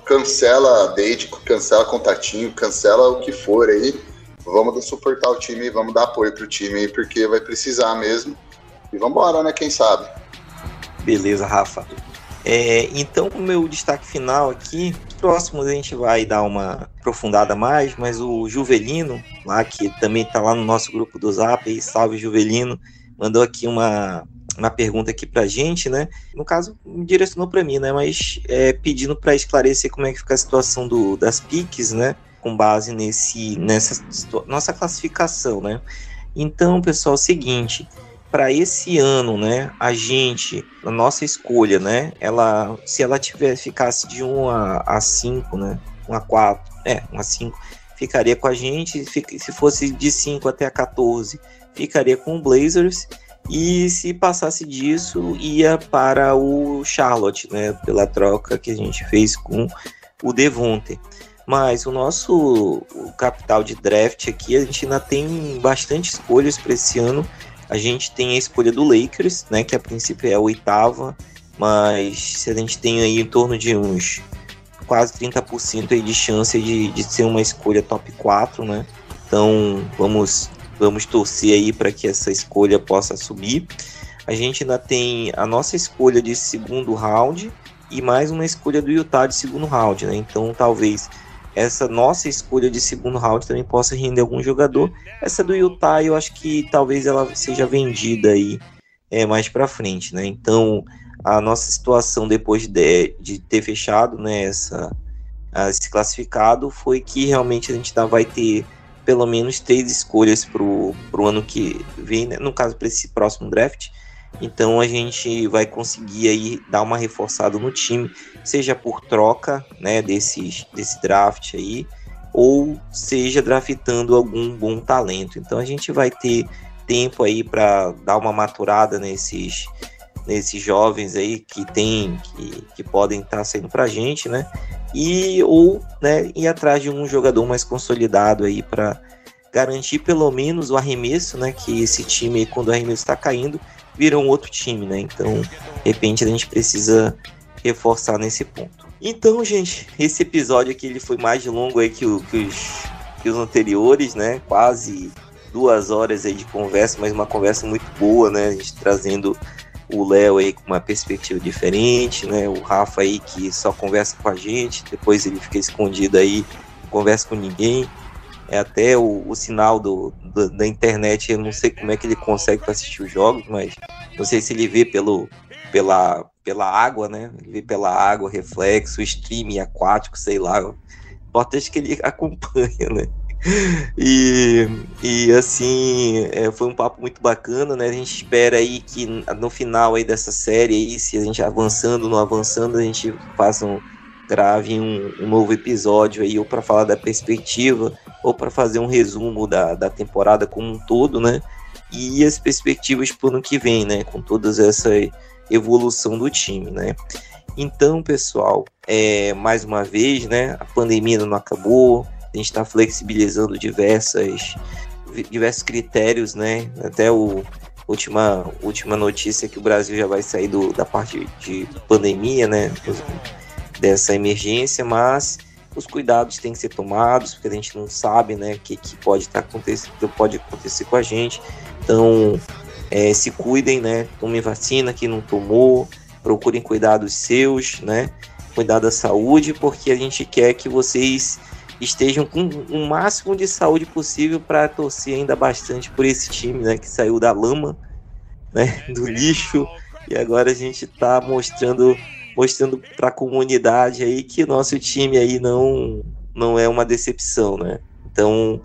cancela date, cancela contatinho, cancela o que for aí. Vamos suportar o time, vamos dar apoio pro time aí, porque vai precisar mesmo. E vamos embora, né? Quem sabe? Beleza, Rafa. É, então, o meu destaque final aqui, próximos a gente vai dar uma aprofundada mais, mas o Juvelino, lá que também está lá no nosso grupo do Zap, aí, salve Juvelino, mandou aqui uma, uma pergunta aqui pra gente, né? No caso, direcionou para mim, né? Mas é, pedindo para esclarecer como é que fica a situação do, das piques, né? Com base nesse, nessa nossa classificação, né? Então, pessoal, é o seguinte, para esse ano, né, a gente, a nossa escolha, né, ela, se ela tiver, ficasse de 1 a, 5, né, 1 a 4, é, 1 a 5, ficaria com a gente, se fosse de 5 até a 14, ficaria com o Blazers, e se passasse disso, ia para o Charlotte, né, pela troca que a gente fez com o Devonte. Mas o nosso capital de draft aqui, a gente ainda tem bastante escolhas para esse ano, a gente tem a escolha do Lakers, né, que a princípio é a oitava, mas se a gente tem aí em torno de uns quase 30% aí de chance de, de ser uma escolha top 4, né? Então vamos vamos torcer aí para que essa escolha possa subir. A gente ainda tem a nossa escolha de segundo round e mais uma escolha do Utah de segundo round, né? Então talvez essa nossa escolha de segundo round também possa render algum jogador. Essa do Utah, eu acho que talvez ela seja vendida aí é, mais para frente, né? Então, a nossa situação depois de, de ter fechado né, essa, esse classificado foi que realmente a gente tá, vai ter pelo menos três escolhas para o ano que vem, né? no caso para esse próximo draft. Então a gente vai conseguir aí dar uma reforçada no time, seja por troca, né, desses, desse draft aí, ou seja draftando algum bom talento. Então a gente vai ter tempo aí para dar uma maturada nesses nesses jovens aí que tem que, que podem estar tá saindo para a gente, né? E ou né, ir atrás de um jogador mais consolidado aí para garantir pelo menos o arremesso, né? Que esse time quando o arremesso está caindo virou um outro time, né? Então, de repente, a gente precisa reforçar nesse ponto. Então, gente, esse episódio aqui ele foi mais longo aí que, o, que, os, que os anteriores, né? Quase duas horas aí de conversa, mas uma conversa muito boa, né? A gente trazendo o Léo aí com uma perspectiva diferente, né? O Rafa aí que só conversa com a gente, depois ele fica escondido aí, não conversa com ninguém é até o, o sinal do, do, da internet, eu não sei como é que ele consegue para assistir os jogos, mas não sei se ele vê pelo, pela, pela água, né? Ele vê pela água, reflexo, streaming aquático, sei lá. Importante que ele acompanha, né? E, e assim, é, foi um papo muito bacana, né? A gente espera aí que no final aí dessa série aí, se a gente avançando, não avançando, a gente faça um grave um, um novo episódio aí, ou para falar da perspectiva, ou para fazer um resumo da, da temporada como um todo, né? E as perspectivas para o ano que vem, né? Com todas essa evolução do time, né? Então, pessoal, é, mais uma vez, né? A pandemia não acabou, a gente está flexibilizando diversas, diversos critérios, né? Até o última, última notícia que o Brasil já vai sair do, da parte de pandemia, né? Dessa emergência, mas os cuidados têm que ser tomados, porque a gente não sabe, né, o que, que pode estar tá acontecendo, pode acontecer com a gente. Então, é, se cuidem, né, tomem vacina que não tomou, procurem cuidar dos seus, né, cuidar da saúde, porque a gente quer que vocês estejam com o máximo de saúde possível para torcer ainda bastante por esse time, né, que saiu da lama, né, do lixo, e agora a gente está mostrando mostrando para a comunidade aí que nosso time aí não, não é uma decepção, né? Então,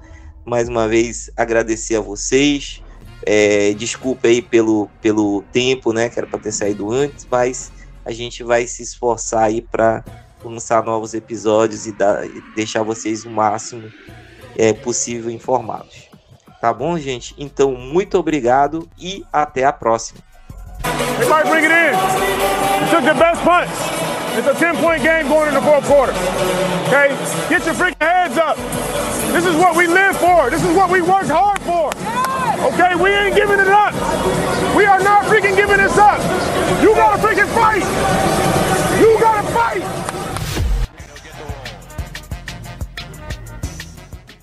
mais uma vez, agradecer a vocês. É, desculpa aí pelo, pelo tempo, né? Que era para ter saído antes, mas a gente vai se esforçar aí para lançar novos episódios e, dar, e deixar vocês o máximo é, possível informados. Tá bom, gente? Então, muito obrigado e até a próxima. They might bring it in. You took the best punch. It's a 10 point game going in the fourth quarter. Okay? Get your freaking heads up. This is what we live for. This is what we worked hard for. Okay? We ain't giving it up. We are not freaking giving this up. You gotta freaking fight. You gotta fight.